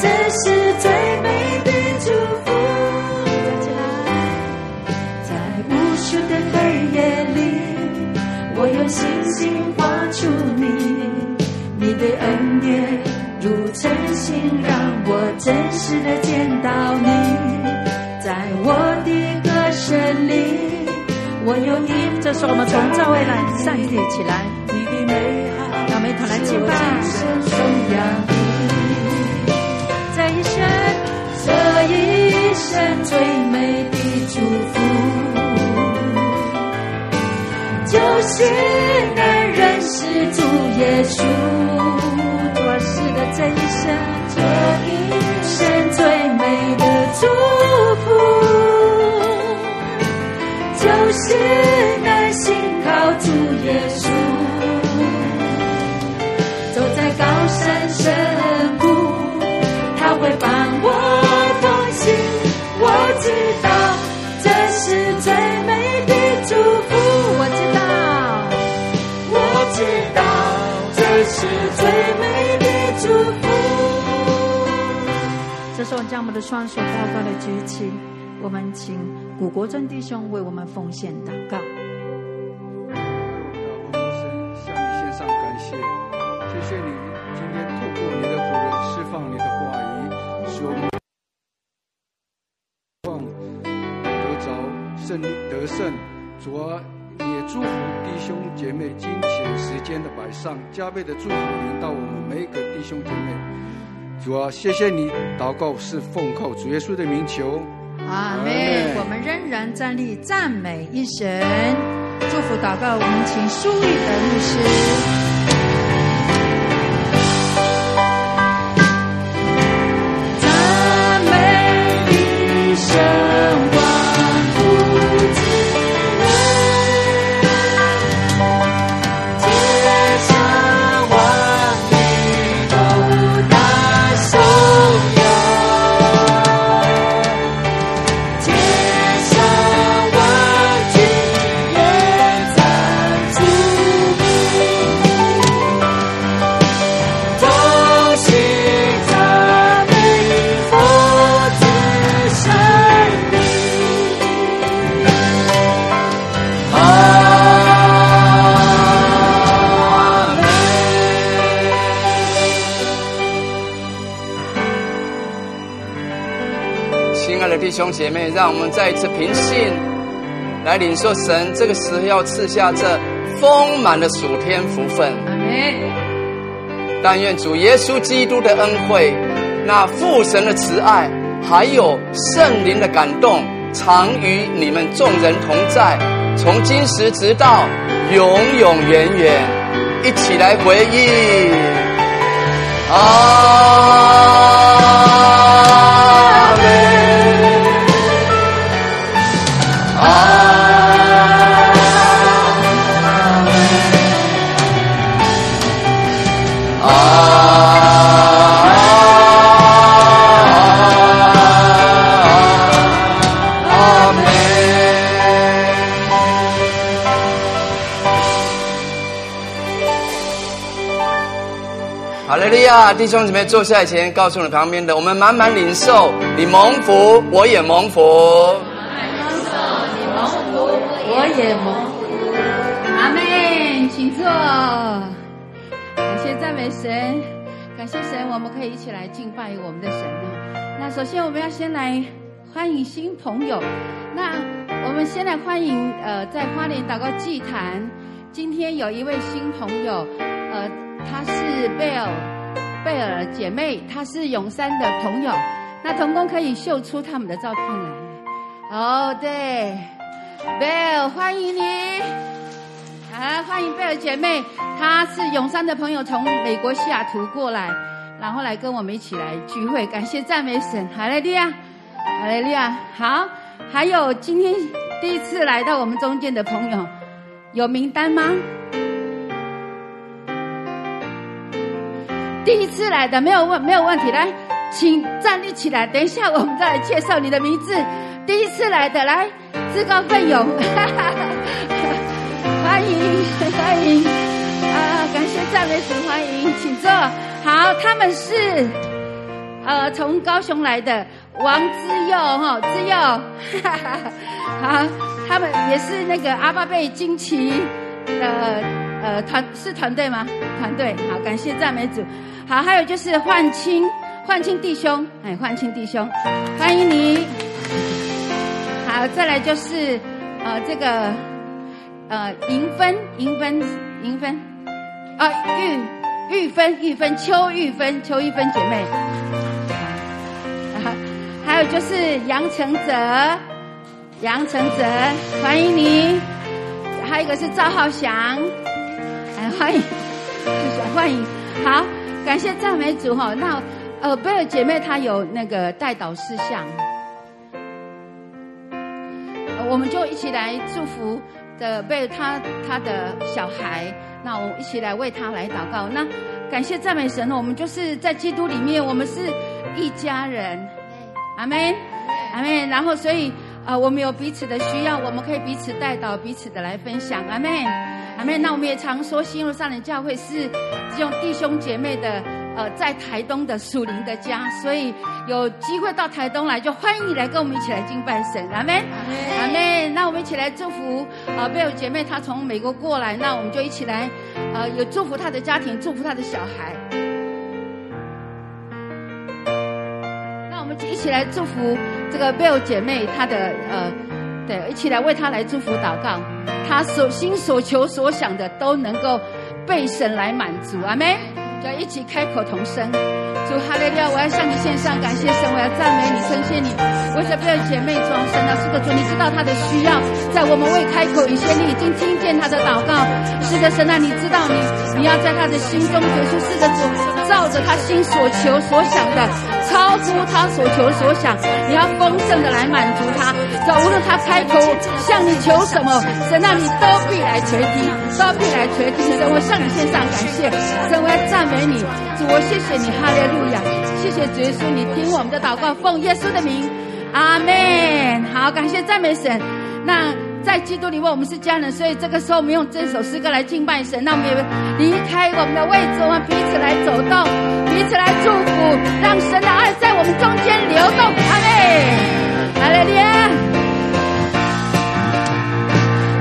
F: 这是最美的祝福。在无数的黑夜里，我用星星画出你，你的恩典如晨星，让我真实的见到你，在我的歌声里。我有一，
B: 这是我们从座位来站立起来，让我们一同来敬拜。这一生，这一生最美的祝福，就是能认识主耶稣。我是的这一生，这一生最美的祝福。就是心靠主耶稣，走在高山深谷，他会伴我同行。我知道这是最美的祝福，我知道，我知道这是最美的祝福。这时候，将我们的双手高高的举起，我们请。古国珍弟兄为我们奉献祷告。
H: 放你的话语，使我们望得着胜利得胜。主啊，也祝福弟兄姐妹金钱时间的摆上，加倍的祝福临到我们每一个弟兄姐妹。主啊，谢谢你，祷告是奉靠主耶稣的名求。
I: 阿门。我们仍然站立赞美一神，祝福祷告。我们请苏玉德牧师。
G: 弟姐妹，让我们再一次平信来领受神这个时候要赐下这丰满的属天福分。但愿主耶稣基督的恩惠、那父神的慈爱，还有圣灵的感动，常与你们众人同在，从今时直到永永远远。一起来回应。阿弟兄姊妹，坐下来前，告诉你旁边的，我们满满领受，你蒙福，我也蒙福。
I: 领受，你蒙福，我也蒙福。阿门，请坐。感谢赞美神，感谢神，我们可以一起来敬拜我们的神。那首先，我们要先来欢迎新朋友。那我们先来欢迎，呃，在花莲祷告祭坛，今天有一位新朋友，呃，他是贝尔。贝尔姐妹，她是永山的朋友，那童工可以秀出他们的照片来。哦，对，贝尔，欢迎你，啊，欢迎贝尔姐妹，她是永山的朋友，从美国西雅图过来，然后来跟我们一起来聚会，感谢赞美神，哈利路亚，哈利路亚，好，还有今天第一次来到我们中间的朋友，有名单吗？第一次来的没有问没有问题，来，请站立起来。等一下我们再来介绍你的名字。第一次来的，来，自告奋勇，哈哈，欢迎欢迎啊！感谢赞美主，欢迎，请坐。好，他们是呃从高雄来的王之佑哈，之佑，哈哈。好，他们也是那个阿巴贝惊奇的呃团是团队吗？团队。好，感谢赞美主。好，还有就是焕清，焕清弟兄，哎，焕清弟兄，欢迎你。好，再来就是呃这个呃银芬，银芬，银芬，啊玉玉芬，玉芬，邱玉芬，邱玉芬姐妹。啊，还有就是杨承泽，杨承泽，欢迎你。还有一个是赵浩翔，哎，欢迎，欢迎，好。感谢赞美主哈，那呃贝尔姐妹她有那个代祷事项，我们就一起来祝福的贝尔她她的小孩，那我们一起来为她来祷告。那感谢赞美神，我们就是在基督里面，我们是一家人，阿门，阿门。然后所以呃我们有彼此的需要，我们可以彼此代祷，彼此的来分享，阿门。阿妹，那我们也常说，新路上人教会是这种弟兄姐妹的，呃，在台东的属灵的家，所以有机会到台东来，就欢迎你来跟我们一起来敬拜神。阿妹，阿妹，那我们一起来祝福，呃，贝尔姐妹她从美国过来，那我们就一起来，呃，有祝福她的家庭，祝福她的小孩。那我们一起来祝福这个贝尔姐妹她的，呃，对，一起来为他来祝福祷告。他所心所求所想的都能够被神来满足，阿妹，要一起开口同声。主哈利路亚，我要向你献上感谢神，我要赞美你，称谢你。为着贝尔姐妹装神啊，是的主，你知道她的需要，在我们未开口以前，你已经听见她的祷告。是的神啊，你知道你你要在她的心中结出，是的主，照着她心所求所想的，超出他所求所想，你要丰盛的来满足他。这无论他开口向你求什么，神那，你都必来垂听，都必来垂听。神，我向你献上感谢，神，我要赞美你，主，我谢谢你，哈利路亚。谢谢主耶稣，你听我们的祷告，奉耶稣的名，阿门。好，感谢赞美神。那在基督里，我们是家人，所以这个时候我们用这首诗歌来敬拜神。那我们也离开我们的位置，我们彼此来走动，彼此来祝福，让神的爱在我们中间流动。阿妹，阿利路亚。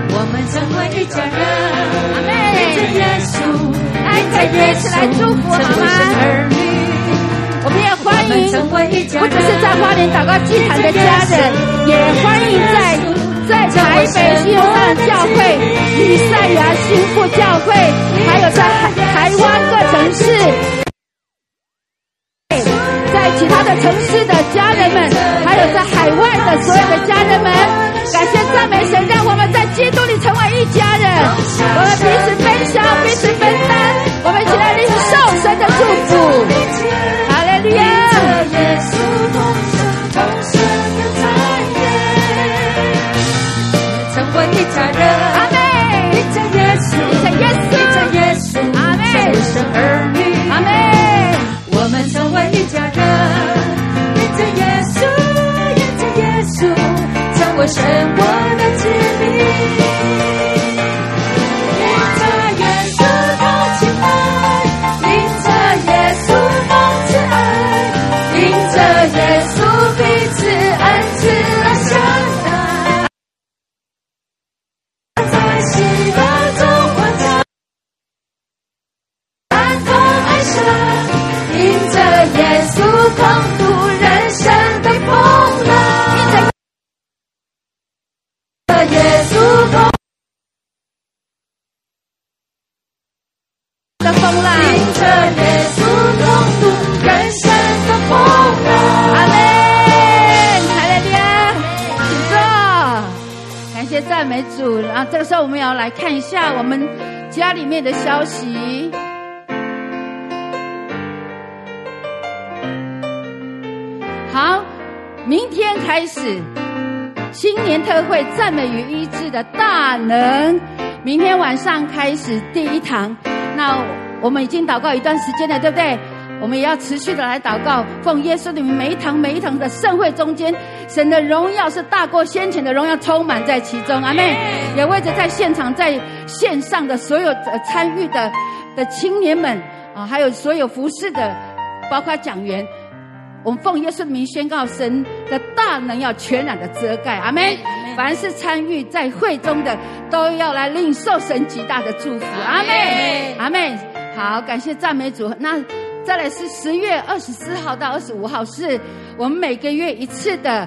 E: 我们成为一家人，
I: 阿妹。爱在耶稣，爱在耶稣，来祝福好吗？我们也欢迎，不只是在花莲祷告祭坛的家人，也欢迎在在台北新荣上的教会、以赛亚新妇教会，还有在台湾各城市，在其他的城市的家人们，还有在海外的所有的家人们，感谢赞美神，让我们在基督里成为一家人，我们彼此分享，彼此分担，神我的子赞美主啊！这个时候，我们要来看一下我们家里面的消息。好，明天开始新年特会赞美与医治的大能。明天晚上开始第一堂。那我们已经祷告一段时间了，对不对？我们也要持续的来祷告，奉耶稣的名，每一堂每一堂的盛会中间，神的荣耀是大过先前的荣耀，充满在其中。阿妹。也为着在现场、在线上的所有参与的的青年们啊，还有所有服侍的，包括讲员，我们奉耶稣的名宣告，神的大能要全然的遮盖。阿妹。凡是参与在会中的，都要来领受神极大的祝福。阿妹。阿妹。好，感谢赞美主。那。再来是十月二十四号到二十五号，是我们每个月一次的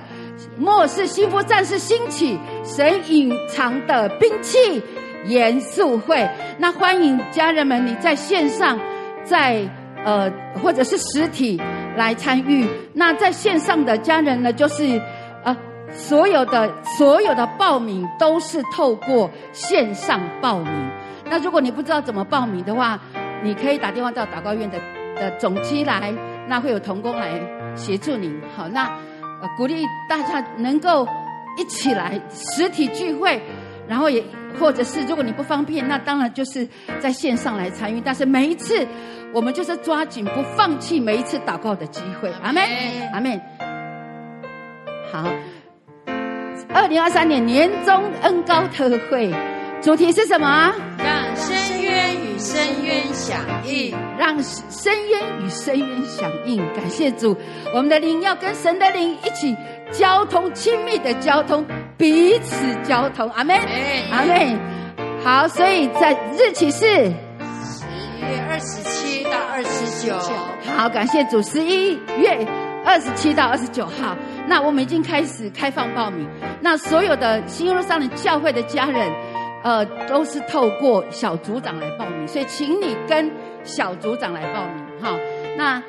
I: 末世幸福战士兴起神隐藏的兵器严肃会。那欢迎家人们，你在线上，在呃或者是实体来参与。那在线上的家人呢，就是呃所有的所有的报名都是透过线上报名。那如果你不知道怎么报名的话，你可以打电话到祷告院的。的总机来，那会有童工来协助你。好，那呃鼓励大家能够一起来实体聚会，然后也或者是如果你不方便，那当然就是在线上来参与。但是每一次我们就是抓紧不放弃每一次祷告的机会。阿门，阿门。好，二零二三年年终恩高特会主题是什么？
E: 让深渊响应，
I: 让深渊与深渊响应。感谢主，我们的灵要跟神的灵一起交通，亲密的交通，彼此交通。阿门，阿门。好，所以在日期是
E: 十一月二十七到二十九。
I: 好，感谢主，十一月二十七到二十九号。那我们已经开始开放报名。那所有的新耶路撒冷教会的家人。呃，都是透过小组长来报名，所以请你跟小组长来报名哈。那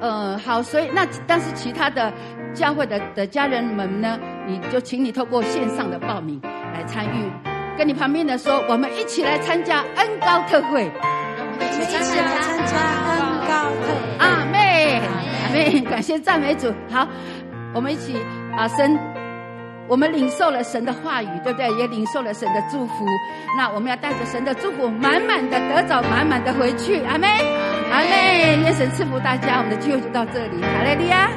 I: 呃好，所以那但是其他的教会的的家人们呢，你就请你透过线上的报名来参与，跟你旁边的说，我们一起来参加恩高特会，
E: 我们一起参加参加恩高特会。
I: 阿妹，阿妹，感谢赞美主。好，我们一起把神。我们领受了神的话语，对不对？也领受了神的祝福。那我们要带着神的祝福，满满的得着，满满的回去。阿妹，阿妹。愿神赐福大家。我们的聚会就到这里。哈利亚。